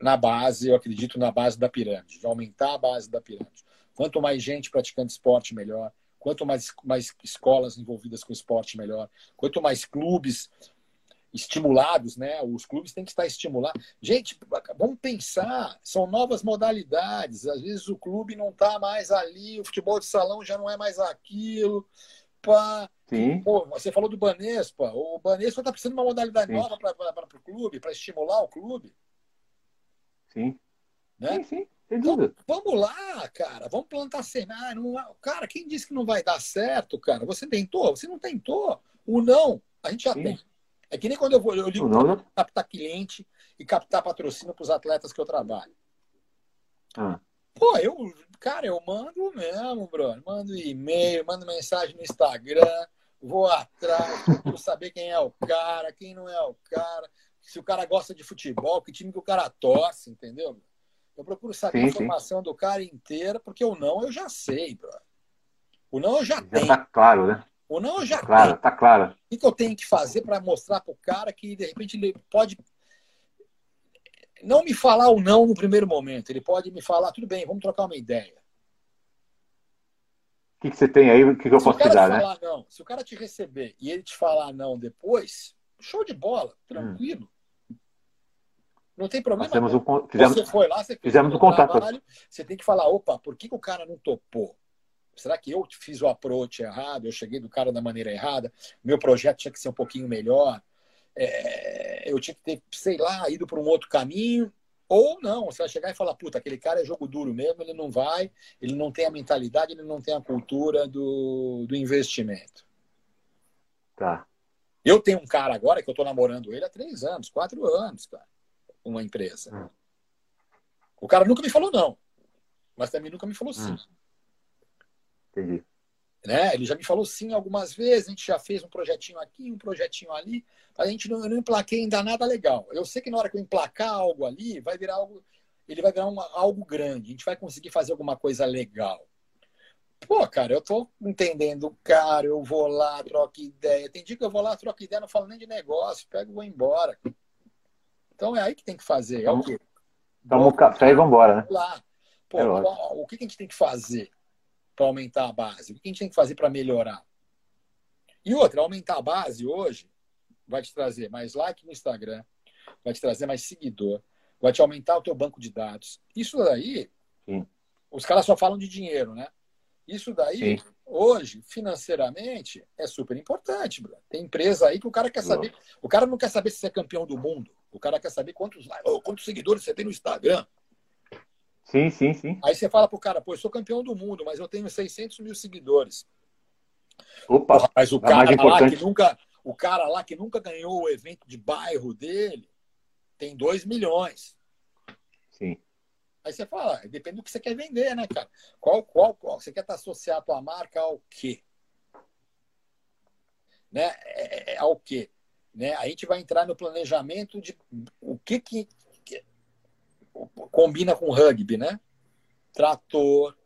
na base, eu acredito na base da pirâmide, de aumentar a base da pirâmide. Quanto mais gente praticando esporte, melhor. Quanto mais, mais escolas envolvidas com esporte, melhor. Quanto mais clubes estimulados, né? Os clubes têm que estar estimulados. Gente, vamos pensar, são novas modalidades. Às vezes o clube não está mais ali, o futebol de salão já não é mais aquilo. Pá, Sim. Pô, você falou do Banespa. O Banespa está precisando de uma modalidade sim. nova para o clube, para estimular o clube. Sim. Né? Sim, sim. Então, dúvida. Vamos lá, cara. Vamos plantar cenário. Cara, quem disse que não vai dar certo, cara? Você tentou? Você não tentou. O não, a gente já sim. tem. É que nem quando eu vou, eu ligo para captar cliente e captar patrocínio para os atletas que eu trabalho. Ah. Pô, eu, cara, eu mando mesmo, brother. Mando e-mail, mando mensagem no Instagram, vou atrás, procuro saber quem é o cara, quem não é o cara, se o cara gosta de futebol, que time que o cara torce, entendeu? Eu procuro saber sim, a informação sim. do cara inteira, porque o não eu já sei, bro. O não eu já, já tenho. Tá claro, né? O não eu já claro, tenho. Tá claro. O que eu tenho que fazer para mostrar pro cara que, de repente, ele pode não me falar o não no primeiro momento. Ele pode me falar, tudo bem, vamos trocar uma ideia. O que, que você tem aí? O que, que eu se posso te dar, né? Não, se o cara te receber e ele te falar não depois, show de bola, tranquilo. Hum. Não tem problema. Fizemos um, fizemos, você foi lá, você fizemos um contato. Trabalho, você tem que falar, opa, por que, que o cara não topou? Será que eu fiz o approach errado? Eu cheguei do cara da maneira errada? Meu projeto tinha que ser um pouquinho melhor? É, eu tinha que ter, sei lá, ido por um outro caminho? Ou não, você vai chegar e falar, puta, aquele cara é jogo duro mesmo, ele não vai, ele não tem a mentalidade, ele não tem a cultura do, do investimento. Tá. Eu tenho um cara agora que eu estou namorando ele há três anos, quatro anos, cara, uma empresa. Hum. O cara nunca me falou não, mas também nunca me falou sim. Hum. Entendi. Né? Ele já me falou sim algumas vezes, a gente já fez um projetinho aqui, um projetinho ali, mas a gente não, não emplaquei ainda nada legal. Eu sei que na hora que eu emplacar algo ali, vai virar algo, ele vai virar uma, algo grande, a gente vai conseguir fazer alguma coisa legal. Pô, cara, eu tô entendendo, cara, eu vou lá, troco ideia. Tem dia que eu vou lá, troco ideia, não falo nem de negócio, pego e vou embora. Então é aí que tem que fazer. É o quê? Toma o café e vamos embora, né? Lá. Pô, é o que a gente tem que fazer? Para aumentar a base? O que a gente tem que fazer para melhorar? E outra, aumentar a base hoje vai te trazer mais like no Instagram, vai te trazer mais seguidor, vai te aumentar o teu banco de dados. Isso daí, Sim. os caras só falam de dinheiro, né? Isso daí, Sim. hoje, financeiramente, é super importante. Bro. Tem empresa aí que o cara quer saber. O cara não quer saber se você é campeão do mundo. O cara quer saber quantos, quantos seguidores você tem no Instagram. Sim, sim, sim. Aí você fala pro cara, pô, eu sou campeão do mundo, mas eu tenho 600 mil seguidores. Opa, Porra, mas o cara lá que nunca, o cara lá que nunca ganhou o evento de bairro dele tem 2 milhões. Sim. Aí você fala, depende do que você quer vender, né, cara? Qual, qual, qual? Você quer estar associado a tua marca ao quê? Né? É, é, é, ao quê? Né? A gente vai entrar no planejamento de o que, que combina com rugby, né? Trator,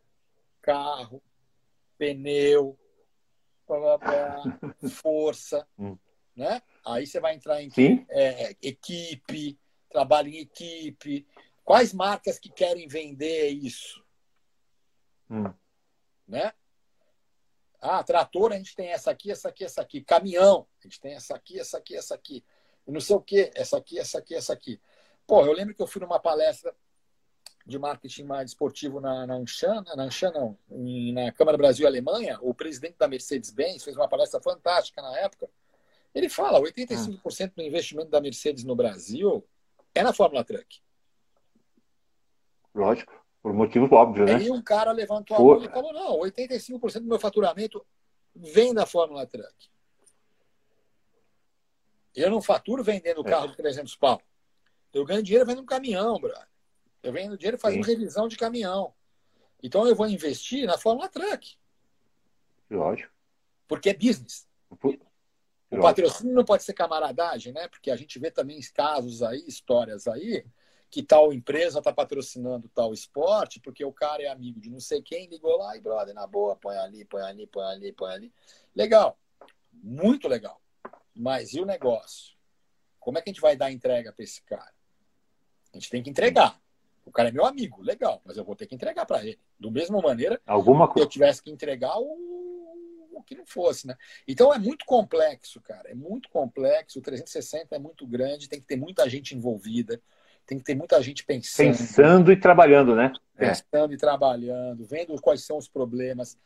carro, pneu, blá, blá, blá, (laughs) força, hum. né? Aí você vai entrar em é, equipe, trabalho em equipe. Quais marcas que querem vender isso? Hum. Né? Ah, trator, a gente tem essa aqui, essa aqui, essa aqui. Caminhão, a gente tem essa aqui, essa aqui, essa aqui. não sei o que, essa aqui, essa aqui, essa aqui. Pô, eu lembro que eu fui numa palestra de marketing mais esportivo na, na Anshan, na Anshan não, na Câmara Brasil Alemanha, o presidente da Mercedes-Benz fez uma palestra fantástica na época. Ele fala, 85% do investimento da Mercedes no Brasil é na Fórmula Truck. Lógico, por motivos óbvios, né? Aí um cara levantou a mão e falou, não, 85% do meu faturamento vem da Fórmula Truck. Eu não faturo vendendo carro de 300 pau. Eu ganho dinheiro vendendo um caminhão, brother. Eu ganho dinheiro fazendo Sim. revisão de caminhão. Então eu vou investir na Fórmula Truck. Lógico. Porque é business. Lógico. O patrocínio não pode ser camaradagem, né? Porque a gente vê também casos aí, histórias aí, que tal empresa está patrocinando tal esporte, porque o cara é amigo de não sei quem, ligou lá e, brother, na boa, põe ali, põe ali, põe ali, põe ali. Legal. Muito legal. Mas e o negócio? Como é que a gente vai dar entrega para esse cara? A gente tem que entregar. O cara é meu amigo, legal, mas eu vou ter que entregar para ele. Do mesma maneira Alguma que eu tivesse que entregar o... o que não fosse, né? Então é muito complexo, cara. É muito complexo. O 360 é muito grande, tem que ter muita gente envolvida, tem que ter muita gente pensando. Pensando e trabalhando, né? É. Pensando é. e trabalhando, vendo quais são os problemas,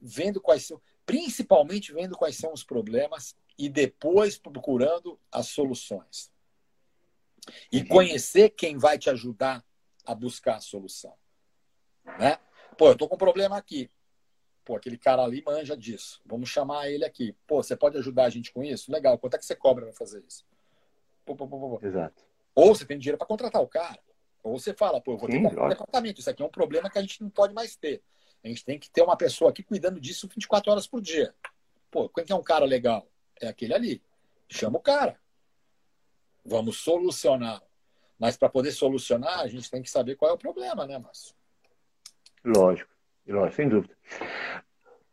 vendo quais são, principalmente vendo quais são os problemas e depois procurando as soluções. E conhecer quem vai te ajudar a buscar a solução. Né? Pô, eu tô com um problema aqui. Pô, aquele cara ali manja disso. Vamos chamar ele aqui. Pô, você pode ajudar a gente com isso? Legal. Quanto é que você cobra para fazer isso? Pô, pô, pô, Exato. Ou você tem dinheiro para contratar o cara. Ou você fala, pô, eu vou Sim, ter que um departamento. Isso aqui é um problema que a gente não pode mais ter. A gente tem que ter uma pessoa aqui cuidando disso 24 horas por dia. Pô, quem é um cara legal? É aquele ali. Chama o cara. Vamos solucionar mas para poder solucionar, a gente tem que saber qual é o problema, né, Márcio? Lógico, lógico, sem dúvida.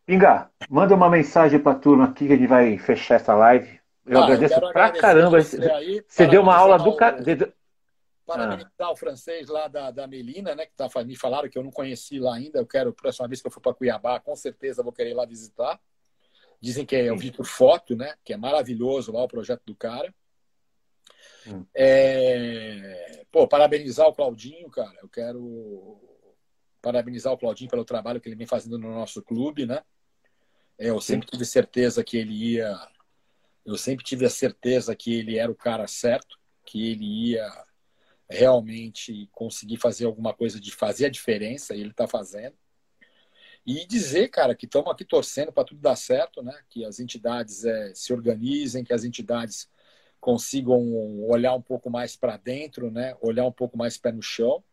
Pinga, manda uma mensagem para a turma aqui que a gente vai fechar essa live. Eu ah, agradeço eu pra caramba. Você, aí, você deu uma aula do cara. parabenizar ah. o francês lá da, da Melina, né? Que tá, me falaram que eu não conheci lá ainda. Eu quero, próxima vez que eu for para Cuiabá, com certeza vou querer ir lá visitar. Dizem que é, eu vi por foto, né? Que é maravilhoso lá o projeto do cara. Hum. É... Pô, parabenizar o Claudinho, cara. Eu quero parabenizar o Claudinho pelo trabalho que ele vem fazendo no nosso clube, né? É, eu sempre tive certeza que ele ia. Eu sempre tive a certeza que ele era o cara certo, que ele ia realmente conseguir fazer alguma coisa de fazer a diferença, e ele está fazendo. E dizer, cara, que estamos aqui torcendo para tudo dar certo, né? Que as entidades é, se organizem, que as entidades consigam olhar um pouco mais para dentro, né? Olhar um pouco mais pé no chão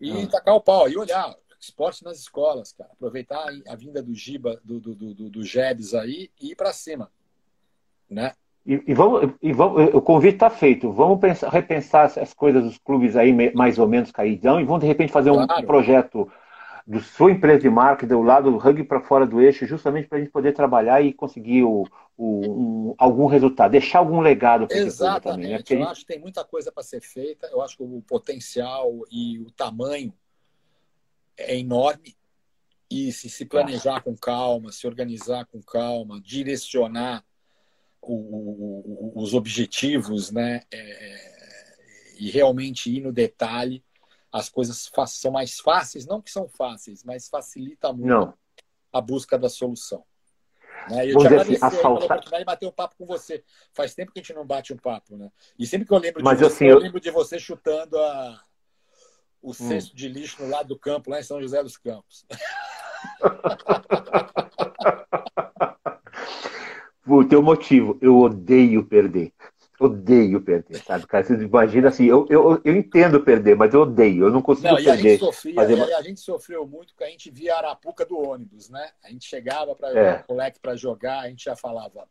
e ah. tacar o pau e olhar esporte nas escolas, cara. Aproveitar a vinda do Giba, do, do, do, do Jebs aí e ir para cima, né? E, e, vamos, e vamos, o convite está feito. Vamos pensar, repensar as coisas dos clubes aí mais ou menos caidão e vamos de repente fazer claro. um projeto do sua empresa de marketing do lado do rugby para fora do eixo, justamente para a gente poder trabalhar e conseguir o, o um, algum resultado, deixar algum legado para Exatamente. Também, né? Eu gente... acho que tem muita coisa para ser feita. Eu acho que o potencial e o tamanho é enorme e se se planejar com calma, se organizar com calma, direcionar o, o, os objetivos, né? É, e realmente ir no detalhe, as coisas são mais fáceis, não que são fáceis, mas facilita muito não. a busca da solução. Né? Eu Vamos te assim, pela oportunidade de bater um papo com você. Faz tempo que a gente não bate um papo, né? E sempre que eu lembro de mas, você, assim, eu lembro de você chutando a, o hum. cesto de lixo no lado do campo, lá em São José dos Campos. (laughs) o teu motivo, eu odeio perder. Odeio perder, sabe, cara? Você imagina assim, eu, eu, eu entendo perder, mas eu odeio, eu não consigo não, perder. A gente, sofria, fazer... a gente sofreu muito porque a gente via a arapuca do ônibus, né? A gente chegava para é. o moleque para jogar, a gente já falava.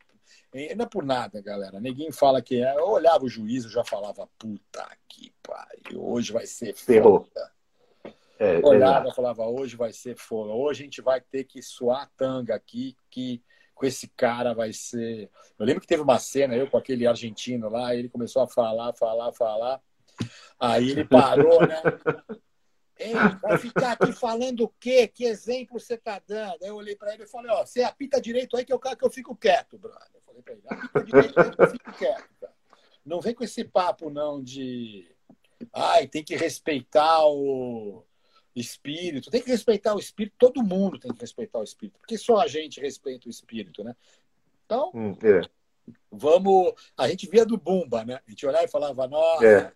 Não é por nada, galera. Ninguém fala que é. Eu olhava o juiz, eu já falava, puta que pariu, hoje vai ser Ferrou. foda. É, olhava e falava, hoje vai ser foda. Hoje a gente vai ter que suar tanga aqui, que com esse cara vai ser. Eu lembro que teve uma cena, eu com aquele argentino lá, ele começou a falar, falar, falar. Aí ele parou, né? (laughs) Ei, vai ficar aqui falando o quê? Que exemplo você tá dando? Aí eu olhei para ele e falei, ó, você apita direito aí que eu, que eu fico quieto, brother. Eu falei para ele, apita direito aí que eu fico quieto, cara. Não vem com esse papo, não, de. Ai, tem que respeitar o espírito. Tem que respeitar o espírito, todo mundo tem que respeitar o espírito, porque só a gente respeita o espírito, né? Então, hum, é. vamos. A gente via do Bumba, né? A gente olhava e falava, nossa. É.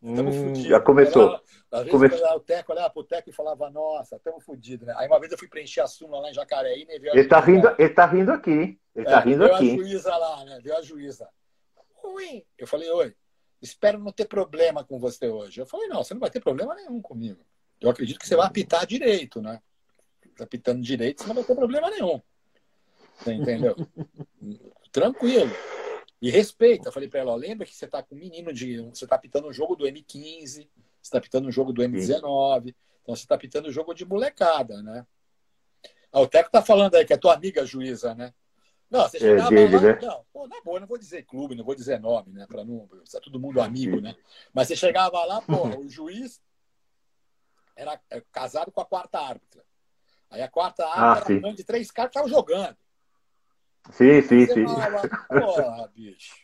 Hum, já começou. Às vezes Come... o Teco olhava pro Teco e falava, nossa, estamos fodidos, né? Aí uma vez eu fui preencher a súmula lá em Jacareí, né? Ele tá, rindo, ele tá rindo aqui. Ele tá é, tá rindo aqui. a juíza lá, né? Viu a juíza. Oi. Eu falei, oi, espero não ter problema com você hoje. Eu falei, não, você não vai ter problema nenhum comigo. Eu acredito que você vai apitar direito, né? Apitando direito, você não vai ter problema nenhum. Você entendeu? (laughs) Tranquilo. E respeita. Eu falei para ela, ó, lembra que você está com um menino de. Você está apitando um jogo do M15, você está apitando um jogo do M19, então você está apitando um jogo de molecada, né? Ah, o Teco tá falando aí que é tua amiga juíza, né? Não, você chegava é dele, lá, né? não, pô, na boa, não vou dizer clube, não vou dizer nome, né? Para não. Está todo mundo amigo, né? Mas você chegava lá, pô, o juiz era é, casado com a quarta árbitra. Aí a quarta ah, árbitra ah, era de três caras que estavam jogando. Sim, sim, sim. Porra, (laughs) bicho.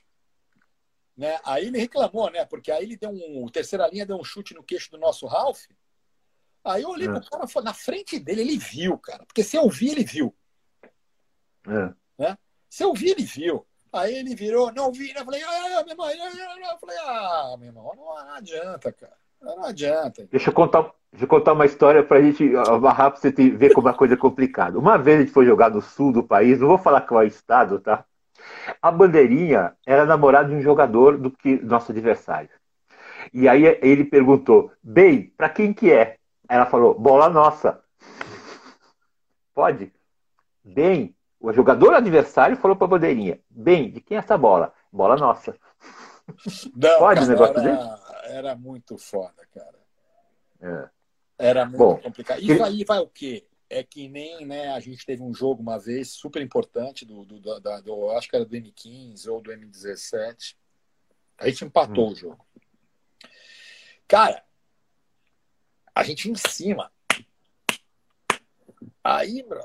Né? Aí ele reclamou, né? Porque aí ele deu um. Terceira linha deu um chute no queixo do nosso Ralph. Aí eu olhei é. pro cara na frente dele, ele viu, cara. Porque se eu vi, ele viu. É. Né? Se eu vi, ele viu. Aí ele virou, não vi, né? Eu falei, ah, meu irmão, eu falei, ah, meu irmão, não adianta, cara. Não adianta. Deixa eu contar, deixa eu contar uma história para a gente amarrar para você ver como a coisa é complicada. Uma vez a gente foi jogar no sul do país, não vou falar qual é o estado, tá? A bandeirinha era namorada de um jogador do que nosso adversário. E aí ele perguntou: Bem, para quem que é? Ela falou: Bola nossa. Pode? Bem, o jogador adversário falou para a bandeirinha: Bem, de quem é essa bola? Bola nossa. Não, Pode cara, negócio era, dele? Era muito foda, cara. É. Era muito Bom, complicado. Isso aí vai o quê? É que nem né, a gente teve um jogo uma vez super importante do, do, do, do acho que era do M15 ou do M17. A gente empatou hum. o jogo. cara, a gente em cima. Aí, bro,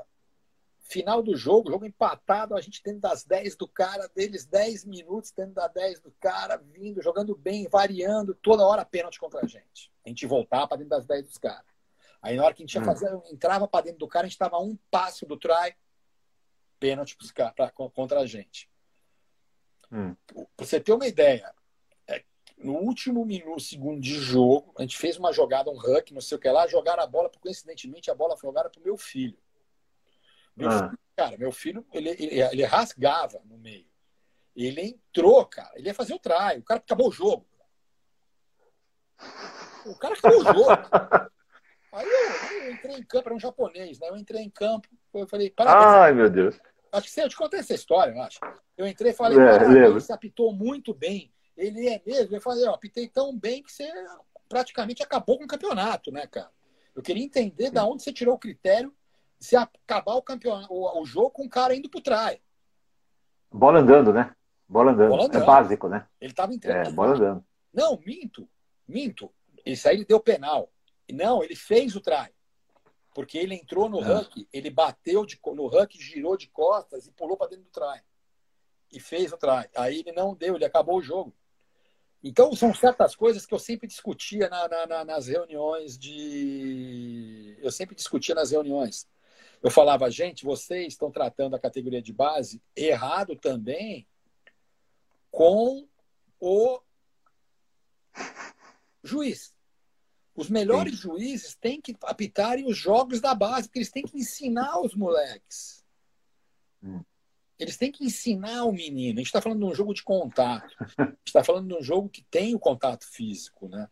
final do jogo, jogo empatado, a gente dentro das 10 do cara, deles 10 minutos dentro das 10 do cara, vindo, jogando bem, variando, toda hora pênalti contra a gente. A gente voltava para dentro das 10 dos caras. Aí na hora que a gente ia hum. fazer, entrava para dentro do cara, a gente estava um passo do try, pênalti pra, contra a gente. Hum. Pra você ter uma ideia, é, no último minuto, segundo de jogo, a gente fez uma jogada, um huck, não sei o que lá, jogaram a bola, coincidentemente a bola foi jogada pro meu filho. Meu ah. filho cara, meu filho, ele, ele, ele rasgava no meio. Ele entrou, cara, ele ia fazer o try, o cara acabou o jogo. O cara acabou o jogo. (laughs) Aí eu, eu, entrei em campo, era um japonês, né? Eu entrei em campo, eu falei, parabéns. Ai, meu Deus. Acho que você, eu te contei essa história, eu acho. Eu entrei e falei, é, parabéns, você apitou muito bem. Ele é mesmo. Eu falei, ó, apitei tão bem que você praticamente acabou com o campeonato, né, cara? Eu queria entender da onde você tirou o critério se acabar o campeonato, o, o jogo com o cara indo pro trás. Bola andando, né? Bola andando. Bola andando. É básico, né? Ele tava entrando. É, bola andando. Não, minto. Minto. Isso aí ele deu penal. Não, ele fez o try. Porque ele entrou no é. huck, ele bateu de, no huck, girou de costas e pulou para dentro do try. E fez o try. Aí ele não deu, ele acabou o jogo. Então, são certas coisas que eu sempre discutia na, na, na, nas reuniões de. Eu sempre discutia nas reuniões. Eu falava, gente, vocês estão tratando a categoria de base errado também com o juiz. Os melhores Sim. juízes têm que apitarem os jogos da base, porque eles têm que ensinar os moleques. Hum. Eles têm que ensinar o menino. A gente está falando de um jogo de contato. (laughs) A gente está falando de um jogo que tem o contato físico, né?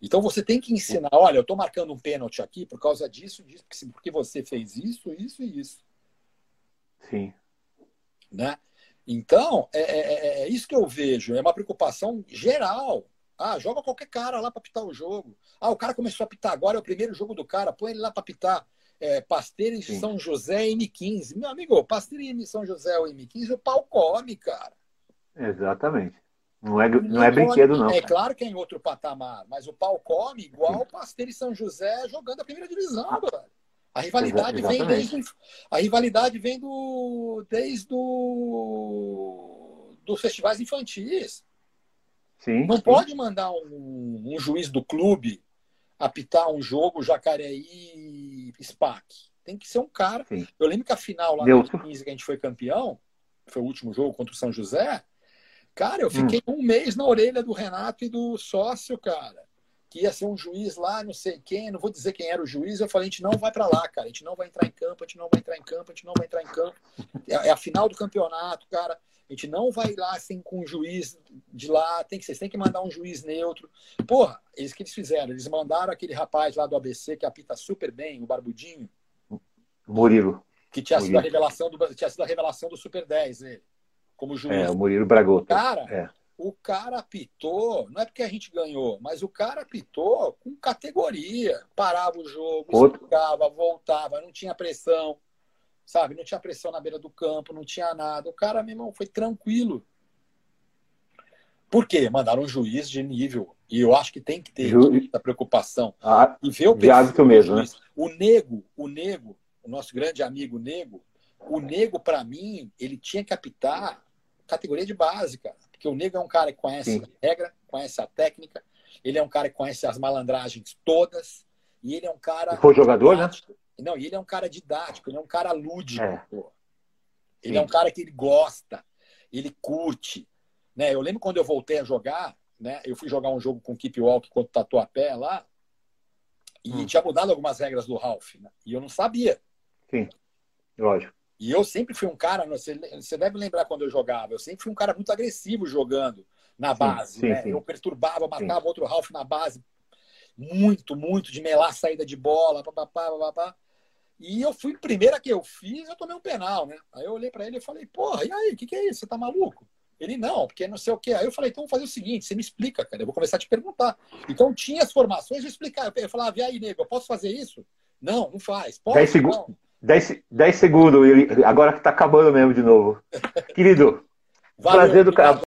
Então você tem que ensinar, olha, eu estou marcando um pênalti aqui por causa disso, disso, porque você fez isso, isso e isso. Sim. Né? Então, é, é, é, é isso que eu vejo, é uma preocupação geral ah, joga qualquer cara lá para pitar o jogo. Ah, o cara começou a pitar agora, é o primeiro jogo do cara, põe ele lá para pitar. É, Pasteiros de São José M15. Meu amigo, Pasteiros de São José ou M15, o pau come, cara. Exatamente. Não é, não é brinquedo, não. É claro que é em outro patamar, mas o pau come igual o Pasteiros de São José jogando a primeira divisão, ah, velho. A rivalidade vem desde. A rivalidade vem do. desde do, dos festivais infantis. Sim, não sim. pode mandar um, um, juiz do clube apitar um jogo Jacareí SPAC. Tem que ser um cara. Sim. Eu lembro que a final lá em 2015 que a gente foi campeão, foi o último jogo contra o São José. Cara, eu fiquei hum. um mês na orelha do Renato e do sócio, cara. Que ia ser um juiz lá, não sei quem, não vou dizer quem era o juiz. Eu falei, a gente não vai para lá, cara. A gente não vai entrar em campo, a gente não vai entrar em campo, a gente não vai entrar em campo. É, é a final do campeonato, cara. A gente não vai lá assim com um juiz de lá, tem que vocês têm que mandar um juiz neutro. Porra, eles que eles fizeram, eles mandaram aquele rapaz lá do ABC que apita super bem, o Barbudinho. Murilo. Que tinha Murilo. sido a revelação do tinha sido a revelação do Super 10, ele, como juiz. É, o Murilo Bragotto. Cara, é. o cara apitou, não é porque a gente ganhou, mas o cara apitou com categoria. Parava o jogo, Outro. explicava, voltava, não tinha pressão sabe? Não tinha pressão na beira do campo, não tinha nada. O cara, meu irmão, foi tranquilo. Por quê? Mandaram um juiz de nível. E eu acho que tem que ter Ju... essa preocupação. Ah, e ver o hábito mesmo, né? O Nego, o Nego, o nosso grande amigo Nego, o Nego, para mim, ele tinha que apitar categoria de base, cara. Porque o Nego é um cara que conhece Sim. a regra, conhece a técnica, ele é um cara que conhece as malandragens todas, e ele é um cara. Foi jogador, né? Não, e ele é um cara didático, ele é um cara lúdico. É. Ele Sim. é um cara que ele gosta, ele curte. Né? Eu lembro quando eu voltei a jogar, né? eu fui jogar um jogo com o Keep Walk contra o Tatuapé lá, e hum. tinha mudado algumas regras do Ralph, né? e eu não sabia. Sim, lógico. E eu sempre fui um cara, você, você deve lembrar quando eu jogava, eu sempre fui um cara muito agressivo jogando na base. Sim, né? sim, Eu perturbava, matava outro Ralph na base, muito, muito, de melar saída de bola, papapá, papapá. E eu fui, primeira que eu fiz, eu tomei um penal, né? Aí eu olhei para ele e falei, porra, e aí, o que, que é isso? Você tá maluco? Ele, não, porque não sei o quê. Aí eu falei, então vamos fazer o seguinte, você me explica, cara, eu vou começar a te perguntar. Então tinha as formações, eu explicar. Eu falava, e aí, nego, eu posso fazer isso? Não, não faz. Pode, 10 segundos. 10, 10 segundos, agora que tá acabando mesmo de novo. Querido, Valeu, prazer do cara.